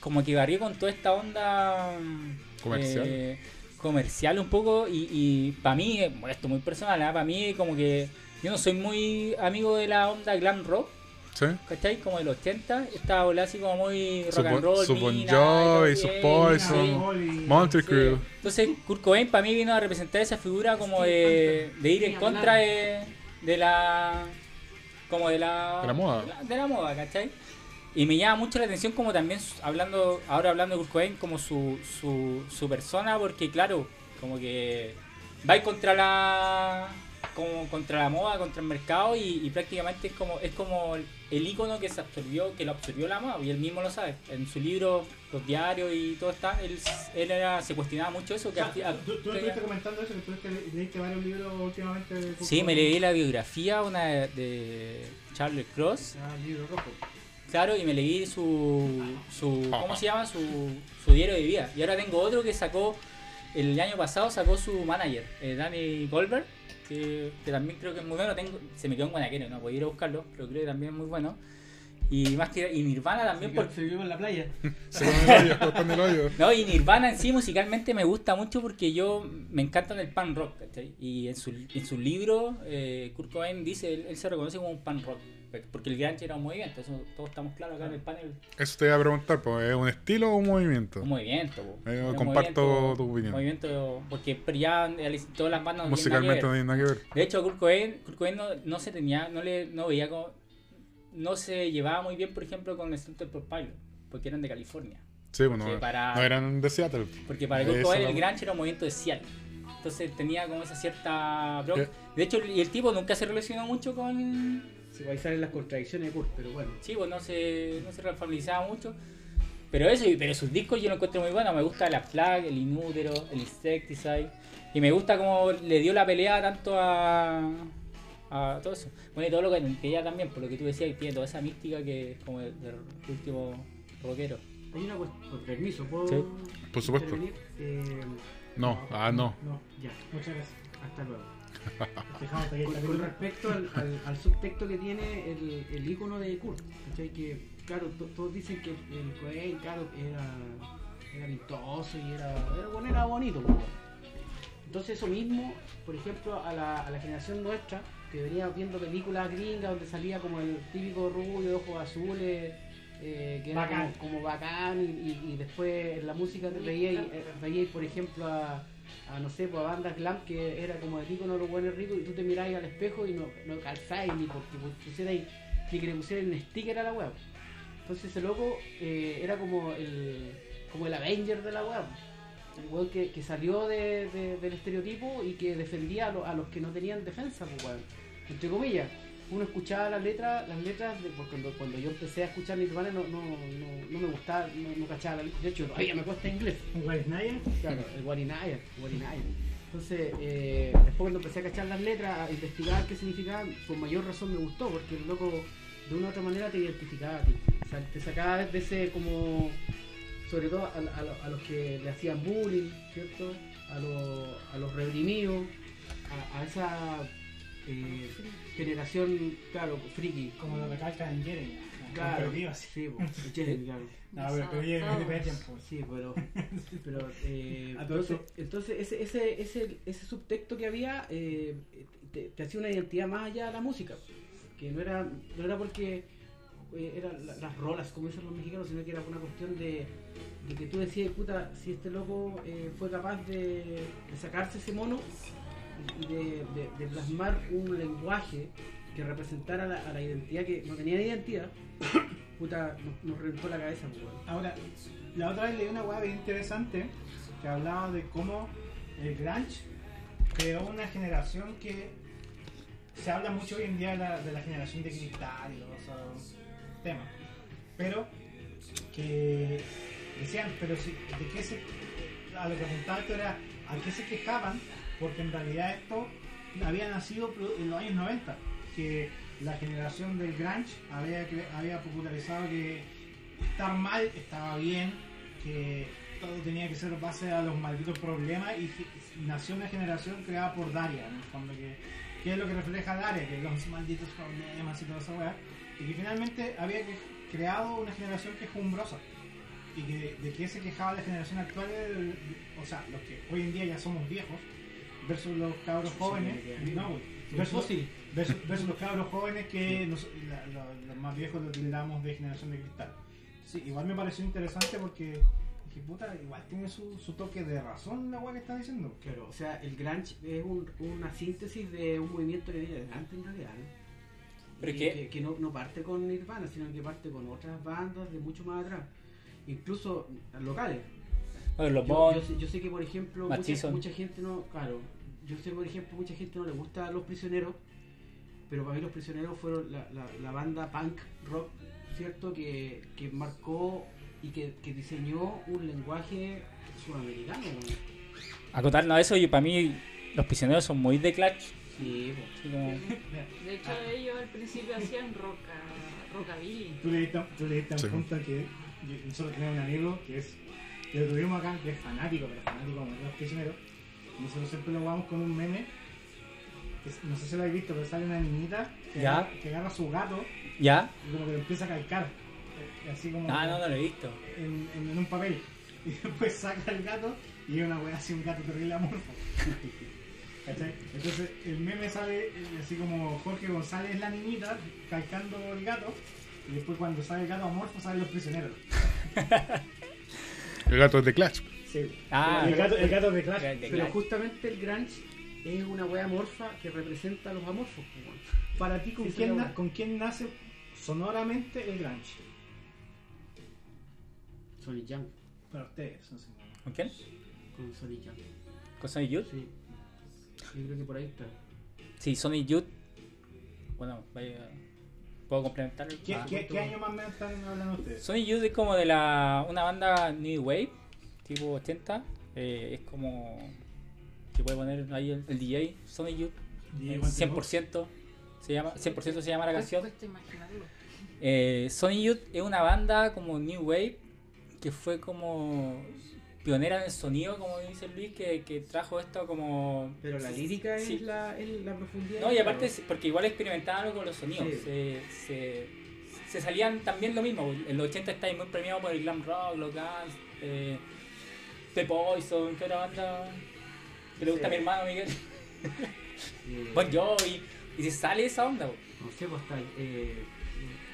como que barrió con toda esta onda mm, Comercial. eh, comercial un poco y, y para mí, eh, esto es muy personal, para mí como que yo no soy muy amigo de la onda glam rock, ¿Sí? ¿cachai? Como del 80, esta ola así como muy rock and roll, su Bon Jovi, su Poison. Monty. Crew. Entonces, Kurt Cobain para mí vino a representar esa figura como de, de ir en contra de, de la. como de la. De la moda. De la, de la moda, ¿cachai? Y me llama mucho la atención como también hablando, ahora hablando de Kurt Cobain como su, su, su persona, porque claro, como que va contra la como contra la moda, contra el mercado y, y prácticamente es como es como el icono que se absorbió, que lo absorbió la moda y él mismo lo sabe. En su libro, los diarios y todo está, él, él era, se cuestionaba mucho eso. O Que sea, arti- tú, tú estuviste comentando eso, que tú leíste- varios libros últimamente. de Sí, me leí la biografía, una de, de Charles Cross, Ah, libro rojo. claro, y me leí su, su ¿cómo se llama? Su, su diario de vida. Y ahora tengo otro que sacó, el año pasado sacó su manager, eh, Danny Goldberg, que, que también creo que es muy bueno. Tengo, se me quedó en Guanaquero, no puedo ir a buscarlo, pero creo que también es muy bueno. Y más que y Nirvana también porque se vivió en la playa. Se pone el hoyo, pone el hoyo. No, y Nirvana en sí musicalmente me gusta mucho porque yo me encanta el punk rock, ¿cachai? Y en su, en su libro, eh, Kurt Cobain dice, él, él se reconoce como un punk rock, porque el grunge era un movimiento, eso todos estamos claros acá en el panel, Eso te iba a preguntar, pues, ¿es un estilo o un movimiento? un movimiento. Eh, comparto movimiento- tu opinión. Movimiento, porque pero ya eh, todas las bandas no tienen Musicalmente no tiene nada que ver. De hecho, Kurt Cobain, Kurt Cobain no, no se tenía, no le, no veía como, no se llevaba muy bien, por ejemplo, con Stone Temple Pilots, porque eran de California. Sí, bueno, para- no eran de Seattle. Porque para Kurt Cobain el grunge era un movimiento de Seattle. Entonces tenía como esa cierta... bronca. ¿Qué? De hecho, y el tipo nunca se relacionó mucho con... Sí, ahí salen las contradicciones de Kurt, pero bueno. Sí, pues no se, no se familiarizaba mucho. Pero eso, pero sus discos yo lo encuentro muy bueno. Me gusta la Flag, el Inútero, el Insecticide. Y me gusta cómo le dio la pelea tanto a... A todo eso. Bueno, y todo lo que, que ella también, por lo que tú decías, tiene toda esa mística que es como el, del último rockero. Hay una cuestión, por permiso, ¿puedo Sí. Por supuesto. Eh, No, ah, no. No, ya, muchas gracias. hasta luego. Dejamos aquí Con, respecto al, al- al subtexto que tiene el, el icono de Kurt, ¿cachai? Que, claro, to- todos dicen que el Cohen, claro, era, era vistoso y era, era, bueno, era bonito. pues. Entonces eso mismo, por ejemplo, a la, a la generación nuestra, que venía viendo películas gringas donde salía como el típico rubio de ojos azules, eh, que era como, como bacán, y, y- y después en la música te veíais, eh, veíais, por ejemplo, a, a, no sé, pues a bandas glam que era como el icono de los buenos ricos y tú te miráis al espejo y no, no calzáis ni porque pusierais, ni que le pusieran un sticker a la web. Entonces ese loco eh, era como el, como el Avenger de la web. El weón que, que salió de- del estereotipo y que defendía a, lo- a los que no tenían defensa, pues, weón. Entre comillas, uno escuchaba las letras, las letras de, porque cuando, cuando yo empecé a escuchar Nirvana no, no, no, no me gustaba, no, no cachaba la letra. De hecho, todavía me cuesta inglés. Knight. Claro, el Warinaya, Warinaya. Entonces, eh, después cuando empecé a cachar las letras, a investigar qué significaban, con mayor razón me gustó, porque el loco de una u otra manera te identificaba a ti. O sea, te sacaba de ese como, sobre todo a, a- a lo- los que le hacían bullying, ¿cierto? A, los- a los reprimidos, a, a esa eh, generación, claro, friki. Como lo recalca en Jeremy. Claro, sí. Jeremy. No, pero, pero Jeremy es de tiempo. Sí, pero, pero eh, A todo entonces, entonces ese, ese, ese, ese subtexto que había eh, te, te hacía una identidad más allá de la música, que no era, no era porque eh, eran la- las rolas, como dicen los mexicanos, sino que era una cuestión de, de que tú decías, puta, si este loco eh, fue capaz de, de sacarse ese mono de, plasmar un lenguaje que representara la, a la identidad que no tenía identidad, puta, nos, nos reventó la cabeza. pues, weón. Ahora, la otra vez leí una hueá bien interesante que hablaba de cómo el grunge creó una generación que se habla mucho hoy en día de la, de generación de cristal y esos temas, pero que decían, pero si, de qué se, a lo que esto era a qué se quejaban, porque en realidad esto había nacido en los años 90, que la generación del grunge había, popularizado que estar mal estaba bien, que todo tenía que ser base a los malditos problemas y que nació una generación creada por Daria, en el fondo, que, que es lo que refleja Daria, que los malditos problemas y toda esa weá, y que finalmente había que- creado una generación quejumbrosa y que de qué se quejaba la generación actual, o sea, los que hoy en día ya somos viejos, versus los cabros jóvenes, no, güey, versus, versus, versus los cabros jóvenes que nos- la- la- los más viejos los tildamos de generación de cristal. Sí, igual me pareció interesante porque dije, puta, igual tiene su, su toque de razón la weá que está diciendo. Claro, o sea, el grunge es un- una síntesis de un movimiento que viene de antes en realidad. ¿no? Pero y que- no, no parte con Nirvana, sino que parte con otras bandas de mucho más atrás, incluso locales. Bueno, los Yo, Bon, yo sé, yo sé que, por ejemplo, mucha, mucha gente no, claro, yo sé, por ejemplo, mucha gente no le gusta Los Prisioneros, pero para mí Los Prisioneros fueron la, la, la banda punk rock, ¿cierto? Que, que marcó y que, que diseñó un lenguaje sudamericano. acotarnos a eso, y para mí los prisioneros son muy de clutch. Sí, como- De hecho, ellos al principio hacían roca, rockabilly. Tú le diste, tú le diste a un Sí. punto que yo- nosotros tenemos un amigo que es que lo tuvimos acá, que es fanático, pero fanático como los prisioneros. Y nosotros siempre lo jugamos con un meme. que no sé si lo habéis visto, pero sale una niñita que, Ya. agarra, que agarra a su gato ¿Ya? y como que lo empieza a calcar. eh, Así como Ah, no, no lo he visto. en, en- en un papel. Y después saca el gato y es una wea así, un gato terrible amorfo. ¿Cachai? Entonces el meme sale eh, así como Jorge González la niñita calcando el gato y después cuando sale el gato amorfo salen los prisioneros. El gato es de Clash. Sí. Ah, el, gato, el gato de Clash. de Pero Clash. justamente el grunge es una wea amorfa que representa a los amorfos. weón. Para ti, ¿con, Sí, quién sí, na- bueno. ¿con quién nace sonoramente el grunge? Sonic Young, Para ustedes. no sé. ¿Con quién? con Sonic Young. ¿Con Sonic Youth? Sí. Yo creo que por ahí está. Sí, Sonic Youth. Bueno, vaya. ¿Puedo complementarlo? ¿Qué, Ah. qué, qué año más o menos están hablando ustedes? Sonic Youth es como de la una banda New Wave, tipo 80. eh, es como. Que puede poner ahí el, el DJ, Sonic Youth. ¿Y eh, cuánto tiempo? 100%. Se llama, 100% se llama la canción. Eh, Sonic Youth es una banda como New Wave que fue como pionera en el sonido, como dice Luis, que, que trajo esto como... Pero la lírica Sí. es, la, es la profundidad. No, y aparte, porque igual experimentaban algo con los sonidos. Sí. Se, se, se salían también lo mismo. En los 80 estáis muy premiados por el glam rock, los Guns, eh, The Poison, ¿qué otra banda? Que le gusta a mi hermano Miguel. Bon Jovi. Y se sale esa onda, po. No sé, pues está eh,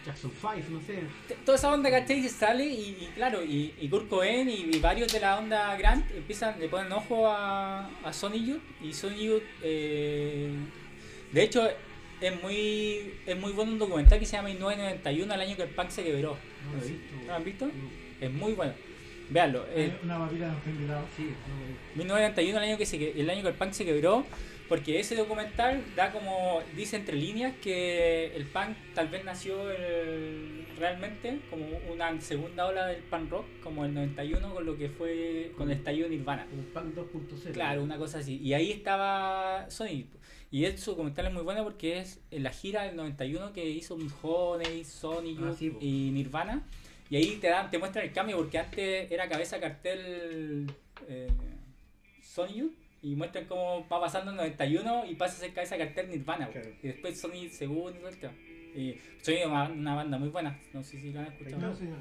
Jackson 5, no sé. Toda esa onda, ¿cachai? Se sale y, y claro, y, y Kurt Cobain y, y varios de la onda Grant empiezan, le ponen ojo a, a Sonic Youth y Sonic Youth, eh, de hecho, es muy, es muy bueno un documental que se llama 1991, el año que el punk se quebró. No lo he visto. ¿No lo han visto? No. Es muy bueno. Veanlo. Eh, Una papita nos fue invitado. Sí, no lo he visto. 1991, el año, que se, el año que el punk se quebró, porque ese documental da como, dice entre líneas que el punk tal vez nació el- realmente como una segunda ola del punk rock, como el 91 con lo que fue con el estallido de Nirvana. Un punk 2.0. Claro, una cosa así. Y ahí estaba Sony. Y ese documental es muy bueno porque es en la gira del 91 que hizo Honey, Sony Ah, sí, y Nirvana. Y ahí te dan, te muestran el cambio porque antes era cabeza cartel eh, Sony y muestran cómo va pasando el 91 y pasa a ser cabeza cartel Nirvana. Claro. Y después Sony segundo y todo. Y Sony es una, una banda muy buena, no sé si la han escuchado. No, señor.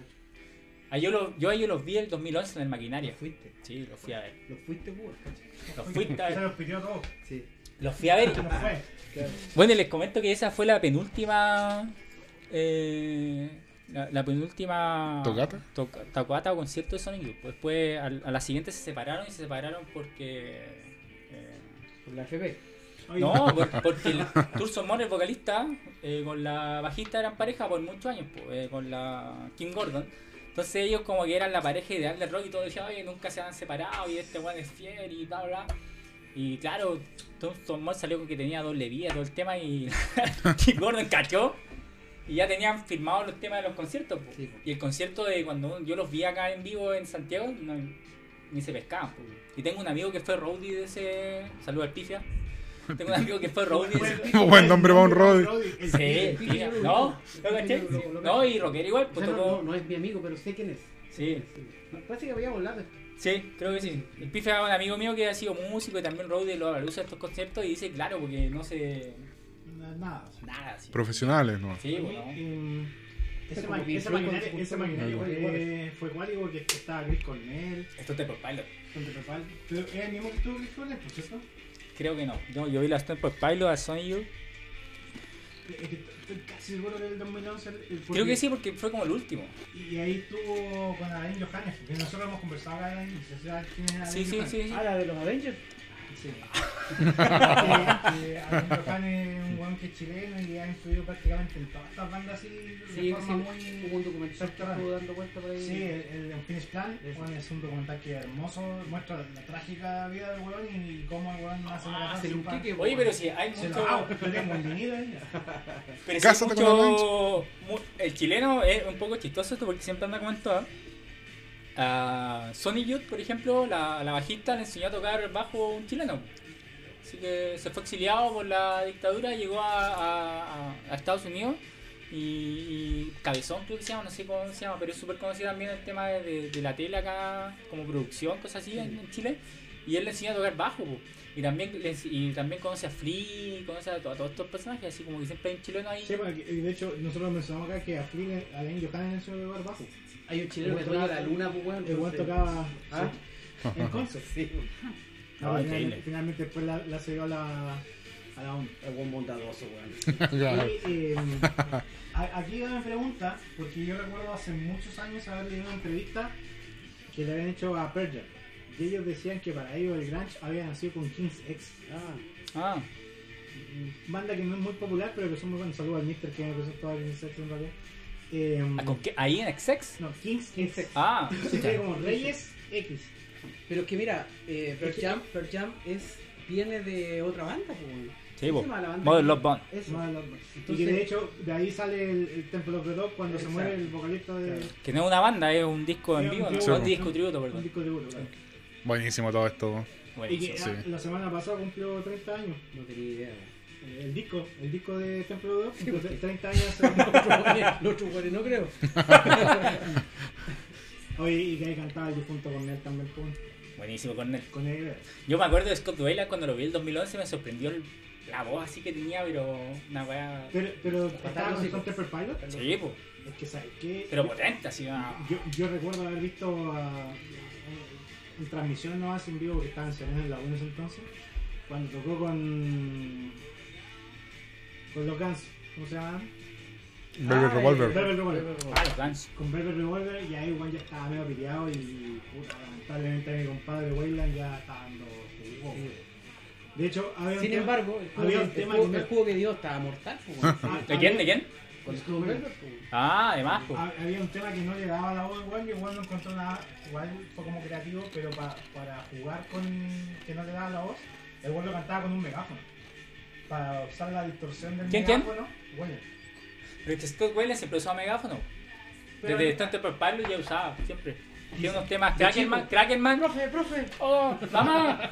Ah, yo, lo- yo a ellos los vi el 2011 en el Maquinaria. Lo fuiste. Sí, los fui a ver. Lo fuiste, cacho. Los fui a Se ver. los pidió todo. Sí. Los fui a ver Se. Bueno, les comento que esa fue la penúltima. eh, la, la penúltima. ¿Tocata? toca- tocata o concierto de Sonic Youth. Después, al- a, la siguiente se separaron y se separaron porque. eh, Por la FP. No, por- porque el Turson Moore, el vocalista, eh, con la bajista eran pareja por muchos años, pues, eh, con la Kim Gordon. Entonces ellos como que eran la pareja ideal del rock y todo decían, oye, nunca se han separado y este weón es fiel y bla bla. Y claro, Turson Moore salió con que tenía doble vida todo el tema y Kim Gordon cachó y ya tenían firmados los temas de los conciertos. pues. Sí, pues. Y el concierto de cuando yo los vi acá en vivo en Santiago, no- ni se pescaban. Y tengo un amigo que fue roadie de ese... Saludos al Pifia. Tengo un amigo que fue roadie de ese... Buen nombre para un Sí, el- Pifia. Pifia, ¿No? lo- ¿Lo caché? No, y rockero igual, O pues sea, no, tocó... no, no es mi amigo, pero sé quién es. Sí, Parece que de esto. sí, creo que sí. El Pifia es un amigo mío que ha sido músico y también roadie lo usa estos conciertos y dice, claro, porque no se... Nada. Nada, sí. Profesionales, ¿no? Sí, bueno. Ese, ma- con maquinario, ese fue, fue cuático porque estaba Chris Cornell, Esto te Pilot. con. Pero es el mismo que estuvo Chris Cornell, por cierto. Creo que no. Yo, yo vi la Stone por Pilot a que estoy casi seguro que el 2011. el- el- Creo que sí, porque fue como el último. Y ahí estuvo con Alain Johannes, que nosotros hemos conversado acá en ¿sabes quién es Alain Sí, sí, Johannes? sí. Ah, la de los Avengers. Sí. Es un que es chileno y ha influido prácticamente en todas estas bandas así de Sí, forma sí, muy... hubo un documental que subterránea. estuvo dando vuelta por ahí. Sí, el, el Unfinished Plan es un documental que es hermoso, muestra la trágica vida del weón y cómo el weón hace Ah, un para- quique, Oye, pero si hay mucho. tengo un ahí. Pero hay mu- el chileno es un poco chistoso esto porque siempre anda comentando. A Sonny Youth, por ejemplo, la, la bajista le enseñó a tocar bajo un chileno. Así que se fue exiliado por la dictadura, llegó a, a- a- a Estados Unidos y, Cabezón creo que se llama, no sé cómo se llama, pero es súper conocido también el tema de, la tele acá, como producción, cosas así en, Chile. Y él le enseñó a tocar bajo. Y también, le y también conoce a Flea, conoce a, to- a todos estos personajes, así como que siempre hay un chileno ahí. Sí, de hecho nosotros mencionamos acá que a Flynn, Alain Johan en el suelo de bajo. Hay un chileno que toca la luna, pues, weón. El weón tocaba ¿Ah? sí, en concert. Sí, No, Ah, finalmente, después la, la cedió a la, a la ONU. el buen bondadoso, weón. Y, eh, aquí mi pregunta, porque yo recuerdo hace muchos años haber leído una entrevista que le habían hecho a Jam. Y ellos decían que para ellos el grunge había nacido con King's X. Ah, Ah, Banda que no es muy popular, pero que son muy buenos. Saludos al Mister que me presentó a King's X en realidad. Eh, ¿ah, ¿con qué? ¿Ahí en XX? No, King's X. Ah, Se escribe como Reyes X. pero es que mira, eh, Pearl Jam, Pearl Jam es, viene de otra banda, pues, sí, ¿Cómo po. se llama la banda? Modern Love Bond. Eso. Más los- Y Entonces- que de hecho de ahí sale el, el Temple of the Dog cuando Exacto. se muere el vocalista de Claro. Que no es una banda, es un disco Sí, en un vivo, un disco tributo, un perdón. disco de tributo, claro. Buenísimo todo esto. Y Buenísimo. que sí. ah, la semana pasada cumplió 30 años. No tenía idea, El disco, el disco de cumplió porque- 30 años. Los weones no creo. Oye, y que ahí cantaba el difunto con él también, pues, Buenísimo, Cornel. con él. Yo me acuerdo de Scott Weiland cuando lo vi el 2011, me sorprendió el- la voz así que tenía, pero una weá. Pero, pero estaba con. Stone Temple Pilot. Sí, po. Es que, ¿sabes qué? Pero potente, así. ah. Yo, yo recuerdo haber visto a- en transmisión no hace en vivo que estaba en Serena en la en ese entonces, cuando tocó con con los Guns, ¿cómo se llaman? Velvet Ah, Revolver. eh, Velvet Revolver. Ah, los Guns. Con Velvet Revolver y ahí Juan ya estaba medio piteado y puta, lamentablemente mi compadre Wayland ya estaba dando jugo. De hecho, había un Sin tema- embargo, el juego, había que, un el tema juego- que el juego que dio estaba mortal, pues. Ah, ¿De quién? ¿De quién? Con pues. Ah, además. Ha- Había un tema que no le daba la voz igual, que igual no encontró nada, igual fue como creativo, pero pa- para jugar con que no le daba la voz, el güey lo cantaba con un megáfono. Para usar la distorsión del ¿Quién, quién? megáfono. Bueno, Pero este Scott Weiland siempre usaba megáfono. Pero- Desde Stone Temple Pilots ya usaba, siempre. Tiene unos temas. Crackerman. Crackerman. Profe, profe. ¡Oh, mamá!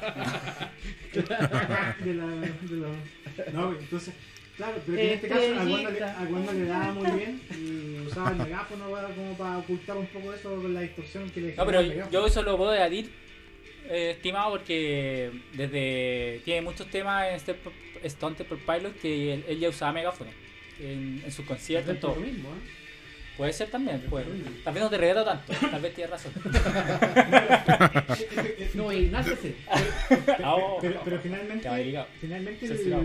de la, de la- No, entonces, claro, pero que en este caso a Wanda, le, a Wanda le daba muy bien y usaba el megáfono para- como para ocultar un poco eso con la distorsión que le No, pero yo eso lo puedo debatir, eh, estimado, porque desde tiene muchos temas en este P- Stone Temple Pilot que él, él ya usaba megáfono en, en sus conciertos. en todo. lo mismo, ¿eh? Puede ser también, puede. Tal vez no te regato tanto, tal vez tienes razón. No, y nácese. Ah, oh. pero, pero finalmente, finalmente el. La-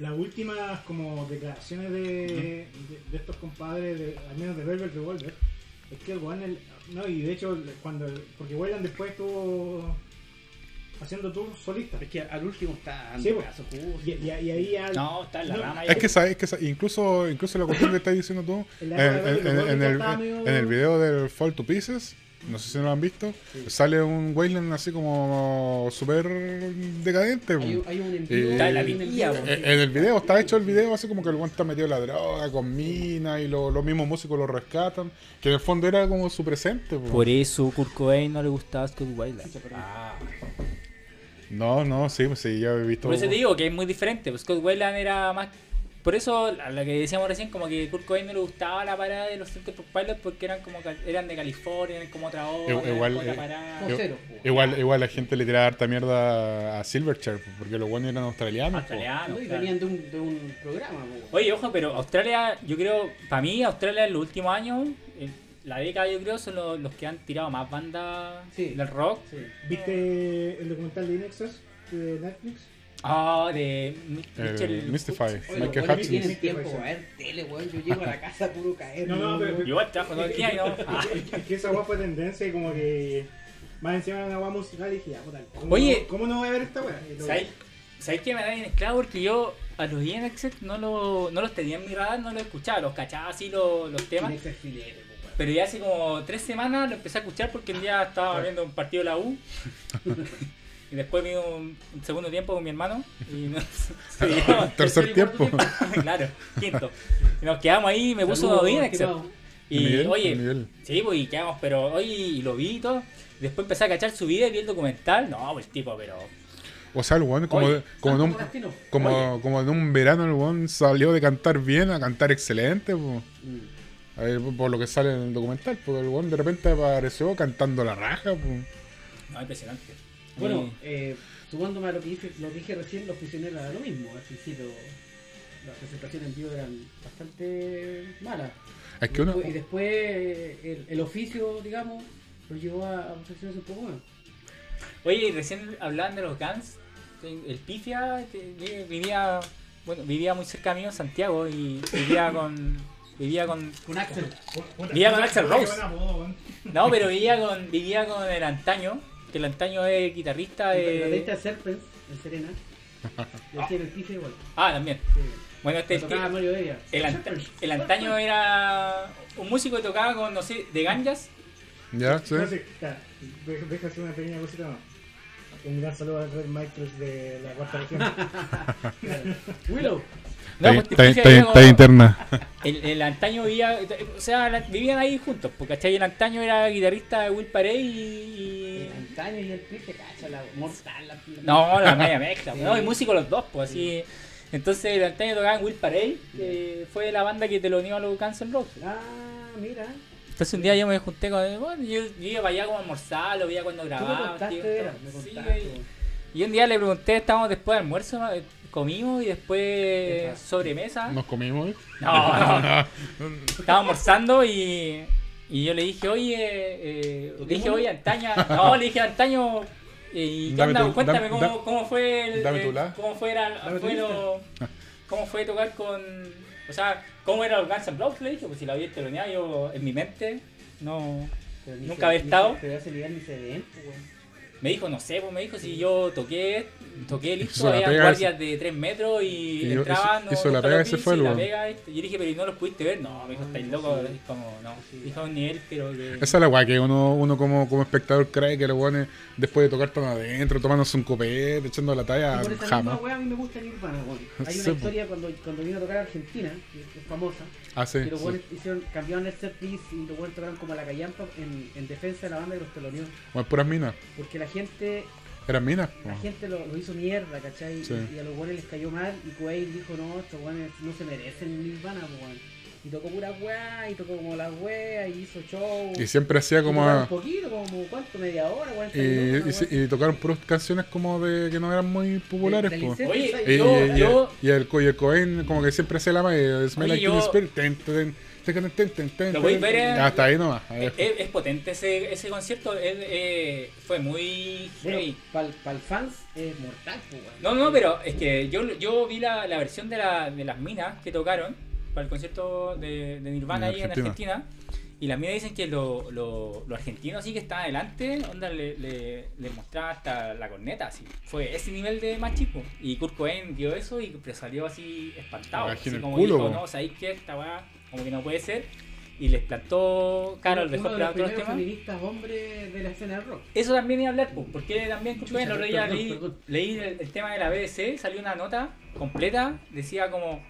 las últimas como declaraciones de, de, de estos compadres, de- al menos de Velvet Revolver, es que el el- no, y de hecho, cuando, porque Wayland después estuvo haciendo tours solistas. Es que al último está dando Sí, pues. pedazos. Y, y- y ahí al- No, está en la No, rama. Es que sabes que sa- incluso incluso la cuestión que estás diciendo tú en, el, en el video del Fall to Pieces no sé si lo han visto sale un Wayland así como súper decadente Hay, hay un Eh, envío en el video. po. Eh, en el video está hecho el video así como que el guante está metido la droga con mina y lo- los mismos músicos lo rescatan que en el fondo era como su presente po. Por eso Kurt Cobain no le gustaba Scott Weiland. Ah. no no sí pues sí ya he visto Por eso te digo que es muy diferente. pues Scott Weiland era más. Por eso, a lo que decíamos recién, como que Kurt Cobain no le gustaba la parada de los Center Pilots porque eran como eran de California, eran como otra hora, Igual- eh, parada. Cero, po. igual igual la gente le tiraba harta mierda a Silverchair po, porque los buenos eran australianos po. Australiano, No, y venían de un, de un programa, po. Oye, ojo, pero Australia, yo creo, para mí, Australia en los últimos años, en la década, yo creo, son los, los que han tirado más bandas Sí. del rock. Sí. ¿Viste el documental de Inexus de Netflix? Ah, de Mi- el Mitchell. Mystify Michael Hutchins tienen Hutchins. tiempo para ver tele, weón. Yo llego a la casa puro caer. No, no, pero- Yo igual trabajo todo el día y no. Ah, Es que- es que esa guapa fue tendencia y como que Más encima era una weá musical y dije, ya, puta, ¿cómo, Oye. no- ¿cómo no voy a ver esta weá? ¿Sabéis ¿sabéis que me da bien esclavo? Porque yo a los INXX no, lo, no los tenía en mi radar, no los escuchaba, los cachaba así los, los temas. Weón. Pero ya hace como tres semanas lo empecé a escuchar porque un día estaba viendo un partido de la U. y después vi un, un segundo tiempo con mi hermano. Y nos, sí, no, Tercer tiempo. claro, quinto. Y nos quedamos ahí y me puso Saludos, estimado. Y Miguel, oye, Miguel. sí, pues y quedamos, pero oye, y lo vi y todo. Después empecé a cachar su vida y vi el documental. No, pues tipo, pero. O sea, el weón, como, Oye, como, en un, como, como en un verano, el weón salió de cantar bien a cantar excelente, po. Mm. A ver, por lo que sale en el documental, porque el weón de repente apareció cantando la raja, po. No, impresionante. Bueno, Y- eh, sumándome a lo que, dije, lo que dije recién, los prisioneros era lo mismo. Al principio las presentaciones en vivo eran bastante malas. Es que uno, Después- y después eh, el, el oficio, digamos, lo llevó a, a presentaciones un poco más. Oye, y recién hablaban de los Guns. El Pifia vivía, bueno, vivía muy cerca mío en Santiago y vivía con. Vivía con. Con Axel. Vivía con qué Rose. No, pero vivía con, vivía con el antaño, que el antaño es guitarrista de. de Serpents en Serena. Y en el piso igual. Ah, también. Sí. Bueno, este el, anta- el antaño era un músico que tocaba con, no sé, de ganjas. ya, sí. No, sí, deja deja hacer una pequeña cosita más. Un gran saludo a Red Michaels de la cuarta región. Willow. No, pues, Está- con- interna. El, el antaño vivía, o sea, vivían ahí juntos, porque ¿cachai? El antaño era guitarrista de Will Parey y... y- Y el la mortal. La, No, la media mezcla, Sí. no, y músicos los dos, pues así... Entonces el antaño tocaba en Will Parey, que fue la banda que te lo unió a los Guns N' Roses. Ah, mira. Entonces un día yo me junté con... Bueno, yo, yo iba para allá como a almorzar, lo veía cuando Tú me grababa. contaste, tío, era, me Sí, contaste. y- y un día le pregunté, estábamos después de almuerzo, comimos y después sobremesa. Nos comimos. No, no. Estaba almorzando y, y yo le dije, oye, eh, le dije, oye, Antaña, no, le dije, Antaño, eh, ¿y qué onda? tu- Cuéntame dame- cómo, cómo fue el, dame eh, cómo fue, era- fue lo- cómo fue tocar con, o sea, cómo era los Guns N' Roses, le dije, pues si la había teloneado yo en mi mente, no, Nunca había estado. se- Pero a ese nivel ni se ven, pues. Me dijo, no sé, pues me dijo, si yo toqué, toqué listo, había guardias de 3 metros y, Y yo- entraban, hizo- hizo la pega los y se vi, fue sí, el la pega, este. Yo dije, pero ¿y no los pudiste ver? No, me dijo, estáis loco, es como, no, dijo un nivel, pero que... Esa es la weá que uno, uno como, como espectador cree que los weones, después de tocar tan adentro, tomándose un copete, echando la talla, Y por esa jamás. misma a mí me gusta Nirvana. Hay Sí, una po. historia cuando, cuando vino a tocar a Argentina, que es famosa, Ah, sí. que los sí. weones hicieron, cambiaron el set piece y los weones tocaron como a la callampa en, en defensa de la banda que los teloneó. Bueno, puras minas. Porque la gente, Eran minas. la gente lo, lo hizo mierda, ¿cachai? Sí. Y, y a los weones les cayó mal y Quaid dijo, no, estos weones no se merecen Nirvana, weón. Y tocó pura weá, y tocó como la weá, y hizo show. Y siempre hacía como. un poquito, como cuánto, media hora, 40 Y, minutos. y, y tocaron puras canciones como de que no eran muy populares. Oye, incendio, Y, yo- y- y- yo- y el, y el Cohen como que siempre hacía la magia, Smell Like yo- Spirit, ten, ten, ten, ten, ten, ten, Lo voy a ten, ver Hasta ahí nomás. Es, es- es potente ese, ese concierto, es- eh, fue muy. Bueno, para el fans es mortal, pues. No, no, pero es que yo, yo vi la, la versión de, la, de las minas que tocaron para el concierto de, de Nirvana En ahí en Argentina. Argentina. Y las minas dicen que los lo, lo argentinos sí que estaban adelante, onda le, le, le mostraba hasta la corneta, así. Fue ese nivel de machismo. Y Kurt Cobain vio eso y salió así espantado. Así el como culo, dijo, no, ¿sabéis qué? Esta weá como que no puede ser. Y les plantó cara al Uno dejó de esperar los temas. feministas hombres de la escena del rock. Eso también iba a hablar, pues, porque también Kurt el día perdón, leí, leí el, el tema de la BBC, salió una nota completa, decía como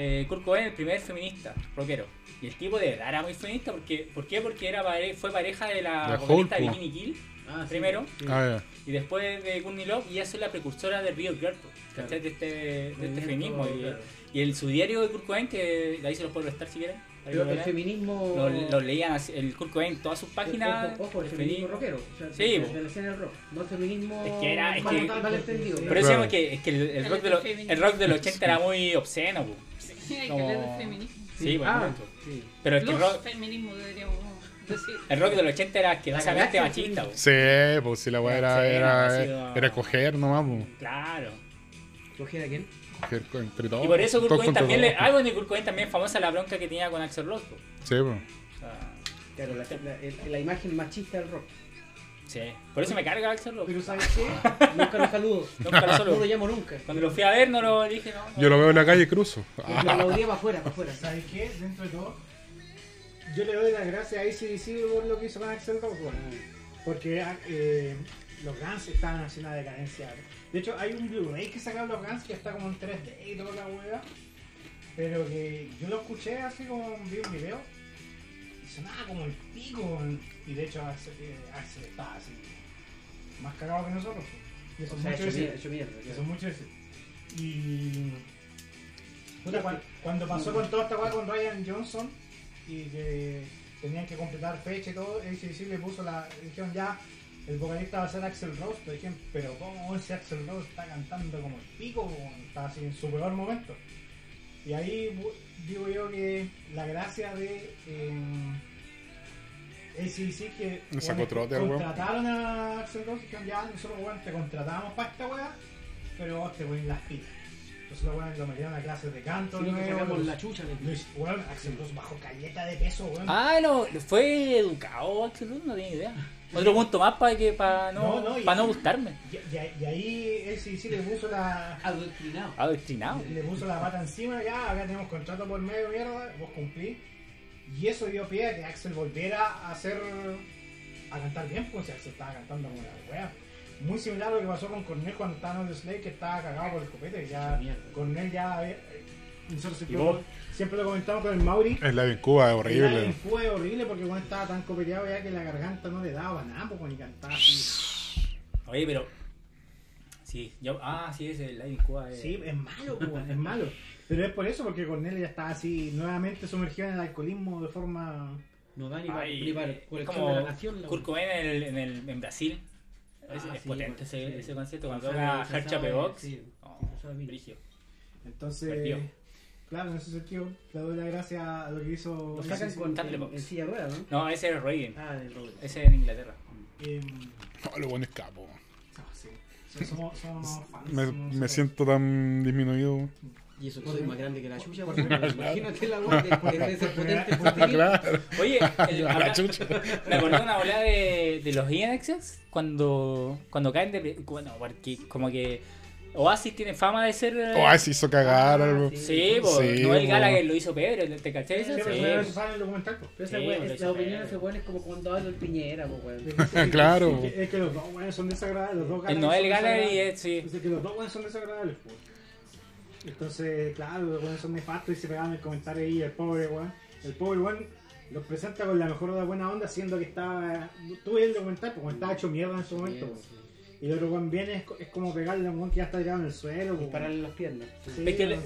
eh, Kurt Cobain el primer feminista, rockero. Y el tipo de verdad era muy feminista, porque, ¿por qué? Porque era pare- fue pareja de la De vocalista de. Bikini Kill, Ah, Primero. sí. Ah, y después de Courtney Love, y ella es la precursora del Real Girl, ¿cachai? De este, de este feminismo. Y, claro. y el, su diario de Kurt Cobain, que ahí se los puedo prestar si quieren. Pero el feminismo. Lo, lo leían así, el Kurt Cobain en todas sus páginas. Ojo, ojo, el el feminismo feminismo. rockero. O sea, Sí, de, de la escena del rock. No el feminismo. Es que era- es que- mal- mal entendido. Pero Claro. decíamos que, es que el, el rock de lo- el rock del 80 era muy obsceno, po. Sí, hay que hablar de feminismo. Sí, bueno, ah, sí. Pero es que el rock, feminismos deberíamos decir. el rock del 80 era asquerosamente La machista, po. Sí, pues si la weá era, Sí, era, sido- era coger nomás, pues. Claro. ¿Coger a quién? Coger con- entre todos. Y por eso Kurt Cobain contra también le. todos. Ah, bueno, y Kurt también es famosa la bronca que tenía con Axel Rose, po. Sí, pues. O sea, Claro, la, la- el- la imagen machista del rock. Sí. Por eso me carga Axel Rose. Pero ¿sabes qué? Nunca lo saludo. Nunca lo No solo. lo llamo nunca. Cuando lo fui a ver, no lo dije, no. no. Yo lo veo en la calle y cruzo. Lo aplaudía para afuera, para afuera. ¿Sabes qué? Dentro de todo, yo le doy las gracias a ACDC por lo que hizo con Axel Rose. Porque eh, los Guns estaban haciendo una decadencia. De hecho, hay un Blu-ray que sacaron los Guns que está como en 3D y toda la hueá. Pero que yo lo escuché así como vi un video sonaba como el pico. Y de hecho, Axel, eh, estaba así, más cagado que nosotros. Y eso O es sea, mucho hecho decir. mierda, hecho mierda. Eso es mucho decir. Y. Puta, cuan- cuando pasó con toda esta weá con Ryan Johnson y que tenían que completar fecha y todo, ACDC le puso la. Dijeron ya, el vocalista va a ser Axel Rose. Pero dijeron, pero ¿cómo ese Axel Rose está cantando como el pico? Está así en su peor momento. Y ahí digo yo que la gracia de. Eh, ACDC que sacó trote weón. contrataron a Axel Rose y ya nosotros weón, te contratamos para esta weá pero vos te ponen las pilas. Entonces los weones lo metieron a clases de canto, que nuevo, los- la chucha de Luis, weón, Axel Rose bajó caleta de peso, weón. Ah, no, fue educado Axel Rose, no tenía idea. Otro punto más para que para no, No, para no gustarme. Y, y- y ahí él sí, sí le puso la Adoctrinado. Adoctrinado. le puso la pata encima, ya, acá tenemos contrato por medio mierda, vos cumplís. Y eso dio pie a que Axel volviera a hacer a cantar bien, pues si Axel estaba cantando como la wea. Muy similar a lo que pasó con Cornel cuando estaba en el Slade, que estaba cagado por el copete. Ya. Cornel ya había- nosotros ¿Y vos? Siempre, lo comentamos con el Mauri. Es la en Cuba, es El horrible. en Cuba es horrible porque cuando estaba tan copeteado ya que la garganta no le daba nada, pues ni cantaba así. Oye, pero. Sí, yo. Ah, sí, es el Live Cuba. eh. Sí, es malo, pues, es malo. Pero es por eso, porque Cornelio ya está así nuevamente sumergido en el alcoholismo de forma... No da ni para Ay, ni para es colección como de la nación. la Kurt Cobain en, el, en, el, en Brasil. Es, Ah, es sí, potente porque- ese, sí. ese concierto. Cuando toca Box. sí, Oh. Entonces, Perdió. Claro, en ese sentido, le doy las gracias a lo que hizo... Lo sacan ese- con, Candle en, silla de ruedas, ¿no? No, ese es Reagan. Ah, de Robert. Ese es en Inglaterra. em, Oh, lo bueno es capo. ah, sí. O sea, somos, somos fans. Me, somos- me siento tan disminuido. Y eso que soy más grande que la chucha, Por- pues, imagínate la que debe ser potente. claro. Oye, el- La habla- chucha. me acordé de una bola de, de los INXs cuando, cuando caen de. Bueno, porque como que Oasis tiene fama de ser. eh, se hizo cagar. Ah, algo. sí. Sí, po, Sí, Noel po. Gallagher lo hizo Pedro, ¿te cachai? Sí, eso? pero Sí, eso po. sale en el documental, pues. Pero esa Sí, weá, por es- eso la opinión de ese weón es como cuando habla el Piñera, pues weón. Claro. Es que, es que los dos weones son desagradables. Los dos El Gallagher Noel Gallagher y es, sí. Es que los dos weones son desagradables, pues. Entonces, claro, los weones son nefastos y se pegaban el comentario ahí, el pobre weón. El pobre weón los presenta con la mejor de buena onda, siendo que estaba. Tuve el documental, porque estaba hecho mierda en su momento. Sí, pues. sí. Y el otro weón viene, es, es como pegarle a un que ya está tirado en el suelo. pues. Dispararle las piernas. Sí, Es que le-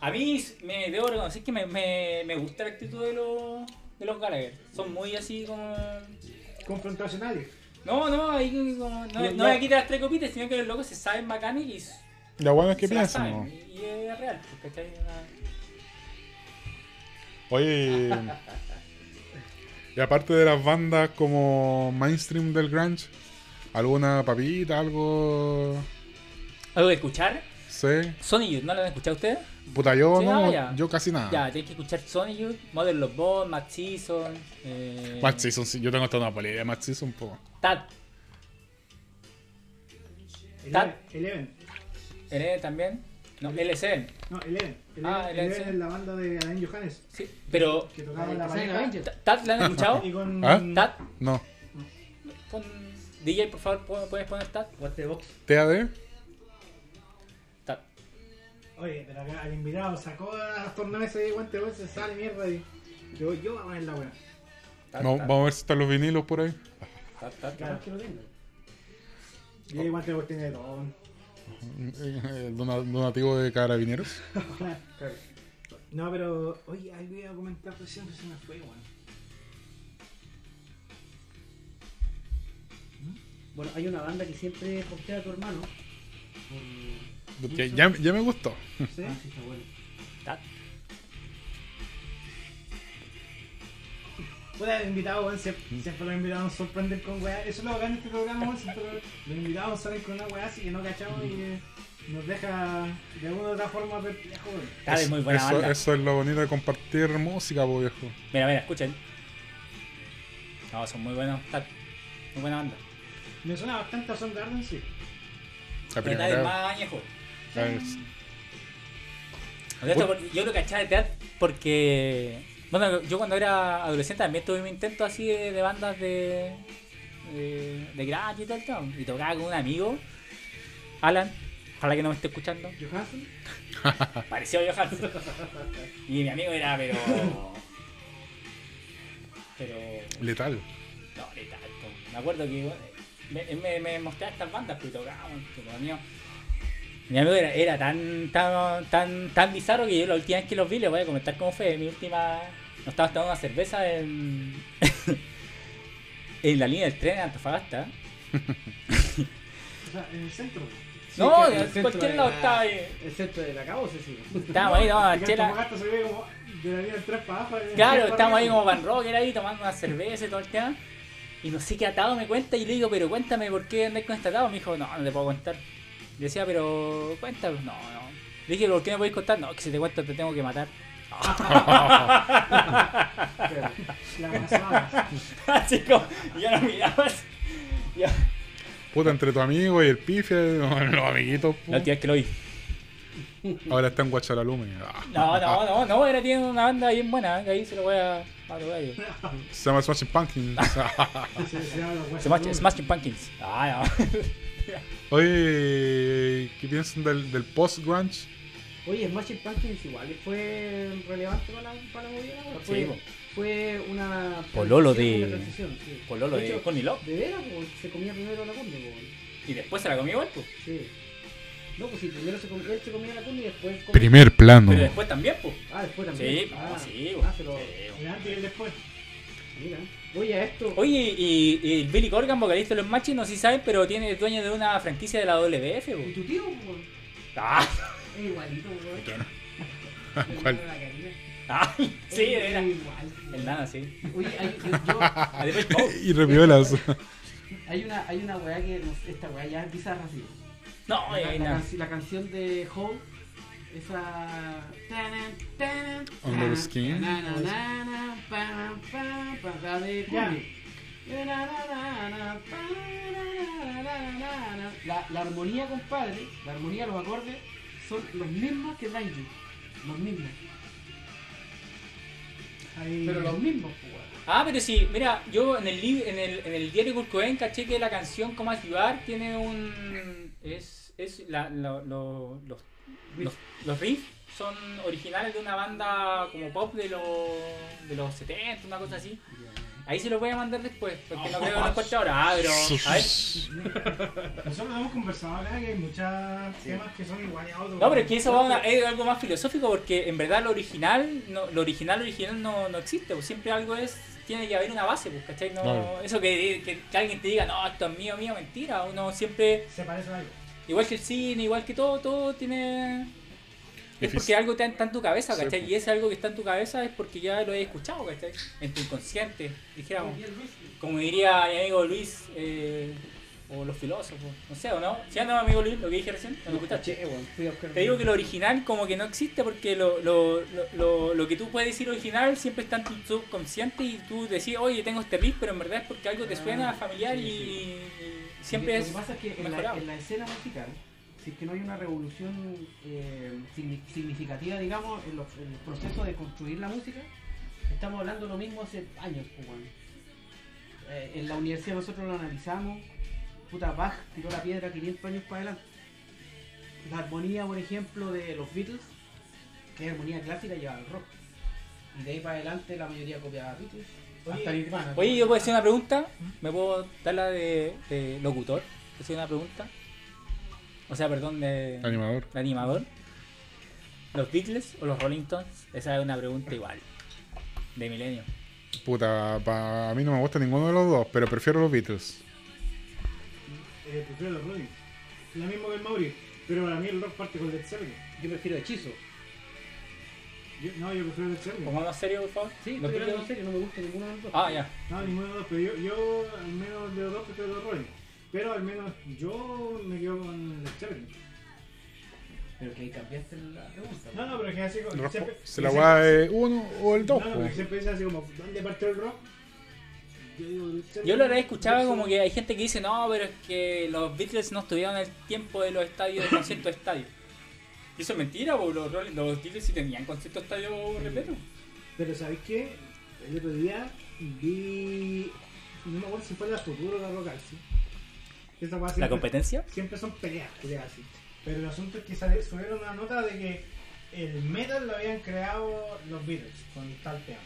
a mí me debo reconocer que me, me, me gusta la actitud de los, de los Gallagher. Son muy así como. confrontacionales. No, no, ahí como. No, no aquí las tres copitas, sino que los locos se saben bacanes y. La buena es que piensan, ¿no? Y, y es real, Oye, y aparte de las bandas como mainstream del grunge, ¿alguna papita, algo? ¿Algo de escuchar? Sí. Sony Youth, ¿no lo han escuchado ustedes? Puta, yo Sí, no, ah, yo casi nada. Ya, tienes que escuchar Sony Youth, Modern Love Bond, Max Season. Eh, Matt Season, sí, yo tengo hasta una polilla de Matt Season, po. Tat, Eleven. Eleven. Eleven también. No, L7. No, Eleven. Eleven, Ah, Eleven, Eleven es la banda de Alain Johannes. Sí, pero. Que tocaba la pareja. ¿Tat han escuchado? Y con. ¿Ah? ¿Tat? No. Pon, DJ, por favor, ¿pu- ¿puedes poner Tat? What the box. TAD, Tat. Oye, pero acá el invitado sacó a las tornamesas de guante de se sale mierda y. Yo, yo voy a poner la. Tat, No, vamos a ver si están los vinilos por ahí. tat, tat, Claro que lo tengo. Y el guante de tiene todo. El dona- donativo de carabineros. Claro. No, pero. Oye, algo iba a comentar recién, se me fue, weón. Bueno, hay una banda que siempre postea a tu hermano. Por- Que ya, ya me gustó. ¿Sí? Ah, sí, está bueno. Tat. Puta, el invitado, weón, siempre, siempre los invitados nos sorprenden con weá. Eso es lo bacán de este programa, weón. Siempre los, los invitados salen con una weá así que no cachamos y eh, nos deja de alguna u otra forma perplejo, weón. Tat es muy buena eso, banda. eso es lo bonito de compartir música, po, viejo. Mira, mira, escuchen. No, son muy buenos. Tat. Muy buena banda. Me suena bastante a Soundgarden, sí. La primera. más añejo. yo lo cachaba de teatro porque. Bueno, yo cuando era adolescente también tuve mi intento así de, de bandas de. de, de garage y tema. Y tocaba con un amigo, Alan. Ojalá que no me esté escuchando. Johansson. Pareció Johan. Y mi amigo era, pero. Pero. Letal. No, letal. Me acuerdo que me, me, me mostraba estas bandas que tocaban, mío. Mi amigo era, era tan, tan, tan, tan bizarro que yo la última vez que los vi les voy a comentar cómo fue. Mi última. Nos estaba tomando una cerveza en. en la línea del tren en Antofagasta. O sea, en el centro. Sí, No, en el centro cualquier de lado la- estaba ahí. El centro de la caboce, sí. Estábamos ahí, tomando que chela. Antofagasta se ve como de la línea del 3 para abajo. de Claro, estamos ahí como Van Rocker ahí tomando una cerveza y todo el tema. Y no sé qué atado me cuenta y le digo, pero cuéntame por qué andáis con este atado. Me dijo, no, no te puedo contar. Le decía, pero cuéntame. No, no. Le dije, ¿por qué no podéis contar? No, que si te cuento te tengo que matar. La abrazabas. Así como, y yo no miraba. así. Yo, Puta, entre tu amigo y el pife, los amiguitos. la vez que lo vi. Ahora está en Guacharalume. No, no, no, no, era tiene una banda bien buena, que ahí se lo voy a, yo. Se llama Smashing Pumpkins. Se, se llama los Smash, huesos. Smashing Pumpkins. Ah, no. Oye, ¿qué piensan del, del post-grunge? Oye, Smashing Pumpkins igual fue relevante para la, para la movida. Fue, Sí, fue una. Pololo transición, de- una sí. Pololo de hecho, Connie Love. De veras, pues, se comía primero la conde, pues. Y después se la comió igual, pues. Sí. No, pues sí, primero se comía, él se comía la conde y después. comía- Primer plano. Pero después también, pues. Ah, después también. Sí, ah, sí, ah, se lo- sí. El antes y el después. Mira. Oye, a esto. Oye, y, y Billy Corgan, vocalista de los Machis, no sé si saben, pero tiene dueño de una franquicia de la WF, ¿Y pues. tu tío? Pues, Ah, es igualito, pues. ¿Cuál? La ah, sí, veras. igual. El nada, sí. Oye, hay, yo- yo- Ah, oh, y repiolas. hay una, hay una weá que. esta weá ya es bizarra así. no, La, eh, la nada. canci- la canción de Hole, esa. Under the Skin. la de. La, la armonía, compadre, la armonía, los acordes son los mismos que You. Los mismos. Ahí. Pero los mismos, pues, weón. Ah, pero sí, mira, yo en el, en el, en el diario Kurt Cobain caché que la canción Como ayudar tiene un... es, es la, lo- lo- los, los, los riffs son originales de una banda como pop de los, de los 70, una cosa así. Ahí se los voy a mandar después, porque no creo que lo encuentre ahora. Ah, pero... A ver. Nosotros hemos conversado acá que hay muchos temas que son iguales a otros. No, pero es que eso va una- es algo más filosófico porque en verdad lo original, no, lo original original no, no existe, pues siempre algo es, tiene que haber una base, pues, ¿cachai? No. Eso que, que- que alguien te diga, no, esto es mío, mío, mentira, uno siempre, Se parece a algo. Igual que el cine, igual que todo, todo tiene... Es porque algo está, está en tu cabeza, Sí, ¿cachai? pues. Y ese algo que está en tu cabeza es porque ya lo has escuchado, ¿cachai? En tu inconsciente, dijéramos. Como diría mi amigo Luis, eh, o los filósofos, no sé, ¿o no? ¿Sí anda mi amigo Luis, lo que dije recién? ¿No lo Te digo que lo original como que no existe porque lo, lo, lo, lo, lo que tú puedes decir original siempre está en tu subconsciente y tú decís, oye, tengo este riff, pero en verdad es porque algo te suena Ah, familiar sí, y, siempre lo es que pasa es que en la, mejorado. en la escena musical, si es que no hay una revolución eh, signi- significativa, digamos, en, los- en el proceso de construir la música, estamos hablando lo mismo hace años. pues. Eh, en la universidad nosotros lo analizamos, puta Bach tiró la piedra 500 años para adelante. La armonía, por ejemplo, de los Beatles, que es armonía clásica, lleva al rock. Y de ahí para adelante la mayoría copiaba Beatles. Oye, hasta Nirvana. Oye, yo puedo decir una pregunta, ¿me puedo dar la de, de locutor? ¿Puedo decir una pregunta? O sea, perdón, de, Animador. de animador. ¿Los Beatles o los Rolling Stones? Esa es una pregunta igual. De milenio. Puta, pa- a mí no me gusta ninguno de los dos, pero prefiero los Beatles. Eh, prefiero los Rolling. Lo mismo que el Mauri. Pero para mí el rock parte con Led Zeppelin. Yo prefiero hechizo. Yo- no, yo prefiero Zeppelin. ¿Pongo más serio, por favor? Sí, ¿Los estoy hablando en Beatles? serio, no me gusta ninguno de los dos. Ah, ya. No, ninguno de los dos, pero yo, yo al menos de los dos prefiero los Rolling. Pero al menos yo me quedo con Led Zeppelin. Pero que ahí cambiaste la pregunta. No, no, pero es que así como. Se la guay es uno o el No, dos. no, porque siempre dice así como, ¿dónde partió el rock? Yo, digo, serio, Yo lo he escuchado como que hay gente que dice, no, pero es que los Beatles no estuvieron el tiempo de los estadios de concierto de estadio. Y eso es mentira, porque los, los Beatles sí tenían concierto estadio repleto. Pero ¿sabéis qué? El otro día vi. No me acuerdo si fue la Futuro o la Rock Alci. Esa weá La siempre- competencia. Siempre son peleas, peleas así. Pero el asunto es que sale, subieron una nota de que el metal lo habían creado los Beatles con tal tema.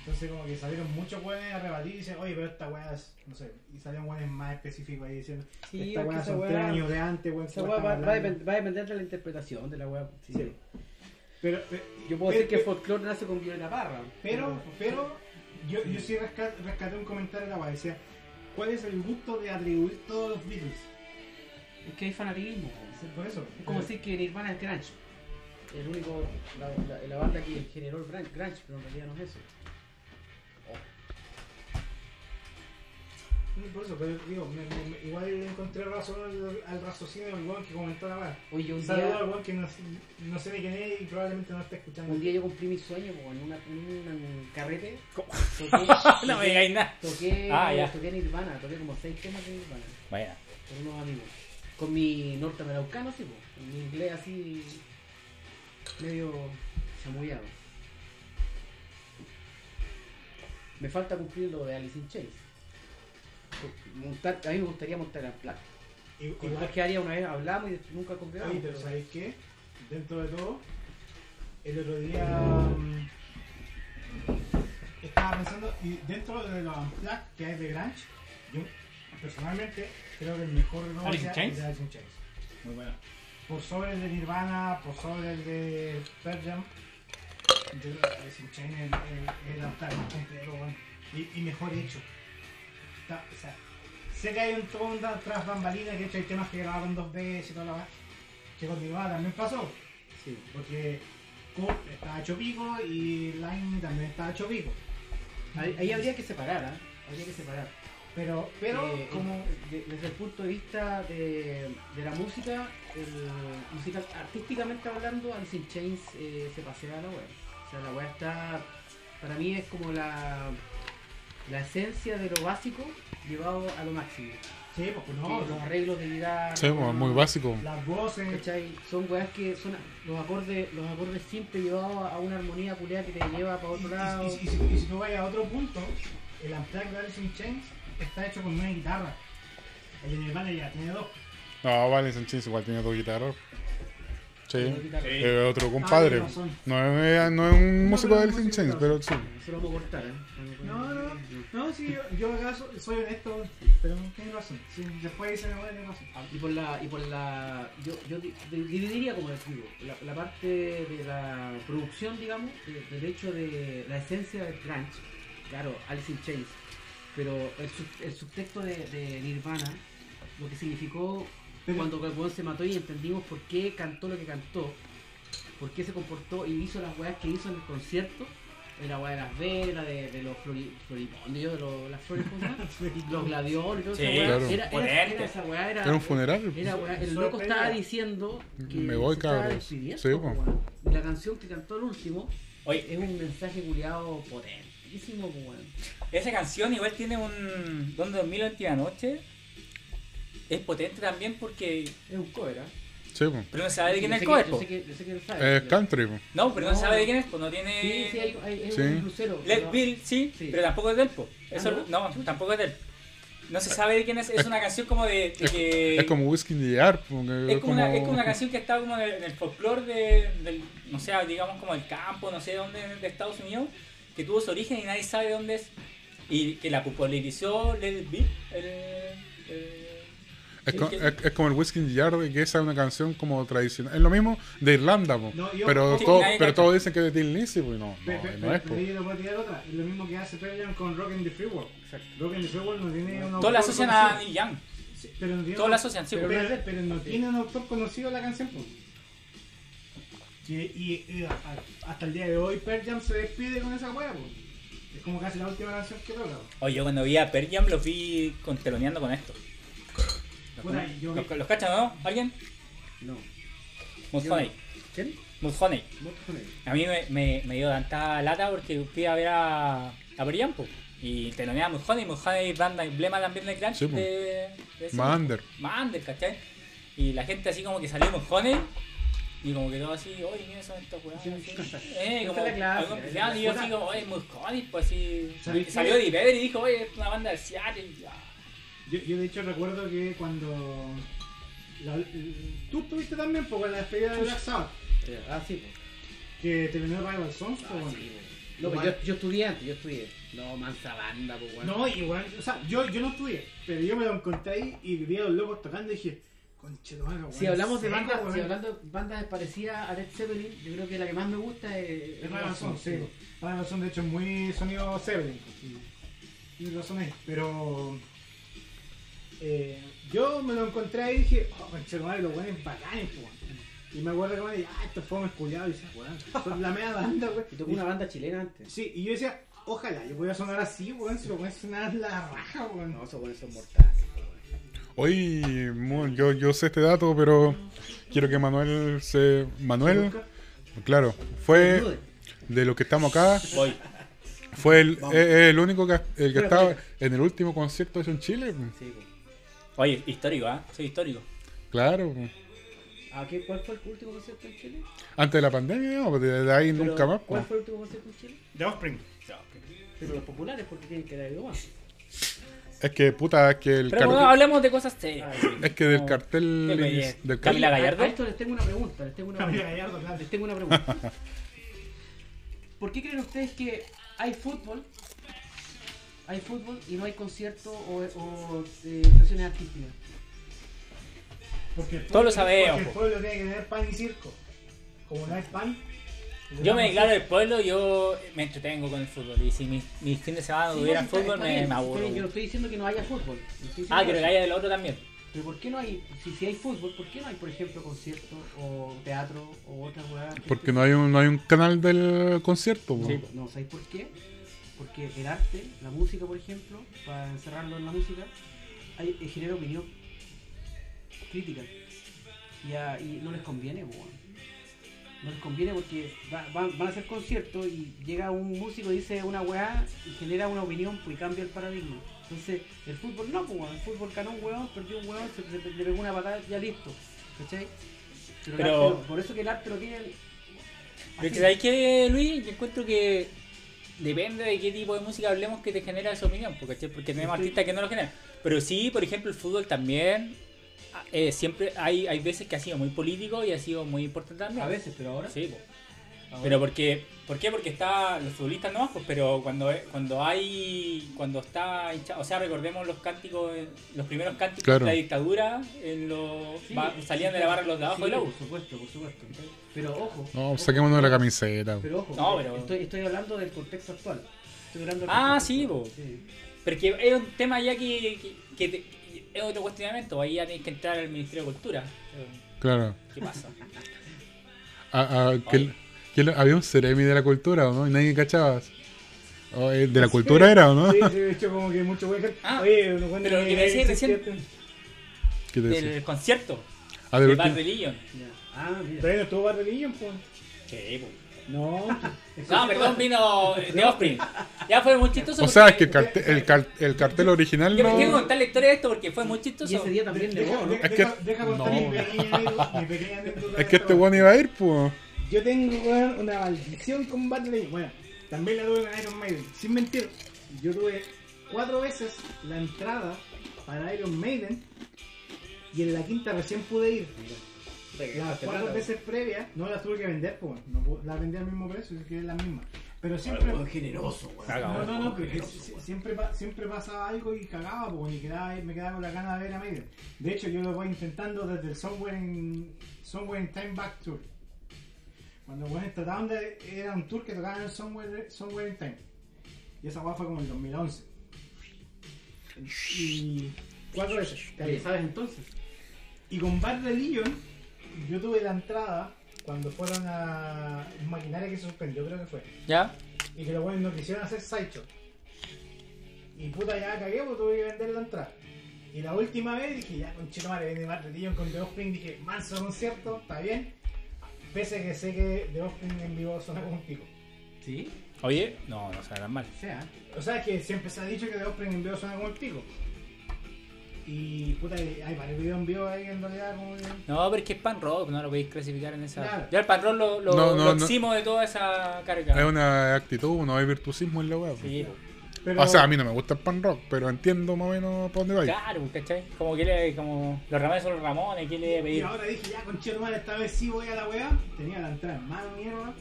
Entonces como que salieron muchos weones a rebatir y dicen, oye, pero esta weá es, no sé, y salieron weones más específicos ahí diciendo, Sí, esta weá son tres años de antes, weón. Esa weá va, a hablando". depend- va a depender de la interpretación de la weá. Sí. Sí. Pero, pero- Yo puedo pero- decir que folclore nace con Violeta Parra. Pero, pero, yo, yo sí resca- rescaté un comentario de la weá, decía, ¿cuál es el gusto de atribuir todos los Beatles? Es que hay fanatismo. Por eso. Es como decir que Nirvana es grunge. El único, la, la- la banda que generó el grunge, pero en realidad no es eso. Por eso, pero digo, me- me- me- igual encontré razón al, al raciocinio del weón que comentó la weá. Oye, un Saludo día, al weón que no, no sé ni quién es y probablemente no esté escuchando. un día yo cumplí mi sueño po, en, una, en un carrete. Toqué, no me digáis nada. toqué, Ah, ya. toqué Nirvana, toqué como seis temas de Nirvana Vaya. con unos amigos. Con mi norteamericano, sí, con mi inglés así medio chamullado. Me falta cumplir lo de Alice in Chains. Montar, a mí me gustaría montar en placa. I- Con Igual Jorge Arias una vez hablamos y nunca concretamos. Oye, pero ¿sabéis qué? Dentro de todo, el otro día mm, estaba pensando, y dentro de los Unplugged que hay de Grunge, yo personalmente creo que el mejor no ¿Alice in es de Alice in Chains. Muy bueno. Por sobre el de Nirvana, por sobre el de Pearl Jam, yo creo que Alice in Chains es el, el, el Unplugged más completo, weón. y, y mejor hecho. Está- o sea, sé que hay un todo un tras bambalinas, que de hecho hay temas que grabaron dos veces y toda la que con Nirvana también pasó. Sí. Porque Kurt estaba hecho pico y Line también estaba hecho pico. Ahí, ahí habría que separar, ¿ah? Habría que separar. Pero, pero Eh, como. de- desde el punto de vista de, de la música, el, musical, artísticamente hablando, Alice in Chains eh, se pasea a la web. O sea, la web está, para mí es como la, la esencia de lo básico llevado a lo máximo. Sí, pues No, no, los arreglos de guitarra, Sí, pues, muy básico. las voces. ¿cachai? Son weas que son los acordes, los acordes simples llevados a una armonía culiada que te lleva para otro y- lado. y- y si, y si tú vas a otro punto, el Unplugged de Alice in Chains está hecho con una guitarra. El de Nirvana ya tiene dos. No, vale, Sánchez igual tiene dos guitarras. Sí. Eh, otro compadre. Ah. No es, no es un músico de Alice in Chains, pero sí. Se lo a cortar, ¿eh? No, no, no, sí, yo, yo acaso soy honesto, pero tienes razón. Sí, después dice, no, tienes razón. Y por la, y por la yo, yo di- di- dividiría como les digo, la, la parte de la producción, digamos, de- del hecho de la esencia del grunge, claro, Alice in Chains, pero el, sub- el subtexto de, de Nirvana, lo que significó cuando weón se mató y entendimos por qué cantó lo que cantó, por qué se comportó y hizo las weas que hizo en el concierto, la wea de las velas, de, de los flori, floripondios, de los, las flores, los gladiolos y todo Sí, esa wea. claro. Era, era, era esa wea, era, Era un funeral. era, weá, el loco estaba diciendo que Me voy, se estaba cabros. despidiendo, Sí, po, po. weón. Y la canción que cantó el último Oye, es un mensaje culiado potentísimo, po, weón. esa canción igual tiene un. Donde dormí la última noche. Es potente también porque. Es un cover, ¿ah? Sí, pues. Pero no sabe de quién es el cover, yo sé que- yo sé que sabe, Es pero- country, pues. No, pero no, No. sabe de quién es, pues no tiene. Sí, sí, hay, Sí. un crucero. Let pero- Bill, sí, Sí. pero tampoco es del po. Eso, Ah, no, tampoco es del. No se sabe de quién es. Es una canción como de, de Es, que. es como Whiskey in the porque Es como, una, es como una canción que está como en el, en el folclore de, del, no sé, digamos como el campo, no sé dónde, de Estados Unidos, que tuvo su origen y nadie sabe de dónde es. Y que la popularizó Let It Be, el, el- Es, que- es- es como el Whiskey Jar, que esa es una canción como tradicional. Es lo mismo de Irlanda, po. No, yo- pero, Sí, todo- pero todos dicen que es de Tim Lizzy, pues no, Pe- no, pe- es, pero yo le puedo tirar otra. Es lo mismo que hace Pearl Jam con Rock in the Free World. Rock in the Free World no tiene un Todos la autor asocian a. Neil Young. Sí, pero no tiene Todos un- la asocian, sí, pero, pero- pero no tiene un autor conocido la canción. pues. Y, hasta el día de hoy Pearl Jam se despide con esa wea. pues. Es como casi la última canción que toca. Oye, yo cuando vi a Pearl Jam los vi con, teloneando con esto. ¿Los, Puta, yo vi- los- los cachan, no? ¿Alguien? No. Mudhoney. ¿Quién? Con él. A mí me, me, me dio tanta lata porque fui a ver a, a Pearl Jam, po. Y telonea Mujone, y Mujone es banda emblema también de Crunch. Sí, po. de, de ese- Más under. Más under, ¿cachai? Y la gente así como que salió Mujone. Y como que todo así, oye, mira, son estos weones. Eh, es como la clase, y yo así como, oye, Mujone, pues así. Salió Eddie Vedder y dijo, oye, es una banda del Seattle. y ya. Yo, yo de hecho recuerdo que cuando. la- tú estuviste también pues, en la despedida de Black Sabbath, Ah, sí, pues. que terminó Rival Sons. pues, Ah, bueno. sí, pues. No, pues yo, yo estudié antes, yo estudié. No, mansa banda, pues, weón. No, igual, o sea, yo, yo no estudié, pero yo me lo encontré ahí y vi a los locos tocando y dije, conche tu madre, Si weón, hablamos de seco, bandas, weón". si hablando de bandas parecidas a Led Zeppelin, yo creo que la que más me gusta es, Es Rival Sons, sí. Rival Sons, de hecho, es muy sonido Zeppelin. pues, sí. Tienes razón ahí, pero. Eh, yo me lo encontré ahí y dije, oh, conche tu madre, los buenos bacanes, pues. Y me acuerdo que me dije, ah, estos fue culiados y dice, weón, son la media banda, weón. Y tocó una banda chilena antes. Sí, y yo decía, ojalá yo pudiera sonar así, weón, si lo pueden sonar la raja, weón. No, esos buenos son mortales. Hoy, mu- yo, yo sé este dato, pero quiero que Manuel se. Manuel, claro, fue de los que estamos acá, Voy. fue el, único que, el que estaba en el último concierto hecho en Chile. Sí, pues. Oye, histórico, ¿ah? Soy histórico. Claro, Ah, ¿qué- ¿Cuál fue el último concierto en Chile? antes de la pandemia, no, pues desde ahí Pero, nunca más. ¿Cuál pues. fue el último concierto en Chile? The Offspring. Pero los populares, porque tienen que dar algo más. Es que puta, es que el Pero bueno, cartel, hablemos de cosas serias. es que del No. cartel, Camila cartel, Gallardo. A, a esto les tengo una pregunta, les tengo una Camila pregunta. Gallardo, claro. Les tengo una pregunta. ¿Por qué creen ustedes que hay fútbol, hay fútbol y no hay concierto o, o eh, expresiones artísticas? Porque el Todos lo pueblo- sabemos, Porque el pueblo tiene que tener pan y circo. Como no hay pan. Yo me declaro del pueblo, yo me entretengo con el fútbol. Y si mis, mis fines de semana no, está- fútbol, me, bien, me aburro. Yo no estoy diciendo que no haya fútbol. no Ah, que eso. lo haya del otro también. Pero ¿por qué no hay, si, si hay fútbol, ¿por qué no hay, por ejemplo, conciertos o teatro o otras weas? porque no hay un, no hay un canal del concierto. pues. Sí. No, ¿sabéis por qué? Porque el arte, la música, por ejemplo, para encerrarlo en la música, hay, eh, genera opinión crítica. Y, a- y no les conviene, weón. No les conviene porque va- van, van a hacer conciertos y llega un músico y dice una weá y genera una opinión pues, y cambia el paradigma. Entonces, el fútbol no, pues, el fútbol ganó un weón, perdió un weón, se, se- le pegó una patada, ya listo. ¿Cachai? Pero, Pero- arte por eso que el arte lo tiene. Pero así. que, ¿sabes qué, Luis? Yo encuentro que depende de qué tipo de música hablemos que te genera esa opinión, porque, porque tenemos artistas que no lo generan. Pero sí, por ejemplo, el fútbol también, ah, eh, siempre hay, hay veces que ha sido muy político y ha sido muy importante también. A veces, pero ahora. Sí, po. Pero porque, ¿por qué? Porque está los futbolistas no pues, pero cuando cuando hay cuando está o sea, recordemos los cánticos, eh, los primeros cánticos Claro. de la dictadura en los Sí, va- salían sí, de la barra los de abajo sí, del Por supuesto, por supuesto. Pero ojo. No, saquémonos la camiseta. Pero ojo, No, pero- Estoy, estoy hablando del contexto actual. Estoy hablando del Ah, sí. Sí. Porque es un tema ya que, que, que te- es otro cuestionamiento, ahí ya tienes que entrar al Ministerio de Cultura. Claro. ¿Qué pasa? Ah, ah, que- que lo- había un Ceremi de la cultura, ¿o no? Y nadie cachaba. Oh, eh, ¿De la cultura era o no? Sí, sí, de hecho, como que muchos güeyes. Ah, Oye, uno cuenta pero lo que me decís recién- ¿Qué te decía? Del concierto Ah, del de último. Bad Religion. Ya. Ah, mira. Pero no estuvo Bad Religion, pues. Sí, po. No. No, perdón, vino The Offspring. Ya fue muy chistoso. O sea, es que el cartel, el, el cartel original Yo me quiero no. contar la historia de esto porque fue muy Y chistoso. ese día también Deja, nevó, ¿no? deja, Es que- deja, deja contar no. mi pequeña mi pequeña Es que de este weón iba a ir, pues. Yo tengo weón, una maldición con Religion. Bueno, también la tuve con Iron Maiden. Sin mentir, yo tuve cuatro veces la entrada para Iron Maiden y en la quinta recién pude ir. Las cuatro veces previas no las tuve que vender, pues. No, las vendí al mismo precio, es que es la misma. Pero siempre. generoso, weón. No, no, no, pero es que si- siempre, siempre pasaba algo y cagaba, pues, y quedaba, me quedaba con la gana de ver a Maiden. De hecho, yo lo voy intentando desde el Somewhere in, Somewhere in Time Back Tour. Cuando bueno, trataban de. Era un tour que tocaban en el Somewhere, Somewhere in Time. Y esa guapa fue como en el 2011. Y. Cuatro veces. Oye, ¿Sabes entonces? Y con Bad Religion, yo tuve la entrada cuando fueron a un maquinaria que se suspendió, creo que fue. ¿Ya? Y que los buenos no quisieron hacer sideshow. Y puta, ya cagué, pues tuve que vender la entrada. Y la última vez dije, ya, con madre, viene Bad Religion con The Offspring. Dije, manso concierto, está bien. Pese a que sé que The Offspring en vivo suena como un pico. Sí. Oye, no, no suena tan mal. O sea, o sea, es que siempre se ha dicho que The Offspring en vivo suena como el pico. Y puta, hay varios videos en vivo ahí en realidad como que- No, pero es que es pan rock, no lo podéis clasificar en esa. Claro. Ya el pan rock lo, lo, No, no, lo no. eximo de toda esa carga. Es una actitud, no hay virtuosismo en la web. Sí, Pero, O sea, a mí no me gusta el pan rock, pero entiendo más o menos por dónde va. claro, ¿cachai? Como que le, como los ramones son los ramones, ¿qué le a y ahora dije, ya con Chetumal esta vez sí voy a la weá. Tenía la entrada en mano, mierda.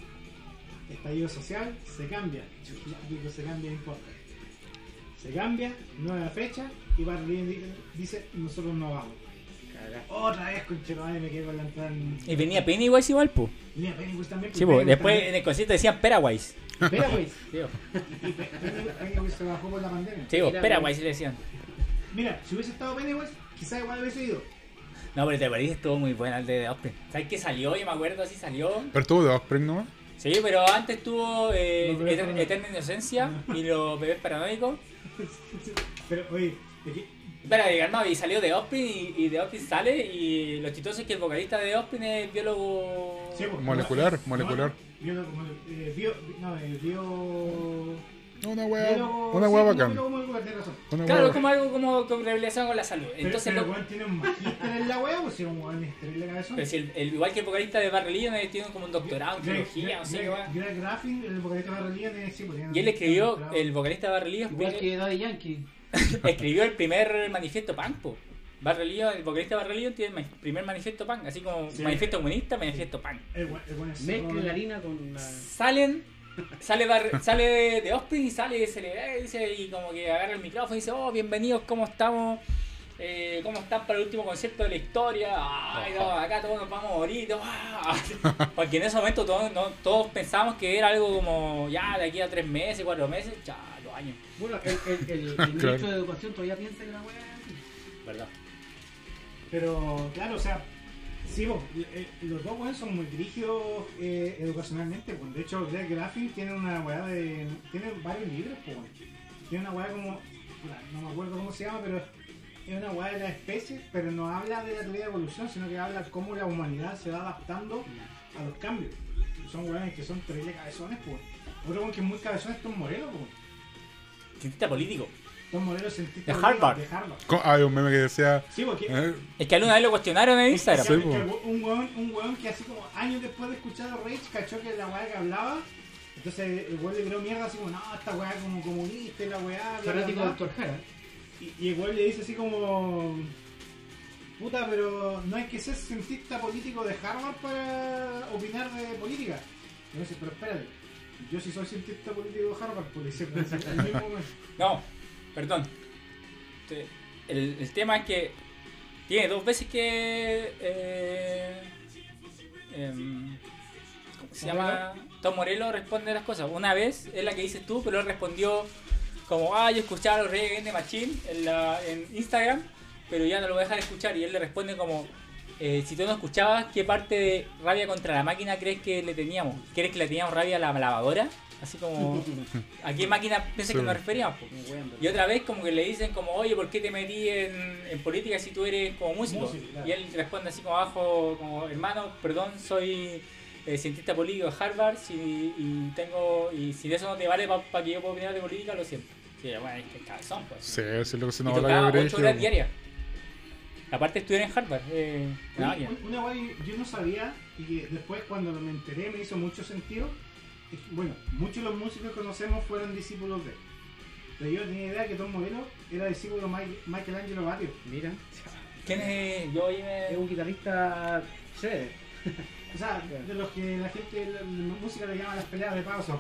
Estallido social, se cambia. Ya, digo, se cambia, no importa. Se cambia, nueva fecha, y Barry dice, nosotros no vamos. Otra vez con Chetumal me quedé con la entrada en... Y venía Pennywise igual, po. Mira, Pennywise también. Sí, pues, po. Pennywise Después también. en el concierto decían Perawise. Pennywise. Sí, po. Y Pe- Pennywise Pennywise se bajó por la pandemia. Sí, po, Mira, Perawise le decían. Mira, si hubiese estado Pennywise, quizás igual hubiese ido. No, pero te parece estuvo muy buena el de The Offspring. ¿Sabes que salió? Yo me acuerdo así salió. Pero tuvo de Offspring nomás. Sí, pero antes tuvo eh. Eterna Inocencia y los bebés paranoicos. Pero, oye, de calmado, y salió The Offspring y, y The Offspring sale y lo chistoso es que el vocalista de Offspring es biólogo... Sí, pues, Molecular, no, molecular. no, bio- eh, bio- no, eh, bio- Una wea, biólogo- una sí, wea no, bacán. biólogo molecular, tienes razón. Una Claro, wea es como algo como con revelación con la salud. Pero, Entonces, pero lo- el weón tiene un magíster en la wea, pues si era un weón estrella cabezón. pero si el, el- igual que el vocalista de Barry Leon eh, tiene como un doctorado en biología, no sé Greg- qué va. Greg Graffin, el vocalista de Barrelía, tiene sí, pues, tiene Y él escribió, el vocalista de Barry Leon Igual que Daddy Yankee. escribió el primer manifiesto punk, po. Barry Leon, el vocalista de Barry Leon tiene el primer manifiesto punk, así como Sí. manifiesto comunista, manifiesto punk. Mezcla la harina con la. Salen, sale, Bar- sale de, de Offspring y sale, se le ve, dice, y como que agarra el micrófono y dice, oh, bienvenidos, ¿cómo estamos? Eh, ¿Cómo están para el último concierto de la historia? Ay, no, acá todos nos vamos a morir. ¡ah! Porque en ese momento todos, no- todos pensamos que era algo como, ya, de aquí a tres meses, cuatro meses, ya, dos años. Bueno, el, el, el, el Claro. ministro de Educación todavía piensa que la es así. ¿Verdad? Pero, claro, o sea, sí, vos, eh, los dos weones son muy rígidos eh, educacionalmente. Pues. De hecho, Greg Graffin tiene una weá de. Tiene varios libros, pues. Tiene una weá como. No me acuerdo cómo se llama, pero es una weá de la especie, pero no habla de la teoría de evolución, sino que habla cómo la humanidad se va adaptando a los cambios. Son weones que son terribles cabezones, pues. Otro weón que es muy cabezón es Tom Morello, pues. Cientista político. Tom Morello cientista De Harvard. De Harvard. Hay un meme que decía. Sí, porque. eh, Es que alguna vez lo cuestionaron en Instagram. Sí, Que- po. que un weón, un weón que así como años después de escuchar a Rage cachó que la weá que hablaba, entonces el weón le tiró mierda así como, no, esta weá como comunista y la weá, Fanático bla". de Doctor Jara. Y, y el weón le dice así como, puta, pero no hay que ser cientista político de Harvard para opinar de política. Y dice, pero espérate, yo sí soy cientista político de Harvard, mismo momento. No, perdón. El, el tema es que tiene dos veces que. Eh, em, ¿Cómo se llama? Tom Morello responde las cosas. Una vez es la que dices tú, pero él respondió como: Ah, yo escuchaba los Reggae de Machine en, la, en Instagram, pero ya no lo voy a dejar escuchar. Y él le responde como: eh, Si tú no escuchabas, ¿qué parte de rabia contra la máquina crees que le teníamos? ¿Crees que le teníamos rabia a la lavadora? Así como. ¿A qué máquina piensas que Sí. nos referíamos? Y otra vez como que le dicen como, oye, ¿por qué te metí en, en política si tú eres como músico? Músico, claro. Y él responde así como abajo, como, hermano, perdón, soy eh, cientista político de Harvard si, y tengo y si de eso no te vale para que yo pueda opinar de política, lo siento. Sí, bueno, es que es cabezón, pues. Sí, eso es lo que se nos va tocaba la 8 horas diarias. Aparte de estudiar en Harvard. Eh, una que yo no sabía y que después cuando me enteré me hizo mucho sentido. bueno, muchos de los músicos que conocemos fueron discípulos de él. Pero yo tenía idea que Tom Morello era discípulo de Mike- Michelangelo Batio. Mira, ¿Quién es? Yo me... es un guitarrista chévere. O sea, de los que la gente la, la música le llama las peleas de pausa.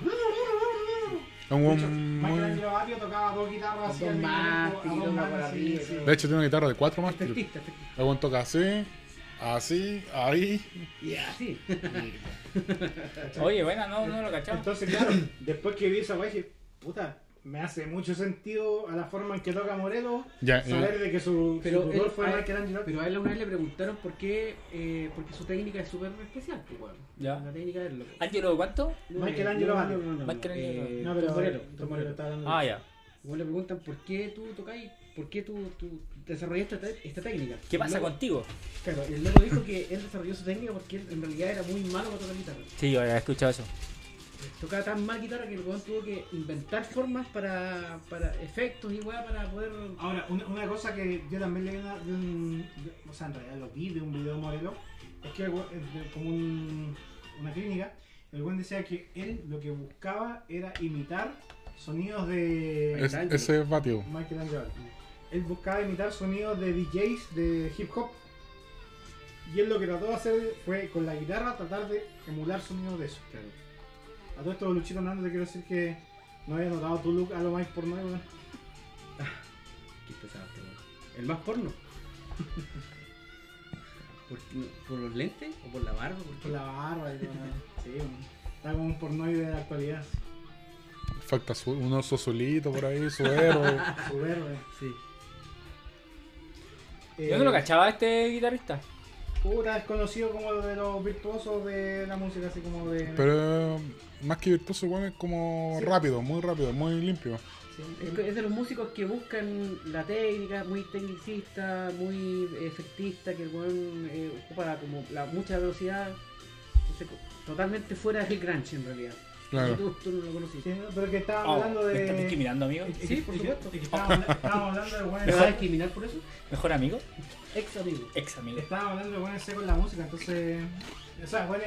Un Michelangelo tocaba dos guitarras así. De hecho, tiene una guitarra de cuatro más. El weón toca así, así, ahí. Y así. Oye, bueno, no, no lo cachaba. Entonces, claro, después que vi esa weá dije, puta, me hace mucho sentido a la forma en que toca Morello Ya, saber eh, de que su, Pero su tutor él- fue a él- Michelangelo. Pero a él una vez le preguntaron por qué, eh, porque su técnica es súper especial, pues, weón. Ya. La técnica es loco. ¿Ángelo cuánto? No, Michelangelo no, no, no. Michelangelo. Eh, No, pero. Ah, ya. Igual le preguntan por qué tú tocáis, por qué tú, tú desarrollaste esta, esta técnica. ¿Qué pasa loco- contigo? Claro, el loco dijo que él desarrolló su técnica porque él en realidad era muy malo para tocar guitarra. Sí, yo había escuchado eso. Tocaba tan mal guitarra que el weón tuvo que inventar formas para, para efectos y weá para poder. Ahora, una, una cosa que yo también leí una- de un. de- o sea, en realidad lo vi de un video modelo. Es que el de- como un- una clínica. El buen decía que él lo que buscaba era imitar sonidos de. Es- ese es Batio. Michael Angelo. Él buscaba imitar sonidos de DJs de hip hop. Y él lo que trató de hacer fue con la guitarra tratar de emular sonidos de eso. A todo esto, Luchito Hernández, te quiero decir que no había notado tu look a lo más por nuevo. Qué pesado este weón. El más porno. ¿Por, por los lentes? ¿O por la barba? ¿Por? Por la barba y todo. Sí, está como un pornoide de la actualidad. Falta su- un oso solito por ahí, su héroe. Su verde. Sí. Eh, Yo no lo cachaba este guitarrista. Puta, es conocido como de los virtuosos de la música, así como de. Pero eh, más que virtuoso, igual es como Sí. rápido, muy rápido, muy limpio. Sí, Es, de los músicos que buscan la técnica, muy tecnicista, muy efectista, que el weón eh, ocupa como la mucha velocidad. Entonces, totalmente fuera del grunge en realidad. Claro. Tú, tú no lo conociste. Sí, pero que estábamos Oh, hablando ¿Me estás de. discriminando, amigo? Sí, por es- supuesto. Estábamos habla- estábamos hablando de ¿Me vas a discriminar por eso? ¿Mejor amigo? Ex amigo. Ex amigo. Estábamos hablando de buenos secos en la música, entonces. O sea, buenos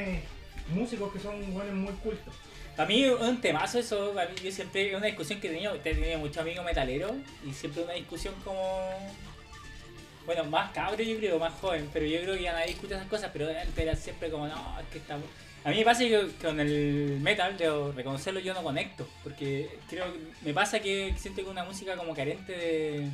músicos que son buenos muy cultos. A mí un temazo eso, a mí yo siempre, una discusión que he tenido, he tenido muchos amigos metaleros y siempre una discusión como... Bueno, más cabro yo creo, más joven, pero yo creo que ya nadie discute esas cosas, pero era siempre como, no, es que está... A mí me pasa que con el metal, debo reconocerlo, yo no conecto, porque creo me pasa que siento que una música como carente de...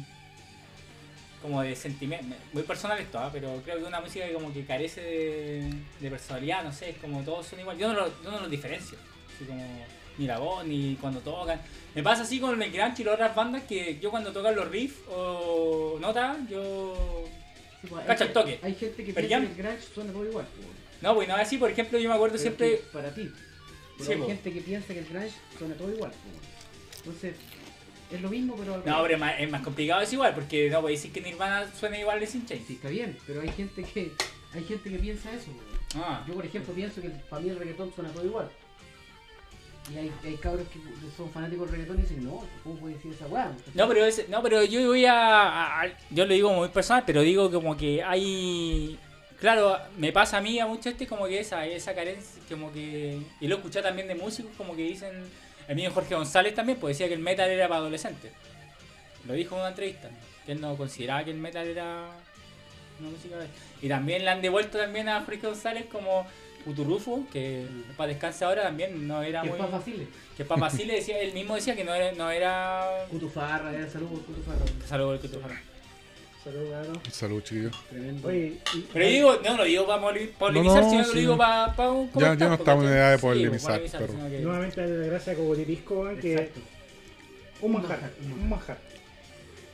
como de sentimiento, muy personal esto, ¿ah? pero creo que una música que como que carece de, de personalidad, no sé, es como todos son igual, yo no lo- yo no los diferencio así como ni la voz ni cuando tocan. Me pasa así con el Grunge y las otras bandas que yo cuando tocan los riffs o notas, yo... Sí, pues, el que- toque. Hay gente que piensa que el grunge suena todo igual. pues, No, pues no así, por ejemplo, yo me acuerdo pero siempre... Para ti. Pero Sí, hay gente que piensa que el grunge suena todo igual. Entonces, es lo mismo, pero al No, pero es más, es más complicado, es igual, porque no podéis decir que Nirvana suena igual de Sin Chains. Sí, está bien, pero hay gente que hay gente que piensa eso. pues. Ah, Yo, por ejemplo, pienso que para mí el reggaetón suena todo igual. Y hay, hay cabros que son fanáticos del reggaetón y dicen, no, ¿cómo puede decir esa weá? No, pero ese- no, pero yo voy a, a- a- Yo lo digo muy personal, pero digo como que hay. Claro, me pasa a mí a mucho este como que esa, esa carencia, como que. Y lo he escuchado también de músicos como que dicen. El mío Jorge González también, pues decía que el metal era para adolescentes. Lo dijo en una entrevista, que él no consideraba que el metal era una música. Y también le han devuelto también a Jorge González como Uturrufo, que para descanse ahora también no era muy. Que para Basile decía, él mismo decía que no era. No era... Cutufarra, era por Cutufarra. Saludos al Cutufarra. Saludos, cabrón. Salud, chiquillos. Tremendo. Oye, y- Pero yo digo, no lo digo para polinizar, No, no, sino que sí. lo digo para un Ya- ya no estamos en edad de polinizar, polinizar, pero- nuevamente darle las gracias a Cogotipisco, weón, que Exacto. un Un manjar, un manjar.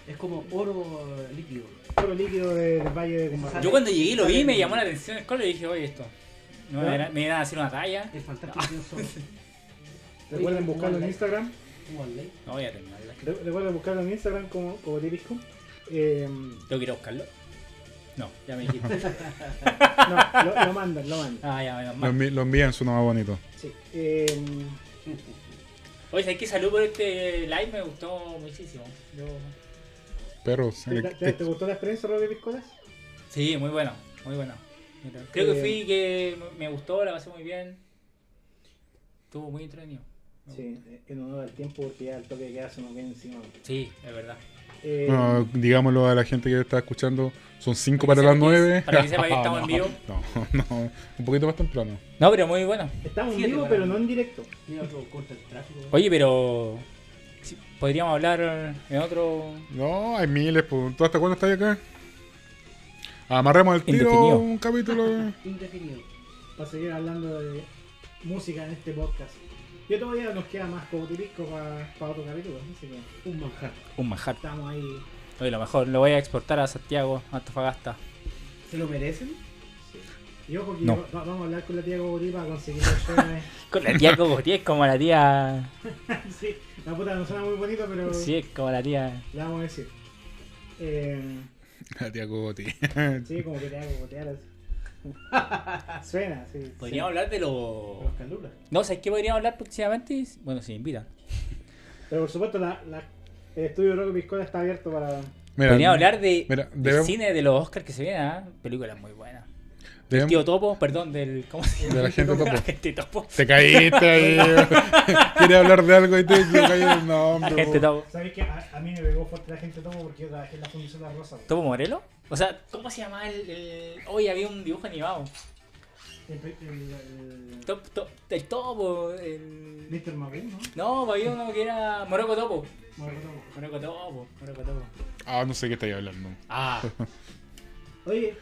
Es como oro líquido. Oro líquido de- del Valle de Cumbarral. Yo cuando llegué y lo vi me llamó la atención el color y dije, oye, esto. No me, era- me iban a hacer una talla. El fantástico Dios Recuerden buscarlo en Instagram. Instagram. No voy a terminarla. Re- Recuerden buscarlo en Instagram como Cogotipisco. Eh, ¿Tengo que ir a buscarlo? No, ya me dijiste. no, lo, lo mandan, lo mandan. ah, ya, menos Lo, lo envían, suena más bonito. Sí. Eh, Oye, ¿sabes qué? Salud por este live, me gustó muchísimo. Yo... Pero, ¿te, te- te gustó la experiencia, Rodri Piscolas? Sí, muy bueno, muy bueno. Creo que Eh, fui, que me gustó, la pasé muy bien. Estuvo muy entretenido. Sí, en honor al tiempo porque ya el toque de queda se nos viene encima. Sí, es verdad. Eh, Bueno, digámoslo a la gente que está escuchando, son 5 Para las sepa que- 9. para que sepa que estamos en vivo. No, no, un poquito más temprano. No, pero muy bueno. estamos en vivo, para pero no en directo. Oye, pero podríamos hablar en otro. No, hay miles. Pues. ¿Tú hasta cuándo estás acá? Amarremos el tiro Indefinido. un capítulo. Indefinido. Para seguir hablando de música en este podcast. Y todavía nos queda más Cogotipisco para otro capítulo, así que Un manjar. Un manjar. estamos ahí. Oye, lo mejor lo voy a exportar a Santiago, a Antofagasta. ¿Se lo merecen? Y ojo que No. va- vamos a hablar con la tía Cogotí para conseguir. Con la tía Coco, tía es como la tía. sí, la puta no suena muy bonito, pero Sí, es como la tía. le vamos a decir. Eh, La tía Cogoti. sí, como que te hago cogotear. así. Suena, sí. Podríamos hablar de Los los. calulas. No, ¿sabes qué podríamos hablar próximamente? Bueno, si me invitan. Pero por supuesto, la, la- el estudio Rock Piscola está abierto para. Mira, Podríamos hablar de, mira, del debemos- cine de los Oscars que se vienen, ¿ah? Películas muy buenas. Del tío Topo, perdón, del. ¿Cómo se llama? De la gente Topo. La gente Topo. Te caíste ahí. Quería hablar de algo y te caí el La nombre. gente po. Topo. ¿Sabéis que a, a mí me pegó fuerte la gente Topo porque yo trabajé en la Fundación La Rosa? po. ¿Topo Morelo? O sea, ¿cómo se llama el. el... Hoy había un dibujo animado. El, el, el, Top, top, el Topo. El... Mr. Magoo, ¿no? No, había uno que era Moroco Topo. Bueno, Topo. Moroco Topo. Moroco Topo. Ah, no sé qué estáis hablando. Ah, Oye,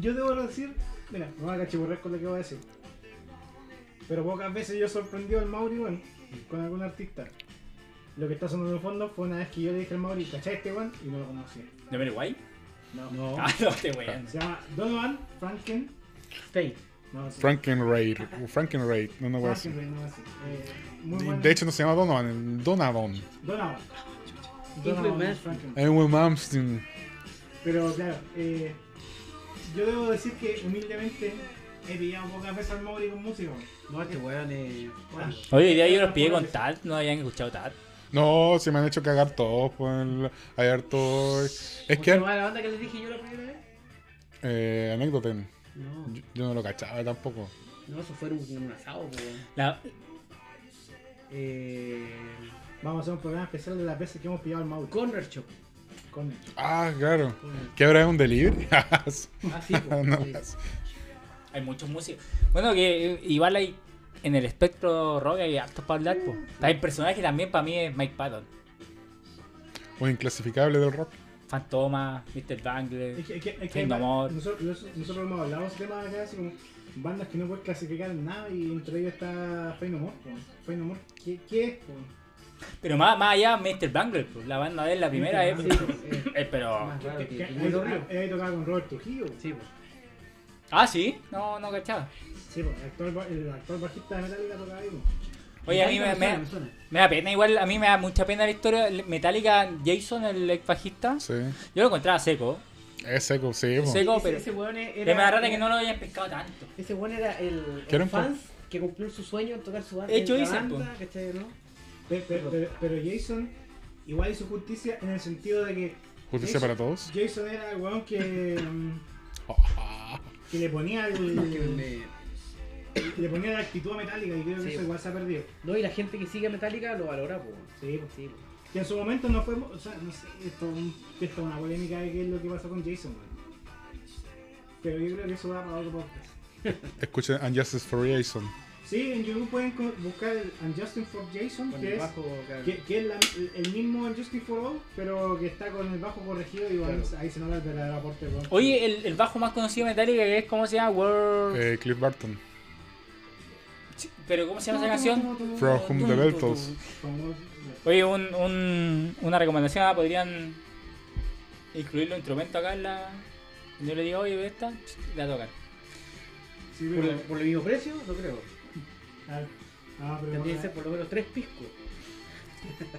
yo debo decir, mira, me voy a cachiburrar con lo que voy a decir. Pero pocas veces yo sorprendió al Mauri, weón, con algún artista. Lo que está sonando de fondo fue una vez que yo le dije al Mauri, ¿cachai este weón? Y no lo conocía. ¿de Uruguay? No. No, Ah, no, te weón. Se llama Donovan Franken. Fate. No, sí. Frankenraid. o Frankenraid. No, no voy a decir. No. Eh, muy De- hecho, no se llama Donovan, Donovan. Donovan. Donovan Malmsteen. Pero claro, eh, yo debo decir que humildemente he pillado pocas veces al Mauri con música. No, este weón es. Oye, hoy día yo los pillé con Tad, no habían escuchado Tad. No, se me han hecho cagar todos. Pues, hay harto. Es ¿Cómo que. la banda que les dije yo la primera vez? Eh, anécdota. No, Yo, yo no lo cachaba tampoco. no, eso fue en un, un asado, weón. La, Eh. Vamos a hacer un programa especial de las veces que hemos pillado al Mauri. Corner Shop. Con él. Ah, claro. ¿Qué ahora es un delivery? Ah, sí, po, No, sí. hay muchos músicos. Bueno, que eh, igual hay. En el espectro rock hay hartos para hablar, po. El personaje también para mí es Mike Patton. un inclasificable del rock. Fantoma, Mr. Bangler. Es que, es que, es que Kingdom hay- Hearts. nosotros, nosotros- hemos hablado de ese tema acá, así como bandas que no puedes clasificar en nada y entre ellos está Fey No More. po. Fey No More, ¿qué, qué es? po? Pero más, más allá, Mr. Bangler, pues, la banda de él, la primera es. Sí, eh, eh, pero. Ahí- ahí tocaba con Robert Trujillo. Sí, po. Ah, sí, no, no cachaba. Sí, po, el actual, el actual bajista de Metallica tocaba ahí. po. Oye, a mí me, me, suena. me da pena, igual a mí me da mucha pena la historia. Metallica, Jason, el ex bajista, Sí. yo lo encontraba seco. Es seco, sí. po. Seco, Ese- pero. Ese weón era. Me da rara que no lo hayan pescado tanto. Ese weón era el, ¿Qué era el fans que cumplió su sueño en tocar su banda. Hecho dicen, banda, ¿cachai, no? Pero, pero, pero- pero Jason igual hizo justicia en el sentido de que Justicia Jason- para todos. Jason era el weón que, que le ponía Que el, le ponía la actitud a Metallica y creo que Sí, eso igual se ha perdido. No, y la gente que sigue a Metallica lo valora, po. Sí. Sí, po. Que en su momento no fue, o sea, no sé, esto, esto es una polémica de qué es lo que pasó con Jason, weón. Pero yo creo que eso va para otro podcast. Escuchen Unjustice for Jason. Sí, en YouTube pueden buscar el Unjustin for Jason, que el es, bajo, claro. que, que es la- el mismo Unjustin for All, pero que está con el bajo corregido y bueno, Claro. ahí se nota el verdadero aporte. Oye, el, el bajo más conocido de Metallica, que es, ¿cómo se llama? World. Eh, Cliff Barton. ¿Pero cómo se llama esa canción? From Whom the. Famoso. Oye, un, un, una recomendación, ah, podrían incluir los instrumentos acá en la. Yo le digo, oye, esta, la tocan. Sí, ¿Por, pero, por el mismo precio? No creo. Ah, ah, pero Tendría que ser por lo menos tres piscos.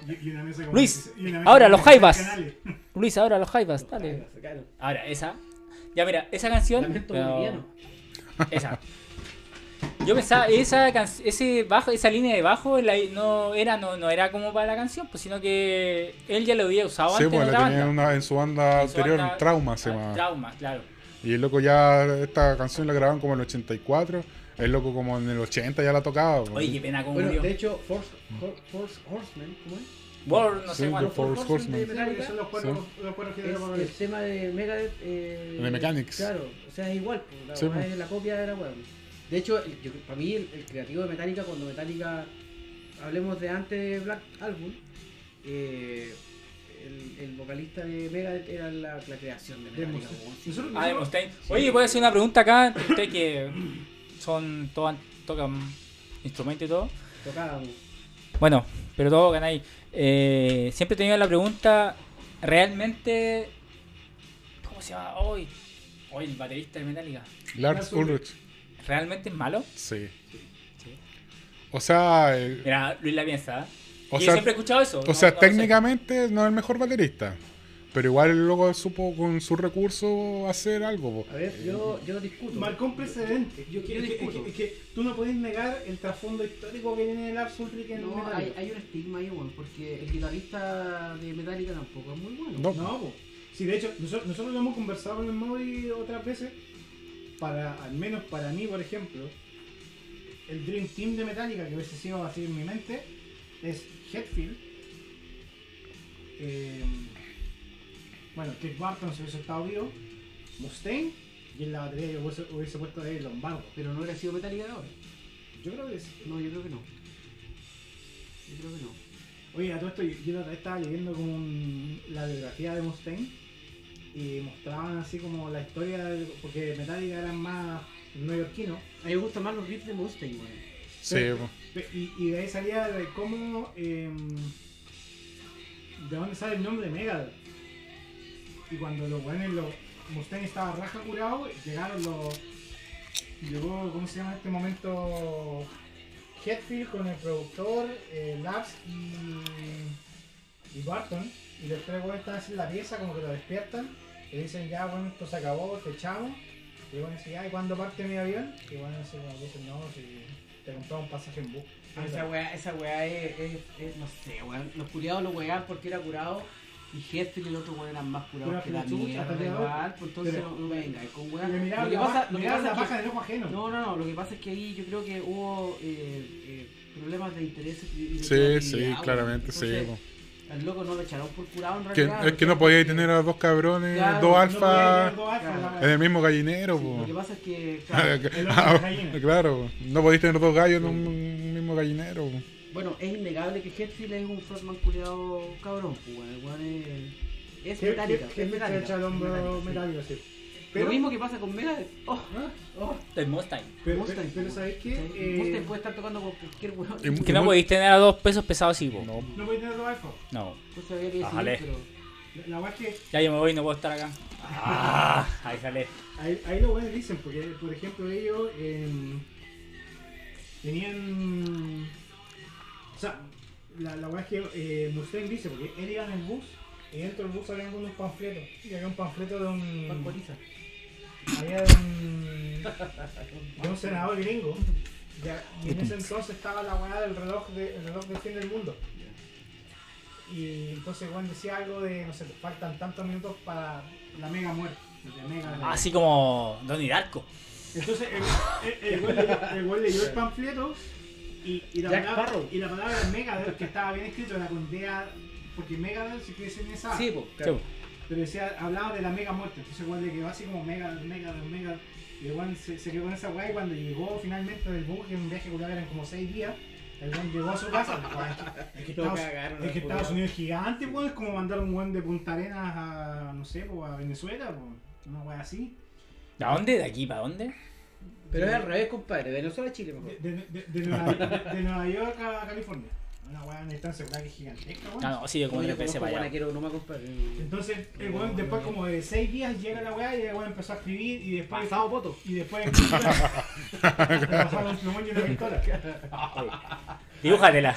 y, y una mesa con Luis, 26 y una mesa ahora los 26 jaivas. Luis, ahora los jaivas, dale. Claro. Ahora, esa. Ya, mira, esa canción. Pero- boliviano. Esa. Yo pensaba, esa can- ese bajo, esa línea de bajo la- no era no, no era como para la canción, pues sino que él ya lo había usado Sí, antes en pues otra la tenía banda. una- en su banda En su anterior, banda- Trauma se ah, llama. Trauma, claro. Y el loco ya, esta canción la grabaron como en el 84. El loco como en el 80 ya la tocaba. pues. Oye, qué pena como Bueno, de hecho, Force, Force Horseman, ¿cómo es? World, no Sí, sé. The Force Sí, Metallica son los cuatro, los cuatro que es el tema de Megadeth. Eh, De Mechanics. Claro, o sea, es igual, pues, la Sí, pues. es la copia de la weá. De hecho, el- yo- para mí, el, el creativo de Metallica, cuando Metallica, hablemos de antes de Black Album, eh, el, el vocalista de Megadeth era la, la creación de De Metallica. Sí, Nosotros- Ah, de Mustaine. Oye, voy a hacer una pregunta acá. Ustedes que son tocan instrumentos y todo. tocábamos. Bueno, pero todos tocan ahí. Eh, siempre he tenido la pregunta, ¿realmente... ¿Cómo se llama? Hoy, hoy el baterista de Metallica. Lars Ulrich. ¿Realmente es malo? Sí. Sí. O sea, el- Mira, Luis la piensa. ¿eh? o sea, siempre he escuchado eso. o no- sea no técnicamente no es el mejor baterista. Pero igual el loco supo con sus recursos hacer algo. po. A ver, yo, yo discuto. Marcó un precedente. Yo- Que- yo que- discuto. que- que tú no puedes negar el trasfondo histórico que viene del Lars Ulrich en No, Metallica. hay, hay un estigma ahí, weón, porque el guitarrista de Metallica tampoco es muy bueno. No. No, po. Sí, de hecho, nosotros, nosotros lo hemos conversado con el Mauri otras veces. Para, al menos para mí, por ejemplo, el Dream Team de Metallica, que hubiese sido así en mi mente, es Hetfield. eh, bueno, Cliff Barton si hubiese estado vivo, Mustaine, y en la batería yo hubiese, hubiese puesto de Lombardo. Pero no hubiera sido Metallica de ahora. Yo creo que sí. No, yo creo que no. Yo creo que no. Oye, a todo esto, yo, estaba leyendo como un- la biografía de Mustaine y mostraban así como la historia, de- porque Metallica eran más neoyorquinos, A mí me gustan más los riffs de Mustang, weón. Sí, Pero- y, y de ahí salía de cómo, em, de dónde sale el nombre Megadeth. Y cuando los buenos, los Mustaine estaba raja curado, llegaron los, llegó, ¿cómo se llama en este momento? Hetfield con el productor, eh, Labs y, y Barton, y los tres güeyes están así en la pieza, como que lo despiertan, y dicen ya, bueno, esto se acabó, te echamos, y bueno, dice, ya, ¿y cuándo parte mi avión? Y bueno, como dicen, no, si te compraba un pasaje en bus. Ah, Esa weá, esa weá es, no sé, weón. Los curados lo weaban porque era curado y Hetfield y el otro weón eran más curados que la mierda, igual, pues entonces Pero- no, no me vengáis con miraban Lo que pasa, pa- lo que pasa la es que, del ojo ajeno. no, no, no, lo que pasa es que ahí yo creo que hubo eh, eh, problemas de interés y y de Sí, sí, weón. claramente, sí. Po. Al loco no lo echaron por curado en Que- realidad. es que no podíais tener a dos cabrones, Claro, dos No podía alfas la en el mismo gallinero. Sí, po. lo que pasa es que, claro, no podéis tener dos gallos en un mismo gallinero. po. Bueno, es innegable que Hetfield es un frontman culiado cabrón, pues. El weón es, es metálica, es metálica. el hombro sí. Lo mismo que pasa con Megadeth. Oh, ¿Ah? oh. El Mustang. Pero, Mustang, pero, pero pues, ¿sabéis qué? Eh, Mustang puede estar tocando con cualquier weón. Que no podéis tener a dos pesos pesados así, po. No, no podéis tener dos alfas. No. Entonces había que Bájale. pero... La, la que Ya yo me voy, no puedo estar acá. Ah, ahí sale. ahí, ahí lo buenos dicen, porque por ejemplo ellos eh, tenían. O sea, la, la weá es que eh, Mustaine dice, porque él iba en el bus y dentro del bus había unos panfletos. Y había un panfleto de un. Pascualiza. había de un, de un senador gringo. Y en ese entonces estaba la weá del reloj, de, el reloj del fin del mundo. Y entonces Juan decía algo de, no sé, faltan tantos minutos para la mega muerte. mega, Así como Donnie Darko. Entonces el, el, el, el leyó el panfleto y, y, la Jack palabra, Sparrow. y la palabra Megadeth, que estaba bien escrito, la contea, porque Megadeth se decir en esa. Sí, pues, claro. Pero decía, hablaba de la mega muerte, entonces igual le quedó así como mega, mega, mega. Y igual se, se quedó con esa weá y cuando llegó finalmente del bus, que en un viaje culiao eran como 6 días, el weón llegó a su casa. pues, es que Estados, cagaron, es que Estados. Unidos es gigante, weón, es como mandar un weón de Punta Arenas a, no sé, pues, a Venezuela, pues, una weá así. ¿De dónde? ¿De aquí para dónde? Pero es al revés, compadre. Venezuela a Chile, mejor. De, de, de, de Nueva, de- de Nueva York a California. Una weá en distancia que es gigantesca, weón. Ah, no, sí, yo como tres veces para allá. guanaquero, no me compadre. Entonces, el weón después como de 6 días llega la weá y el weón empezó a escribir y después. Pasado poto. Y después. pasaron un plumón y una pistola. Dibújatela.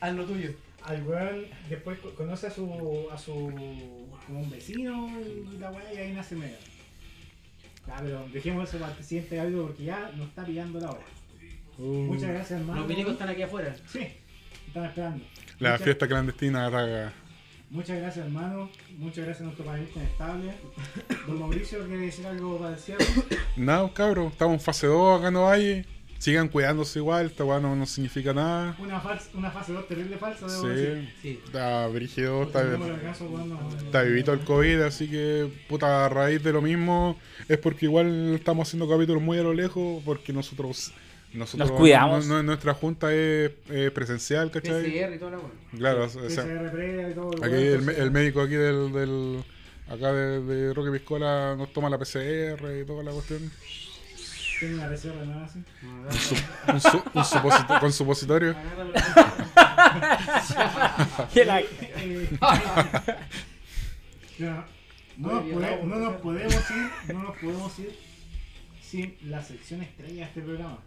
Haz lo tuyo. al weón después co- conoce a su. a su. como un vecino y la weá y ahí nace Mega. Ah, pero dejemos eso para el siguiente audio porque ya nos está pillando la hora. Muchas gracias, hermano. Los milicos están aquí afuera. Sí, están esperando. la Muchas- fiesta clandestina ataca. Muchas gracias, hermano. Muchas gracias a nuestro panelista estable. Don Mauricio, ¿quiere decir algo para el cierre? Nada, cabros, estamos en fase 2 acá en Ovalle. Sigan cuidándose igual, esta weá no, no significa nada. Una, fals- una fase 2 terrible falsa, debo decir. Sí, Sí. está brígido, está, caso está vivito el COVID, así que, puta, a raíz de lo mismo, es porque igual estamos haciendo capítulos muy a lo lejos, porque nosotros. nosotros Nos cuidamos. no- no- nuestra junta es, es presencial, ¿cachai? PCR y toda la weá. Claro, o sea, PCR y todo. Aquí bueno, el, el médico aquí del, del acá de, de Roque Piscola nos toma la PCR y toda la cuestión. Tiene una ¿no? Así. Un, su- un su- un suposito- con supositorio. No, Muy nos bien, pode- vamos, no nos podemos ir, no nos podemos ir sin la sección estrella de este programa.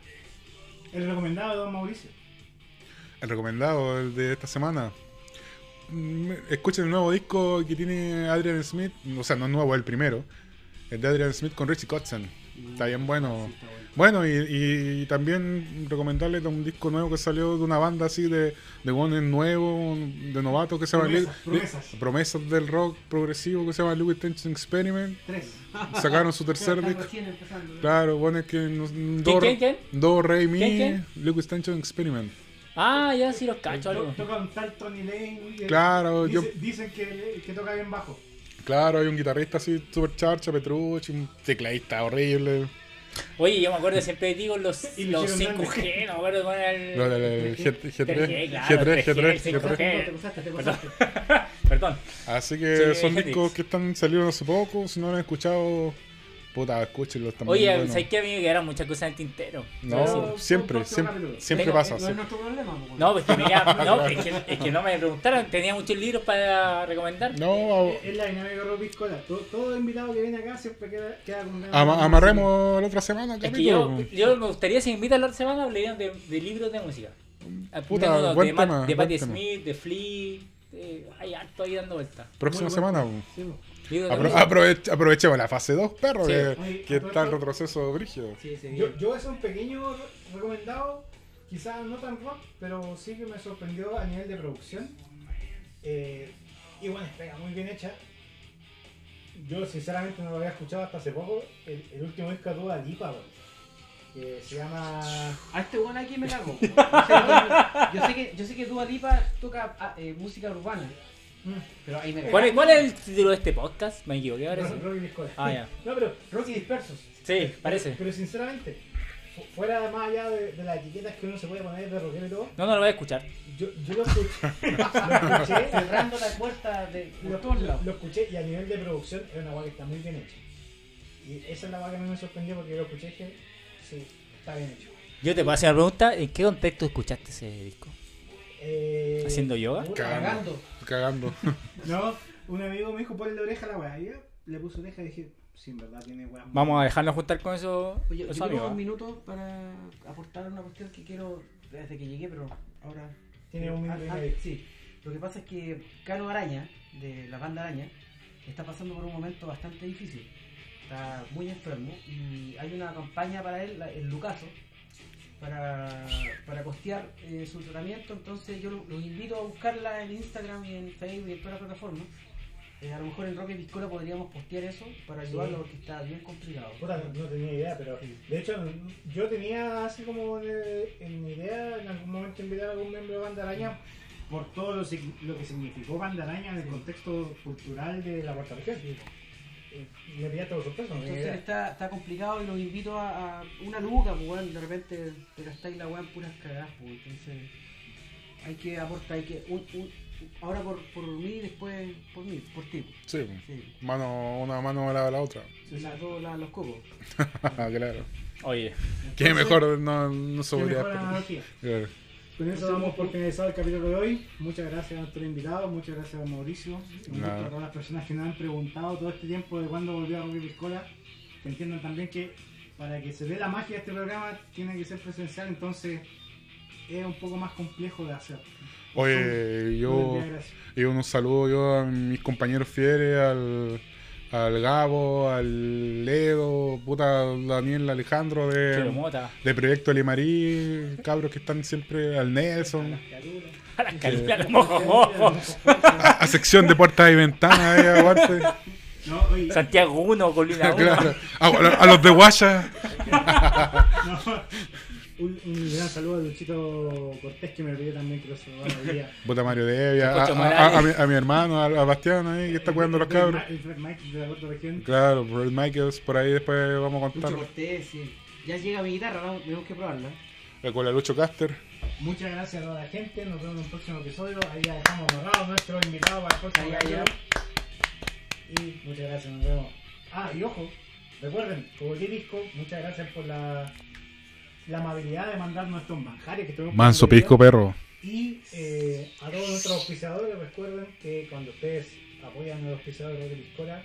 El recomendado de Don Mauricio. El recomendado el de esta semana. mm, escuchen el nuevo disco que tiene Adrian Smith. O sea, no es nuevo, el primero. El de Adrian Smith con Richie Kotzen. Está bien bueno. Bueno. Bueno, y, y también recomendarles un disco nuevo que salió de una banda así de, de buenos nuevos, de novatos que se llama Promesas, promesas. promesas del rock progresivo que se llama Louis Tension Experiment. Tres. Sacaron su tercer disco. Claro, bueno, es que do, quién, quién? do, re, mi, ¿Quién, Louis Tension Experiment. Ah, ya sí los cacho algo. To- Toca un tal Tony Lane. y Claro, yo- dice- Dicen que, que toca bien bajo. Claro, hay un guitarrista así, super charcha, Petrucci, un tecladista horrible. Oye, yo me acuerdo siempre digo los, los hicieron 5G, no me acuerdo cuál era el. Lo del G, 3 3G, claro, G3, 3G, G3, sí, G3. G3. Te pasaste, te Perdón. pasaste. Perdón. Así que Sí, son discos que están salieron hace poco. Si no lo han escuchado, puta, escúchenlos también. Oye, bueno. ¿sabes que a mí me quedaron muchas cosas en el tintero? No, siempre, siempre, siempre pasa. No es nuestro problema. pues, No, pues que, me queda- no es, que, es que no me preguntaron, tenía muchos libros para recomendar. No, Es es la dinámica Piscola. Todo, todo invitado que viene acá siempre queda, queda con ganas a- ama- amarremos la otra semana, Es que yo, yo me gustaría, si me invitan la otra semana, hablarían de, de libros de música. Puta, Tengo uno buen de, Matt- tema, de buen Patti tema. Smith, de Flea, de- hay harto ahí dando vueltas. Próxima Muy semana. bueno. Sí, Apro- aprovechemos la fase 2, perro, Sí. que, a está esto- retroceso brígido. Sí, sí. Yo, yo a hacer un pequeño re- recomendado, quizás no tan rock, pero sí que me sorprendió a nivel de producción. Eh, y bueno, pega muy bien hecha. Yo sinceramente no lo había escuchado hasta hace poco. El, el último disco de Dua Lipa, que se llama... A este weón aquí me cago. Yo sé, yo sé que, yo sé que Dua Lipa toca ah, eh, música urbana, pero ahí me cago. ¿Cuál, es, ¿Cuál es el título de este podcast? Me equivoqué ahora. sí. Rock- Rocky Discola. Ah, ya. No, pero Rocky Dispersos. Sí, parece. Pero sinceramente, fu- fuera más allá de, de las etiquetas que uno se puede poner de rockero y todo, No, no lo voy a escuchar. yo, yo lo escuché. lo escuché cerrando la puerta de Lo, todos lados. lo escuché y a nivel de producción es una guay que está muy bien hecha. Y esa es la guay que a mí me sorprendió porque yo lo escuché y dije, sí, está bien hecho. Yo te puedo hacer una pregunta. ¿En qué contexto escuchaste ese disco? Eh, ¿Haciendo yoga? Cagando. Cagando. No, un amigo me dijo ponle oreja a la weá. Y yo le puse oreja y dije, sí, en verdad tiene weá. Vamos a dejarnos juntar con eso. Oye, yo tengo un ¿eh? minuto para aportar una cuestión que quiero desde que llegué, pero ahora. Tiene un minuto y Ah, ah, medio. Sí, lo que pasa es que Cano Araña, de la banda Araña, está pasando por un momento bastante difícil. Está muy enfermo y hay una campaña para él, el Lucaso, para, para costear eh, su tratamiento. Entonces yo lo- los invito a buscarla en Instagram y en Facebook y en todas las plataformas. Eh, a lo mejor en Roque Piscola podríamos postear eso para ayudarlo porque está bien complicado. Puta, no, no tenía idea, pero de hecho yo tenía así como de- en mi idea en algún momento invitar a algún miembro de Banda Araña por todo lo que significó Banda Araña en el contexto cultural de la cuarta región. Me pillé todo sorpresa, no Entonces está, está complicado y los invito a, a una luca, pues de repente te gastáis la weá en puras cagadas, pues entonces hay que aportar, hay que un, un- ahora por, por mí, después por mí, por ti. Sí, Sí. mano, una mano me lava la otra. Las dos, la- los cocos. claro. Oye, Que mejor no, no se. Claro. Con eso damos por finalizado el capítulo de hoy. Muchas gracias a nuestros invitados, muchas gracias a Mauricio, un a todas las personas que nos han preguntado todo este tiempo de cuándo volvió a Rocky Piscola. Que entiendan también que para que se dé la magia de este programa tiene que ser presencial, entonces es un poco más complejo de hacer. Oye, yo, Muchas gracias. y un saludo yo a mis compañeros fieles, al, al Gabo, al Ledo, puta Daniel Alejandro de, de Proyecto Limarí, cabros que están siempre al Nelson, A las calinas, mojo, mojo. a, a sección de puertas y ventanas, eh, aparte. No, oye, Santiago 1, Colina 1. Claro. A, a los de Guaya, no, un, un gran saludo a Luchito Cortés que me olvidé también que lo saludaba hoy día. puta Mario Devia, a, Cocho a- a- a mi, a mi hermano, a, a Bastián ahí, que está cuidando a los cabros. El Fred Mike de la cuarta región. Claro, Fred Michaels, por ahí después vamos a contar. cortés, sí. Ya llega mi guitarra, ¿no? tenemos que probarla. Con la Lucho Caster. Muchas gracias a toda la gente. Nos vemos en un próximo episodio. Ahí ya dejamos amarrado nuestro invitado para el próximo. Y muchas gracias, nos vemos. Ah, y ojo, recuerden, como el disco, muchas gracias por la, la amabilidad de mandarnos estos manjares que tuvimos. Manso pisco perro. Y eh, a todos nuestros auspiciadores, recuerden que cuando ustedes apoyan a los auspiciadores de Piscola,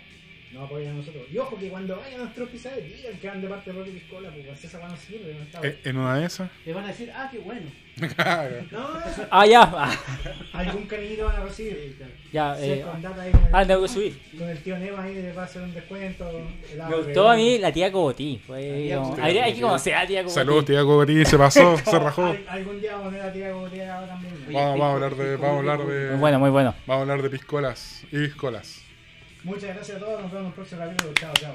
no apoyen a nosotros. Y ojo que cuando vayan a nuestros pisados digan que van de parte de Rocky Piscola, porque esa no sirve, no Eh, En una de esas. Te van a decir, ah, qué bueno. No, Ah, ya. Ah, algún cariñito van a recibir. ya. Sí, Eh, con data ahí con el, ah, tengo que subir. con el tío Neva ahí les va a hacer un descuento. Me gustó a mí la tía Cobotí. Como- Cobotí. hay, hay que conocer a la tía Cobotí. Saludos, tía Cogotín, se pasó, se rajó. Al- algún día vamos a poner a tía Gobotía también. Vamos, vamos a hablar de. Vamos a hablar de. Muy bueno, muy bueno. Vamos a hablar de piscolas y piscolas. Muchas gracias a todos, nos vemos en el próximo capítulo. Chao, chao.